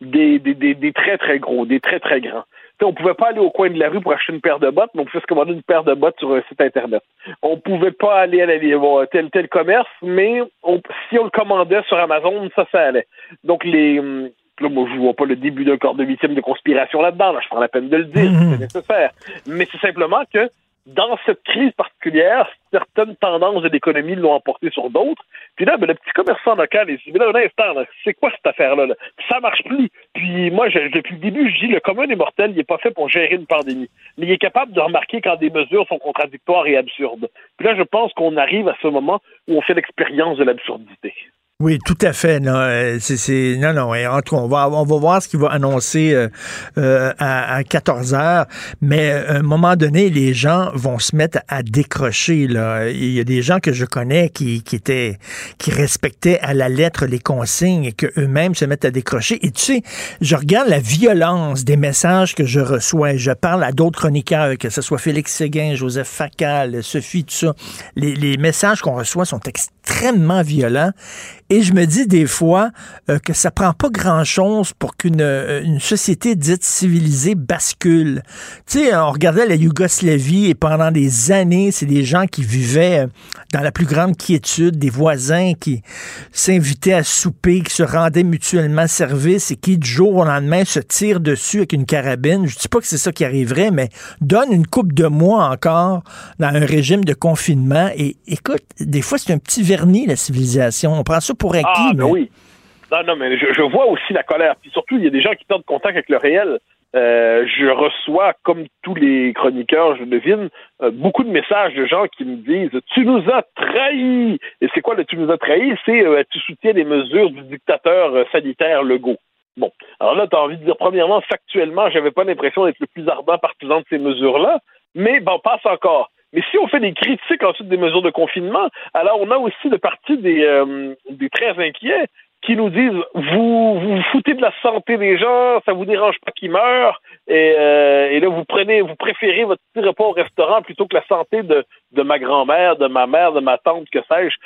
des, des, des, des très, très gros, des très, très grands. Tu sais, on pouvait pas aller au coin de la rue pour acheter une paire de bottes, mais on pouvait se commander une paire de bottes sur un site Internet. On pouvait pas aller à la, bon, tel tel commerce, mais on- si on le commandait sur Amazon, ça, ça allait. Donc, les... hum, Là, moi, je vois pas le début d'un corps de huitième de conspiration là-dedans. Là, je prends la peine de le dire, c'est nécessaire. Mais c'est simplement que dans cette crise particulière, certaines tendances de l'économie l'ont emporté sur d'autres. Puis là, ben, le petit commerçant local, il se dit, mais là, un instant, c'est quoi cette affaire-là? Là? Ça marche plus. Puis moi, depuis le début, je dis, le commun des mortels, il n'est pas fait pour gérer une pandémie. Mais il est capable de remarquer quand des mesures sont contradictoires et absurdes. Puis là, je pense qu'on arrive à ce moment où on fait l'expérience de l'absurdité. Oui, tout à fait. Non, euh, c'est, non, non. En tout cas, on va, on va voir ce qu'il va annoncer euh, euh, à, à 14 heures. Mais euh, à un moment donné, les gens vont se mettre à décrocher. Là. Il y a des gens que je connais qui, qui étaient, qui respectaient à la lettre les consignes et que eux-mêmes se mettent à décrocher. Et tu sais, je regarde la violence des messages que je reçois. Je parle à d'autres chroniqueurs, que ce soit Félix Séguin, Joseph Facal, Sophie, tout ça. Les, les messages qu'on reçoit sont extrêmement violents. Et je me dis des fois euh, que ça prend pas grand-chose pour qu'une euh, société dite civilisée bascule. Tu sais, on regardait la Yougoslavie et pendant des années, c'est des gens qui vivaient euh, dans la plus grande quiétude, des voisins qui s'invitaient à souper, qui se rendaient mutuellement service et qui du jour au lendemain se tirent dessus avec une carabine. Je dis pas que c'est ça qui arriverait, mais donne une coupe de mois encore dans un régime de confinement et écoute, des fois c'est un petit la civilisation. On prend ça pour acquis, Ah, mais ben oui. Non, non, mais je, je vois aussi la colère. Puis surtout, il y a des gens qui perdent contact avec le réel. Euh, je reçois, comme tous les chroniqueurs, je devine, euh, beaucoup de messages de gens qui me disent Tu nous as trahis Et c'est quoi le Tu nous as trahis? C'est euh, tu soutiens les mesures du dictateur sanitaire Legault. Bon, alors là, tu as envie de dire, premièrement, factuellement, j'avais pas l'impression d'être le plus ardent partisan de ces mesures-là, mais bon, passe encore. Mais si on fait des critiques ensuite des mesures de confinement, alors on a aussi de partie des, euh, des très inquiets qui nous disent vous, vous vous foutez de la santé des gens, ça vous dérange pas qu'ils meurent, et, euh, et là vous prenez, vous préférez votre petit repas au restaurant plutôt que la santé de, de ma grand-mère, de ma mère, de ma tante, que sais-je.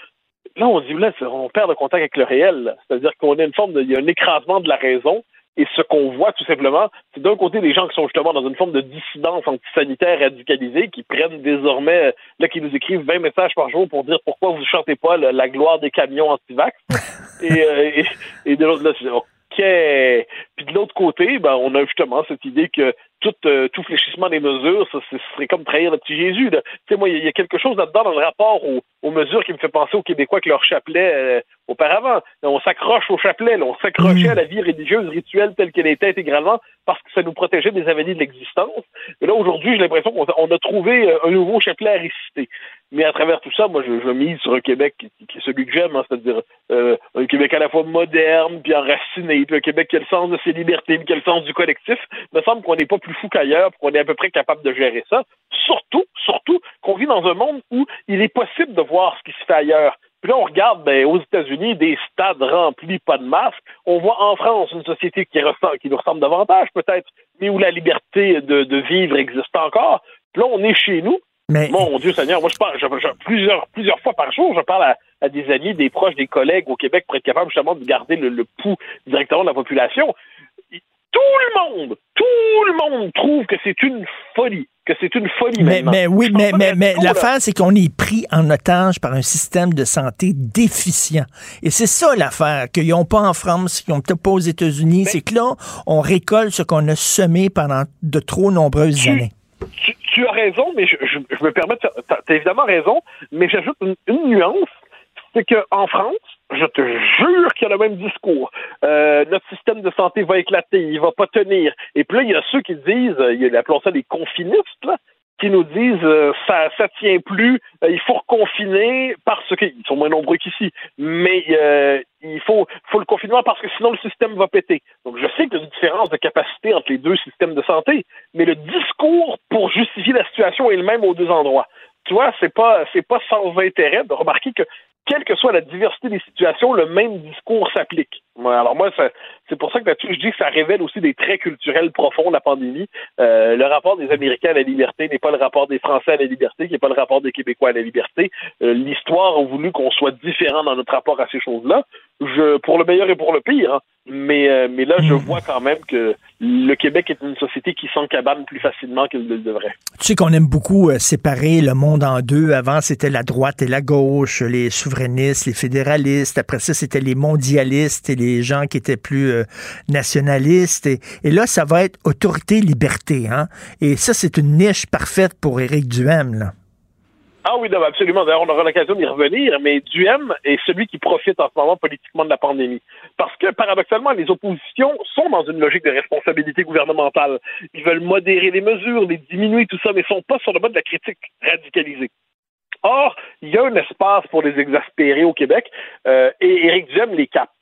Là, on dit là, on perd le contact avec le réel. C'est-à-dire qu'on a une forme de, il y a un écrasement de la raison. Et ce qu'on voit tout simplement, c'est d'un côté des gens qui sont justement dans une forme de dissidence antisanitaire radicalisée, qui prennent désormais, là, qui nous écrivent 20 messages par jour pour dire pourquoi vous ne chantez pas le- la gloire des camions anti-vax. et, euh, et, et de l'autre, là, c'est OK. Puis de l'autre côté, ben, on a justement cette idée que tout, euh, tout fléchissement des mesures, ça, ce serait comme trahir le petit Jésus. Tu sais, moi, il y, a- il y a quelque chose là-dedans dans le rapport aux, aux mesures qui me fait penser aux Québécois avec leur chapelet euh, auparavant. On s'accroche au chapelet, là, on s'accrochait à la vie religieuse, rituelle telle qu'elle était intégralement parce que ça nous protégeait des avanies de l'existence. Et là, aujourd'hui, j'ai l'impression qu'on a- trouvé euh, un nouveau chapelet à réciter. Mais à travers tout ça, moi, je, je mise sur un Québec qui, qui est celui que j'aime, hein, c'est-à-dire euh, un Québec à la fois moderne, puis enraciné, puis un Québec qui a le sens de ses libertés, puis qui a le sens du collectif. Il me semble qu'on n'est pas plus fou qu'ailleurs, qu'on est à peu près capable de gérer ça. Surtout, surtout qu'on vit dans un monde où il est possible de voir ce qui se fait ailleurs. Puis là, on regarde ben, aux États-Unis des stades remplis, pas de masques. On voit en France une société qui, ressemble, qui nous ressemble davantage, peut-être, mais où la liberté de, de vivre existe encore. Puis là, on est chez nous. Mais... Mon Dieu Seigneur, moi je parle je- je- plusieurs, plusieurs fois par jour, je parle à, à des amis, des proches, des collègues au Québec pour être capable justement de garder le, le pouls directement de la population. Tout le monde, tout le monde trouve que c'est une folie, que c'est une folie Mais, mais oui, mais, mais, mais l'affaire, c'est qu'on est pris en otage par un système de santé déficient. Et c'est ça l'affaire, qu'ils n'ont pas en France, qu'ils n'ont peut-être pas aux États-Unis. C'est que là, on récolte ce qu'on a semé pendant de trop nombreuses années. tu, tu as raison, mais je, je- je me permets. Tu as évidemment raison, mais j'ajoute une, une nuance c'est qu'en France, je te jure qu'il y a le même discours. Euh, notre système de santé va éclater, il va pas tenir. Et puis là, il y a ceux qui disent, il y a, appelons ça des confinistes, là, qui nous disent euh, ça ça tient plus, euh, il faut reconfiner parce qu'ils sont moins nombreux qu'ici, mais euh, il faut faut le confinement parce que sinon le système va péter. Donc je sais qu'il y a une différence de capacité entre les deux systèmes de santé, mais le discours pour justifier la situation est le même aux deux endroits. Tu vois, c'est pas c'est pas sans intérêt de remarquer que quelle que soit la diversité des situations, le même discours s'applique. Alors moi, c'est pour ça que là-dessus, je dis que ça révèle aussi des traits culturels profonds de la pandémie. Euh, le rapport des Américains à la liberté n'est pas le rapport des Français à la liberté, qui n'est pas le rapport des Québécois à la liberté. Euh, L'histoire a voulu qu'on soit différent dans notre rapport à ces choses-là. Je, pour le meilleur et pour le pire. Hein. Mais, euh, mais là, je Hmm. vois quand même que le Québec est une société qui s'encabane plus facilement qu'il ne le devrait. Tu sais qu'on aime beaucoup séparer le monde en deux. Avant, c'était la droite et la gauche, les souverainistes, les fédéralistes. Après ça, c'était les mondialistes et les gens qui étaient plus euh, nationalistes. Et, là, ça va être autorité-liberté. Hein? Et ça, c'est une niche parfaite pour Éric Duhem. Ah oui, non, absolument. D'ailleurs, on aura l'occasion d'y revenir, mais Duhem est celui qui profite en ce moment politiquement de la pandémie. Parce que, paradoxalement, les oppositions sont dans une logique de responsabilité gouvernementale. Ils veulent modérer les mesures, les diminuer, tout ça, mais sont pas sur le mode de la critique radicalisée. Or, il y a un espace pour les exaspérer au Québec, euh, et Éric Duhem les capte.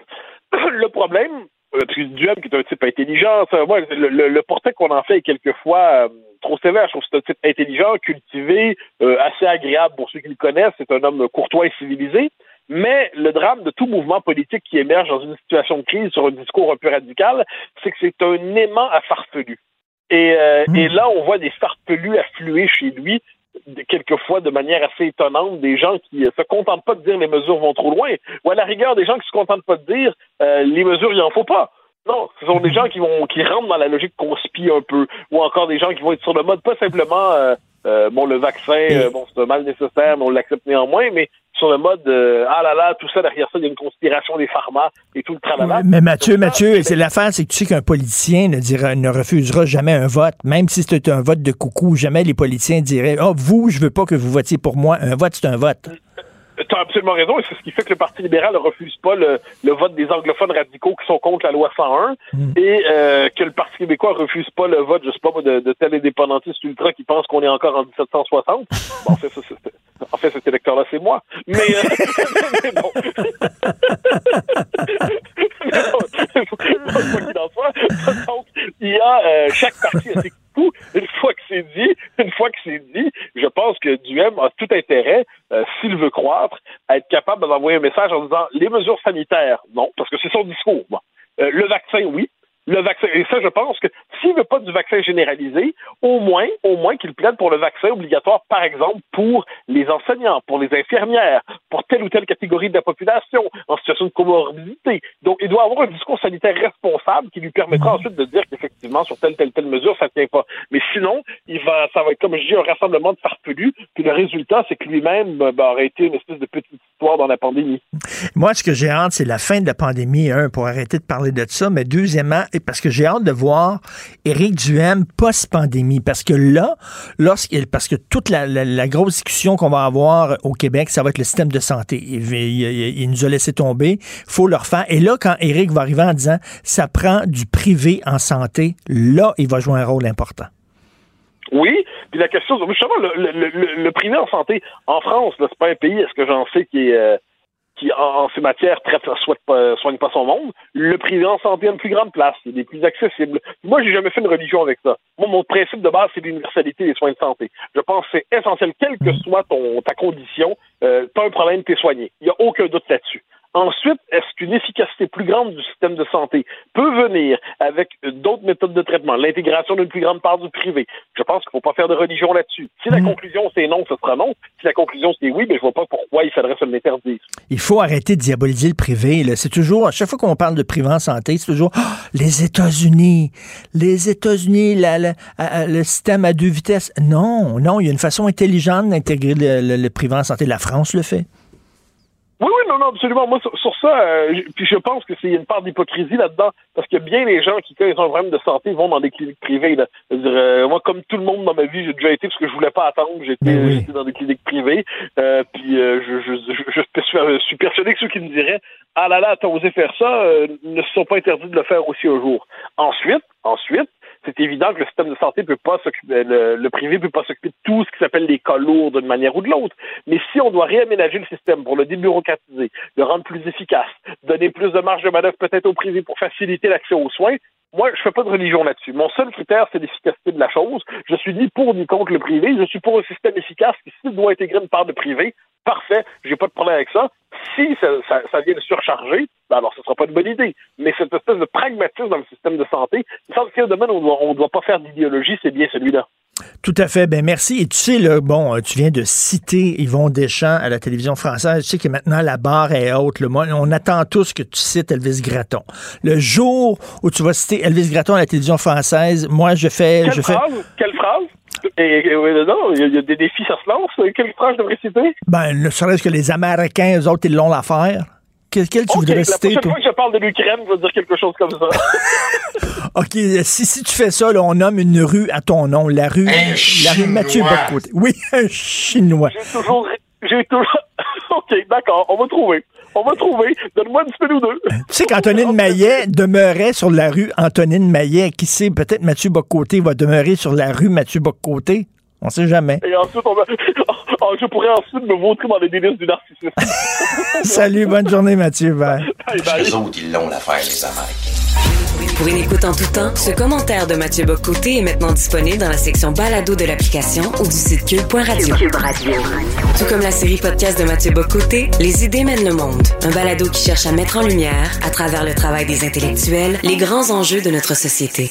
le problème, euh, parce que Duhem, qui est un type intelligent, ça, moi, le, le- le portrait qu'on en fait est quelquefois euh, trop sévère. Je trouve que c'est un type intelligent, cultivé, euh, assez agréable pour ceux qui le connaissent. C'est un homme courtois et civilisé. Mais le drame de tout mouvement politique qui émerge dans une situation de crise sur un discours un peu radical, c'est que c'est un aimant à farfelu. Et, euh, et là, on voit des farfelus affluer chez lui, quelquefois de manière assez étonnante, des gens qui euh, se contentent pas de dire les mesures vont trop loin, ou à la rigueur des gens qui se contentent pas de dire euh, les mesures, il en faut pas. Non, ce sont des gens qui vont qui rentrent dans la logique qu'on spie un peu, ou encore des gens qui vont être sur le mode pas simplement euh, euh, bon le vaccin, euh, bon c'est un mal nécessaire, mais on l'accepte néanmoins, mais sur le mode euh, ah là là, tout ça derrière ça, il y a une conspiration des pharma et tout le tralala. Mais Mathieu, Mathieu, c'est l'affaire, c'est que tu sais qu'un politicien ne, dira, ne refusera jamais un vote, même si c'était un vote de coucou. Jamais les politiciens diraient, oh, vous, je veux pas que vous votiez pour moi. Un vote, c'est un vote. Tu as absolument raison, et c'est ce qui fait que le Parti libéral ne refuse pas le, le vote des anglophones radicaux qui sont contre la loi 101, et euh, que le Parti québécois refuse pas le vote, je sais pas moi, de, de tel indépendantiste ultra qui pense qu'on est encore en 1760. Bon, en fait, ça, c'est- en fait cet électeur-là, c'est moi. Mais, euh, mais bon. Mais bon, il y a euh, chaque parti a ses Une fois que c'est dit, une fois que c'est dit, je pense que Duhem a tout intérêt, euh, s'il veut croître, à être capable d'envoyer un message en disant les mesures sanitaires, non, parce que c'est son discours. Euh, le vaccin, oui. Le vaccin, et ça, je pense que s'il veut pas du vaccin généralisé, au moins, au moins qu'il plaide pour le vaccin obligatoire, par exemple, pour les enseignants, pour les infirmières, pour telle ou telle catégorie de la population en situation de comorbidité. Donc, il doit avoir un discours sanitaire responsable qui lui permettra ensuite de dire qu'effectivement, sur telle, telle, telle mesure, ça tient pas. Mais sinon, il va, ça va être, comme je dis, un rassemblement de farfelus, puis le résultat, c'est que lui-même, ben, ben, aurait été une espèce de petite histoire dans la pandémie. Moi, ce que j'ai hâte, c'est la fin de la pandémie, un, pour arrêter de parler de ça, mais deuxièmement, parce que j'ai hâte de voir Éric Duhem post-pandémie, parce que là, parce que toute la, grosse discussion qu'on va avoir au Québec, ça va être le système de santé. Il, il- il- il nous a laissé tomber, faut le refaire. Et là, quand Éric va arriver en disant, ça prend du privé en santé, là, il va jouer un rôle important. Oui, puis la question, justement, le, le, privé en santé, en France, c'est pas un pays, est-ce que j'en sais, qui est, euh, qui, en, en ces matières, traite, souhaite pas, soigne pas son monde. Le privé en santé a une plus grande place, il est plus accessible. Moi, j'ai jamais fait une religion avec ça. Moi, mon principe de base, c'est l'universalité des soins de santé. Je pense que c'est essentiel, quelle que soit ton, ta condition, euh, t'as un problème, t'es soigné. Il y a aucun doute là-dessus. Ensuite, est-ce qu'une efficacité plus grande du système de santé peut venir avec d'autres méthodes de traitement, l'intégration d'une plus grande part du privé? Je pense qu'il ne faut pas faire de religion là-dessus. Si la conclusion c'est non, ce sera non. Si la conclusion c'est oui, ben, je vois pas pourquoi il faudrait se l'interdire. Il faut arrêter de diaboliser le privé. C'est toujours, à chaque fois qu'on parle de privé en santé, c'est toujours Ah, les États-Unis, les États-Unis, le système à deux vitesses. Non, non, il y a une façon intelligente d'intégrer le, le- le privé en santé. La France le fait. Oui, oui, non, non, absolument. Moi, sur, sur ça, euh, je- puis je pense que c'est une part d'hypocrisie là-dedans, parce que bien les gens qui, quand ils ont un problème de santé, vont dans des cliniques privées. Là. Dire, euh, moi, comme tout le monde dans ma vie, j'ai déjà été parce que je voulais pas attendre. J'étais oui. dans des cliniques privées. Euh, puis je, je, je, je suis- persuadé que ceux qui me diraient Ah là là, t'as osé faire ça, ne se sont pas interdits de le faire aussi un jour. Ensuite, ensuite, c'est évident que le système de santé peut pas s'occuper, le, le privé peut pas s'occuper de tout ce qui s'appelle les cas lourds d'une manière ou de l'autre. Mais si on doit réaménager le système pour le débureaucratiser, le rendre plus efficace, donner plus de marge de manœuvre peut-être au privé pour faciliter l'accès aux soins, moi, je fais pas de religion là-dessus. Mon seul critère, c'est l'efficacité de la chose. Je suis ni pour ni contre le privé. Je suis pour un système efficace qui, s'il doit intégrer une part de privé, parfait, j'ai pas de problème avec ça. Si ça, vient de surcharger, ben alors ce sera pas une bonne idée. Mais cette espèce de pragmatisme dans le système de santé, il me semble qu'il y a un domaine où on on doit pas faire d'idéologie, c'est bien celui-là. Tout à fait. Ben merci. Et tu sais, là, bon, euh, tu viens de citer Yvon Deschamps à la télévision française. Tu sais que maintenant la barre est haute. Là. Moi, on attend tous que tu cites Elvis Gratton. Le jour où tu vas citer Elvis Gratton à la télévision française, moi, je fais, Quelle je fais, phrase? Quelle phrase? Et, et- oui, non, il y, a- il y a des défis, ça se lance. Quelle phrase je devrais citer? ben, ne serait-ce que les Américains, eux autres, ils l'ont l'affaire. Quel, quel tu Ok, voudrais la citer, prochaine toi? fois que je parle de l'Ukraine, je vais dire quelque chose comme ça. OK, si, si tu fais ça, là, on nomme une rue à ton nom. La rue, la rue Mathieu. Bocoté. Oui, un Chinois. J'ai toujours... J'ai toujours... OK, d'accord, on va trouver. On va trouver. Donne-moi une semaine ou deux. Tu sais qu'Antonine Maillet demeurait sur la rue Antonine Maillet. Qui sait, peut-être Mathieu Bocoté va demeurer sur la rue Mathieu Bocoté? On sait jamais. Et ensuite, on va... Oh, je pourrais ensuite me vautrer dans les délices du narcissisme. Salut, bonne journée, Mathieu. Bye. Les autres, ils l'ont l'affaire, les Américains. Pour une écoute en tout temps, ce commentaire de Mathieu Bocoté est maintenant disponible dans la section balado de l'application ou du site cube.radio. Tout comme la série podcast de Mathieu Bocoté, Les idées mènent le monde. Un balado qui cherche à mettre en lumière, à travers le travail des intellectuels, les grands enjeux de notre société.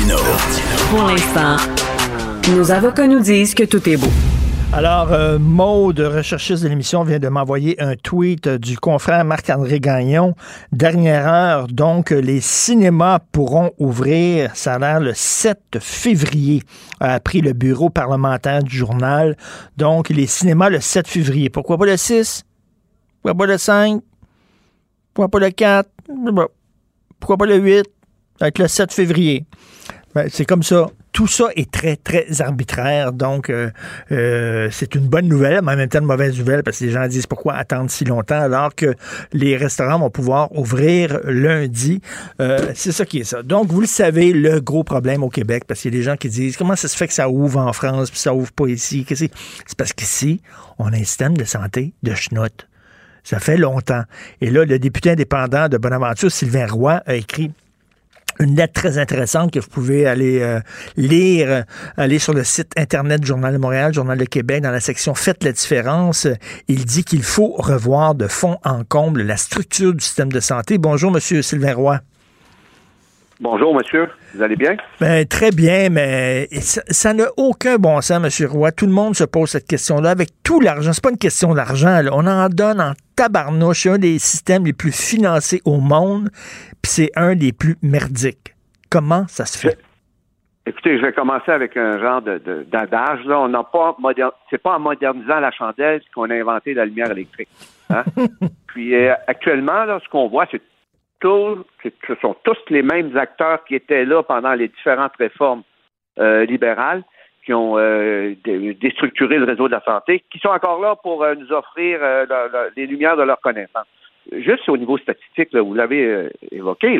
Martino. Pour l'instant, nos avocats nous disent que tout est beau. Alors, euh, Maude, recherchiste de l'émission, vient de m'envoyer un tweet du confrère Marc-André Gagnon. Dernière heure, donc, les cinémas pourront ouvrir, ça a l'air le 7 février, a appris le bureau parlementaire du journal. Donc, les cinémas le 7 février. Pourquoi pas le 6? Pourquoi pas le 5? Pourquoi pas le 4? Pourquoi pas le 8? Avec le 7 février. Ben, c'est comme ça. Tout ça est très, très arbitraire. Donc, euh, euh, c'est une bonne nouvelle, mais en même temps une mauvaise nouvelle parce que les gens disent pourquoi attendre si longtemps alors que les restaurants vont pouvoir ouvrir lundi. Euh, c'est ça qui est ça. Donc, vous le savez, le gros problème au Québec, parce qu'il y a des gens qui disent comment ça se fait que ça ouvre en France puis ça ouvre pas ici? C'est parce qu'ici, on a un système de santé de schnout. Ça fait longtemps. Et là, le député indépendant de Bonaventure, Sylvain Roy, a écrit une lettre très intéressante que vous pouvez aller euh, lire, euh, aller sur le site Internet du Journal de Montréal, Journal de Québec, dans la section Faites la différence. Il dit qu'il faut revoir de fond en comble la structure du système de santé. Bonjour, Monsieur Sylvain Roy. Bonjour, monsieur. Vous allez bien? Ben, très bien, mais ça n'a aucun bon sens, Monsieur Roy. Tout le monde se pose cette question-là avec tout l'argent. C'est pas une question d'argent. On en donne en tabarnouche. C'est un des systèmes les plus financés au monde, puis c'est un des plus merdiques. Comment ça se fait? Écoutez, je vais commencer avec un genre de, de- d'adage. Là, on n'a pas c'est pas en modernisant la chandelle qu'on a inventé la lumière électrique. hein? Puis euh, actuellement, là, ce qu'on voit, c'est que ce sont tous les mêmes acteurs qui étaient là pendant les différentes réformes euh, libérales qui ont euh, dé- déstructuré le réseau de la santé, qui sont encore là pour nous offrir le- le- les lumières de leur connaissance. Juste au niveau statistique, vous l'avez euh, évoqué,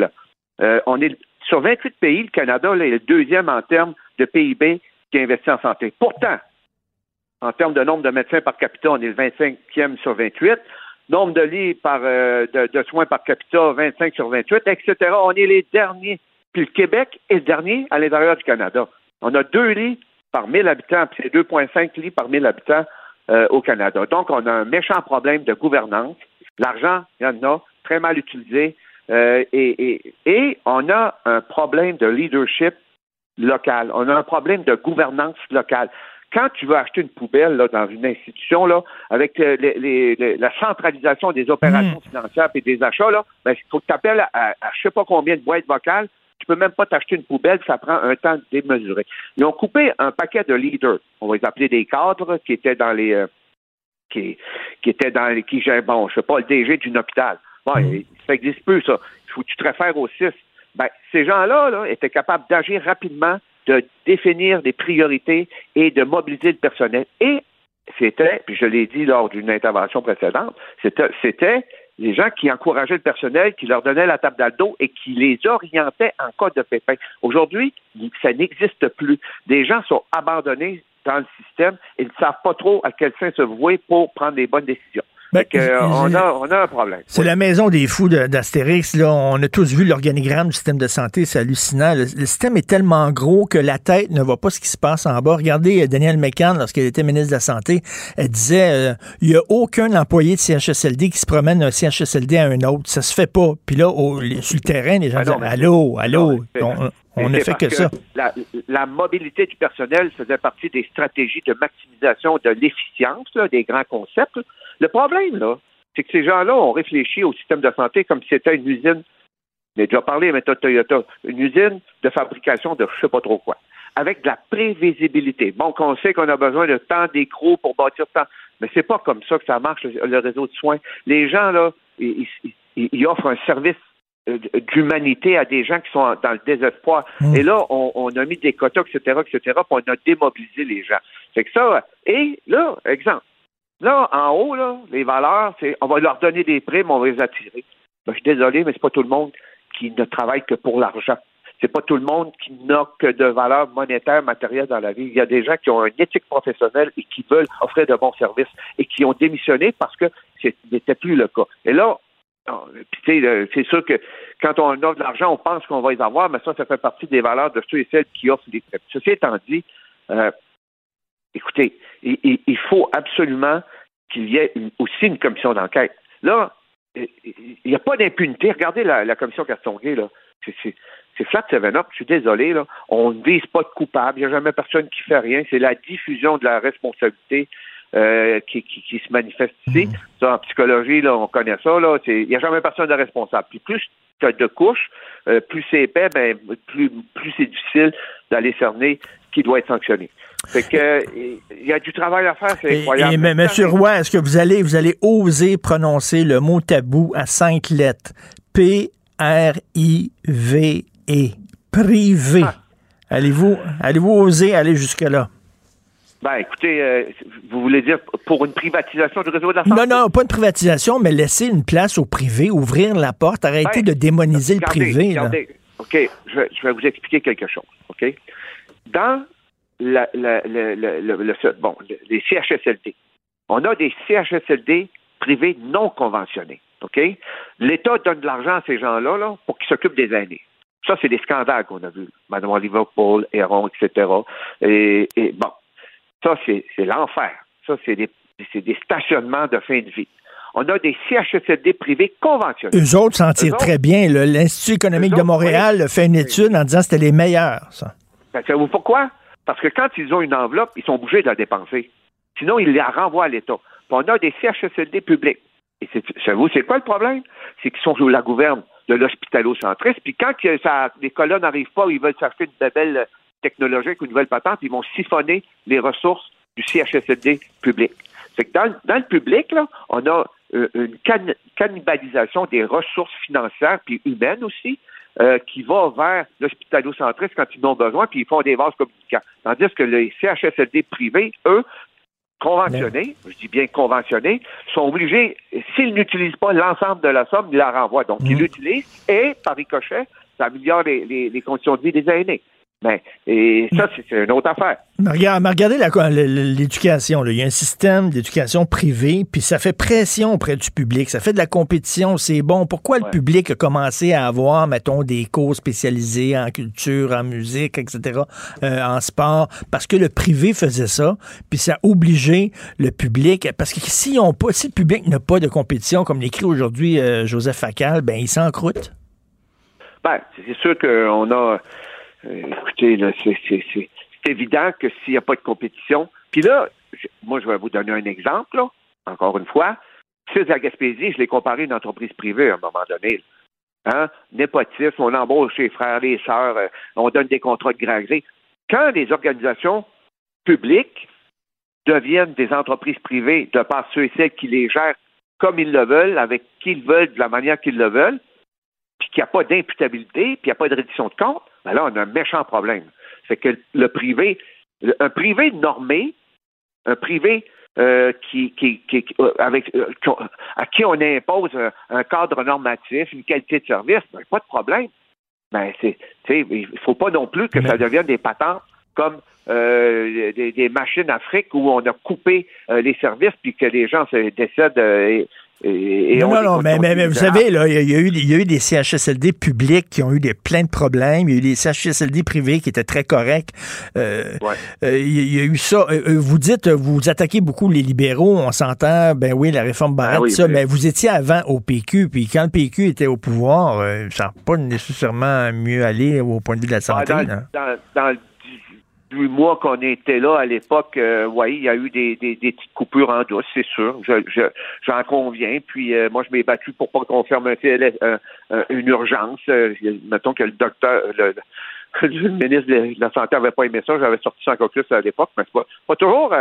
euh, on est sur 28 pays, le Canada est le deuxième en termes de PIB qui investit en santé. Pourtant, en termes de nombre de médecins par capita, on est le 25e sur 28. Nombre de lits par, euh, de, de soins par capita, 25 sur 28, etc. On est les derniers. Puis le Québec est le dernier à l'intérieur du Canada. On a deux lits par 1000 habitants, puis c'est 2,5 lits par 1000 habitants au Canada. Donc, on a un méchant problème de gouvernance. L'argent, il y en a, très mal utilisé. Euh, et, et, et on a un problème de leadership local. On a un problème de gouvernance locale. Quand tu veux acheter une poubelle là, dans une institution, là, avec les- les- les- la centralisation des opérations financières et des achats, là, ben, il faut que tu appelles à, à je sais pas combien de boîtes vocales. Tu peux même pas t'acheter une poubelle, ça prend un temps démesuré. Ils ont coupé un paquet de leaders. On va les appeler des cadres qui étaient dans les euh, qui, qui étaient dans les qui gèrent, bon, je sais pas, le DG d'une hôpital. Bon, il- ça existe peu, ça. Il faut que tu te réfères au CIS. Ben, ces gens-là là, étaient capables d'agir rapidement, de définir des priorités et de mobiliser le personnel. Et c'était, puis je l'ai dit lors d'une intervention précédente, c'était, c'était les gens qui encourageaient le personnel, qui leur donnaient la table dans le dos et qui les orientaient en cas de pépin. Aujourd'hui, ça n'existe plus. Des gens sont abandonnés dans le système et ne savent pas trop à quel sein se vouer pour prendre les bonnes décisions. Que, euh, on, a, on a un problème. C'est la maison des fous d'Astérix. On a tous vu l'organigramme du système de santé, c'est hallucinant. Le, le système est tellement gros que la tête ne voit pas ce qui se passe en bas. Regardez euh, Danielle McCann, lorsqu'elle était ministre de la Santé, elle disait euh, il n'y a aucun employé de CHSLD qui se promène d'un CHSLD à un autre. Ça se fait pas. Puis là, au- sur le terrain, les gens Ah non, disent Allô, allô. on on ne fait que ça. La, la mobilité du personnel faisait partie des stratégies de maximisation de l'efficience, des grands concepts. Le problème, là, c'est que ces gens-là ont réfléchi au système de santé comme si c'était une usine. J'ai déjà parlé, mais Toyota, une usine de fabrication de je sais pas trop quoi, avec de la prévisibilité. Bon, qu'on sait qu'on a besoin de tant d'écrous pour bâtir tant, mais c'est pas comme ça que ça marche le, le réseau de soins. Les gens là, ils, ils- ils- ils offrent un service d'humanité à des gens qui sont dans le désespoir. Et là, on, on a mis des quotas, etc., etc., puis on a démobilisé les gens. C'est que ça, et là, exemple, là, en haut, là, les valeurs, c'est on va leur donner des primes, on va les attirer. Ben, je suis désolé, mais c'est pas tout le monde qui ne travaille que pour l'argent. C'est pas tout le monde qui n'a que de valeur monétaire, matérielle dans la vie. Il y a des gens qui ont une éthique professionnelle et qui veulent offrir de bons services et qui ont démissionné parce que ce n'était plus le cas. Et là, sais, euh, c'est sûr que quand on offre de l'argent, on pense qu'on va les avoir, mais ça, ça fait partie des valeurs de ceux et celles qui offrent des prêts. Ceci étant dit, euh, écoutez, il, faut absolument qu'il y ait aussi une commission d'enquête. Là, il n'y a pas d'impunité. Regardez la, commission Castonguay, là. C'est- flat seven up. Je suis désolé, là. On ne vise pas de coupable. Il n'y a jamais personne qui fait rien. C'est la diffusion de la responsabilité euh, qui, qui- qui se manifeste ici. Ça, en psychologie, là, on connaît ça. Là, il n'y a jamais personne de responsable. Puis plus tu as de couches, euh, plus c'est épais, ben, plus, plus c'est difficile d'aller cerner qui doit être sanctionné. Fait que il y a du travail à faire, c'est incroyable. et, Monsieur Roy, est-ce que vous allez, vous allez oser prononcer le mot tabou à cinq lettres? P-R-I-V-E. Privé. Ah. Allez-vous, allez-vous oser aller jusque-là? Ben, écoutez, euh, vous voulez dire pour une privatisation du réseau de la santé? Non, non, pas une privatisation, mais laisser une place au privé, ouvrir la porte, arrêter Ben, de démoniser regardez, le privé. là. regardez. OK, je, vais- je vais vous expliquer quelque chose. OK? Dans la, la- la- la- le- le- bon, le- les CHSLD, on a des CHSLD privés non conventionnés. OK? L'État donne de l'argent à ces gens-là là, pour qu'ils s'occupent des aînés. Ça, c'est des scandales qu'on a vus. Madame Liverpool, Héron, etc. Et, et bon, ça, c'est l'enfer. Ça, c'est des, stationnements de fin de vie. on a des CHSLD privés conventionnés. Eux autres s'en tirent très bien. L'Institut économique de Montréal a fait une étude en disant que c'était les meilleurs, ça. Ben, savez-vous pourquoi? Parce que quand ils ont une enveloppe, ils sont obligés de la dépenser. Sinon, ils la renvoient à l'État. Puis on a des CHSLD publics. Et savez-vous, c'est quoi le problème? C'est qu'ils sont sous la gouverne de l'hospitalo-centrisme. Puis quand ça, les colonnes n'arrivent pas, ils veulent s'acheter une belle technologique ou une nouvelle patente, ils vont siphonner les ressources du CHSLD public. C'est que dans, le- dans le public, là, on a euh, une can- cannibalisation des ressources financières puis humaines aussi, euh, qui va vers l'hospitalocentrisme quand ils en ont besoin, puis ils font des vases communicants. Tandis que les CHSLD privés, eux, conventionnés, je dis bien conventionnés, sont obligés, s'ils n'utilisent pas l'ensemble de la somme, ils la renvoient. Donc, ils l'utilisent et, par ricochet, ça améliore les, les- les conditions de vie des aînés. Mais, et ça, c'est une autre affaire. Mais regarde- mais regardez l'éducation. là. Il y a un système d'éducation privée, puis ça fait pression auprès du public. Ça fait de la compétition. C'est bon. Pourquoi le public a commencé à avoir, mettons, des cours spécialisés en culture, en musique, etc., euh, en sport? Parce que le privé faisait ça, puis ça obligeait le public. Parce que si, on pas, si le public n'a pas de compétition, comme l'écrit aujourd'hui euh, Joseph Facal, ben il s'encroute. Ben, c'est sûr qu'on a. euh, écoutez, c'est, évident que s'il n'y a pas de compétition. Puis là, moi, je vais vous donner un exemple, encore une fois. Fils de la Gaspésie, je l'ai comparé à une entreprise privée à un moment donné. Hein? Népotisme, on embauche les frères, les sœurs, euh, on donne des contrats de à gré. Quand les organisations publiques deviennent des entreprises privées de par ceux et celles qui les gèrent comme ils le veulent, avec qui ils veulent, de la manière qu'ils le veulent, puis qu'il n'y a pas d'imputabilité, puis il n'y a pas de reddition de compte, ben là, on a un méchant problème. C'est que le privé, un privé normé, un privé euh, qui, qui, qui- euh, avec, euh, à qui on impose un, un cadre normatif, une qualité de service, ben, pas de problème. Ben, c'est, sais, il faut pas non plus que ça devienne des patentes comme euh, des, des machines Afrique où on a coupé euh, les services puis que les gens se décèdent euh, et, et, et non, non, non, mais, mais- mais vous savez, là, il y, a- eu, il y a eu des CHSLD publics qui ont eu des, plein de problèmes. Il y a eu des CHSLD privés qui étaient très corrects. Euh, euh, il, y a, eu ça. Euh, vous dites, vous attaquez beaucoup les libéraux. On s'entend, ben oui, la réforme Barrette, Ah oui, ça, mais- mais vous étiez avant au PQ. Puis quand le PQ était au pouvoir, euh, ça n'a pas nécessairement mieux allé au point de vue de la Ah, santé. dans, dans 18 mois qu'on était là à l'époque, euh, oui, il y a eu des, des, des petites coupures en douce, c'est sûr. Je, je, j'en conviens. Puis euh, moi, je m'ai battu pour pas qu'on ferme un euh, euh, une urgence. Euh, mettons que le docteur, le, le- ministre de la Santé avait pas aimé ça. J'avais sorti ça en caucus à l'époque, mais c'est pas, pas toujours.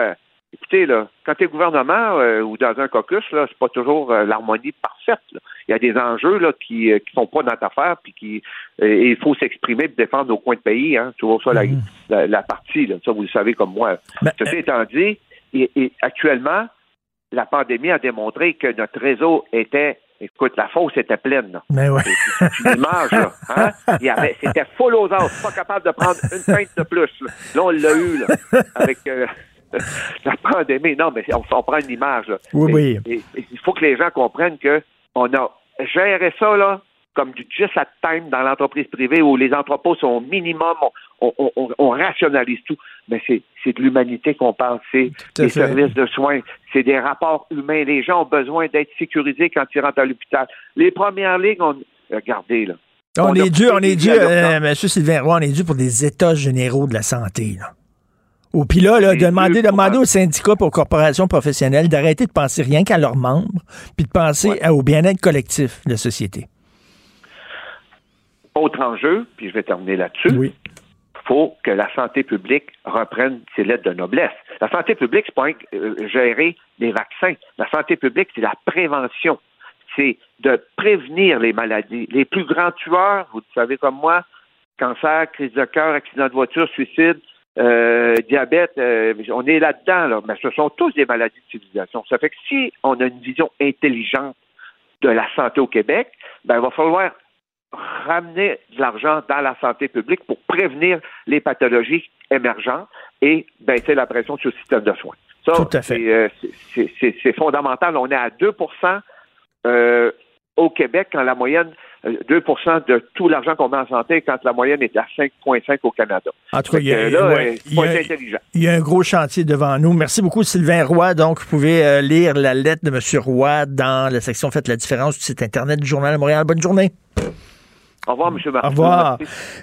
Euh, écoutez, là, quand tu es gouvernement euh, ou dans un caucus, là, c'est pas toujours euh, l'harmonie parfaite. là. Il y a des enjeux là, qui, euh, qui sont pas dans ta affaire, puis qui euh, et il faut s'exprimer et défendre nos coins de pays. Hein, C'est toujours ça la, la, la partie. Là. Ça, vous le savez comme moi. Ceci étant dit, et, et actuellement, la pandémie a démontré que notre réseau était Écoute, la fosse était pleine. Là. Mais ouais. C'est une image, là. Hein? Il y avait, c'était full aux os, pas capable de prendre une pinte de plus. Là, Là, on l'a eu, là, avec euh, la pandémie. Non, mais on, on prend une image. Là. Oui, oui. Et- et il faut que les gens comprennent que on a géré ça, là, comme du just at time dans l'entreprise privée où les entrepôts sont au minimum, on, on- on- on rationalise tout. Mais c'est, de l'humanité qu'on parle, c'est des fait. services de soins, c'est des rapports humains. Les gens ont besoin d'être sécurisés quand ils rentrent à l'hôpital. Les premières lignes, on... regardez, là. On, est dû, on est dû, euh, M. Sylvain Roy, on est dû pour des états généraux de la santé. Là. Ou puis là, là, de demander, demander aux syndicats aux corporations professionnelles d'arrêter de penser rien qu'à leurs membres, puis de penser au bien-être collectif de la société. Autre enjeu, puis je vais terminer là-dessus. Oui. faut que la santé publique reprenne ses lettres de noblesse. La santé publique, c'est pas euh, gérer les vaccins. La santé publique, c'est la prévention. C'est de prévenir les maladies. Les plus grands tueurs, vous le savez comme moi, cancer, crise de cœur, accident de voiture, suicide, euh, diabète, euh, on est là-dedans, là. mais ce sont tous des maladies de civilisation. Ça fait que si on a une vision intelligente de la santé au Québec, ben, il va falloir ramener de l'argent dans la santé publique pour prévenir les pathologies émergentes et baisser la pression sur le système de soins. Ça, Tout à fait. c'est, euh, fondamental. On est à 2 euh, au Québec quand la moyenne, euh, 2% de tout l'argent qu'on met en santé quand la moyenne est à 5,5 au Canada. En tout cas, il y a- là, ouais, il y a-. Il y a un gros chantier devant nous. Merci beaucoup, Sylvain Roy. Donc, vous pouvez euh, lire la lettre de M. Roy dans la section Faites la différence du site Internet du Journal de Montréal. Bonne journée. Au revoir, M. Martin. Au revoir.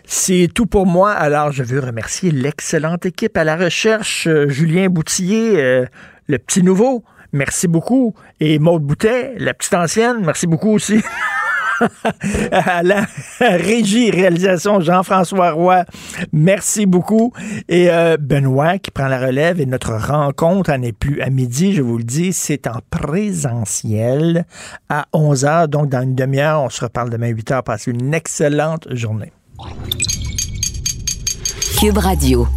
C'est tout pour moi. Alors, je veux remercier l'excellente équipe à la recherche. Euh, Julien Boutillier, euh, le petit nouveau. Merci beaucoup. Et Maude Boutet, la petite ancienne. Merci beaucoup aussi. à régie réalisation Jean-François Roy. Merci beaucoup. Et euh, Benoît qui prend la relève et notre rencontre en est plus à midi, je vous le dis, c'est en présentiel à 11h. Donc, dans une demi-heure, on se reparle demain 8h. Passez une excellente journée. Cube Radio.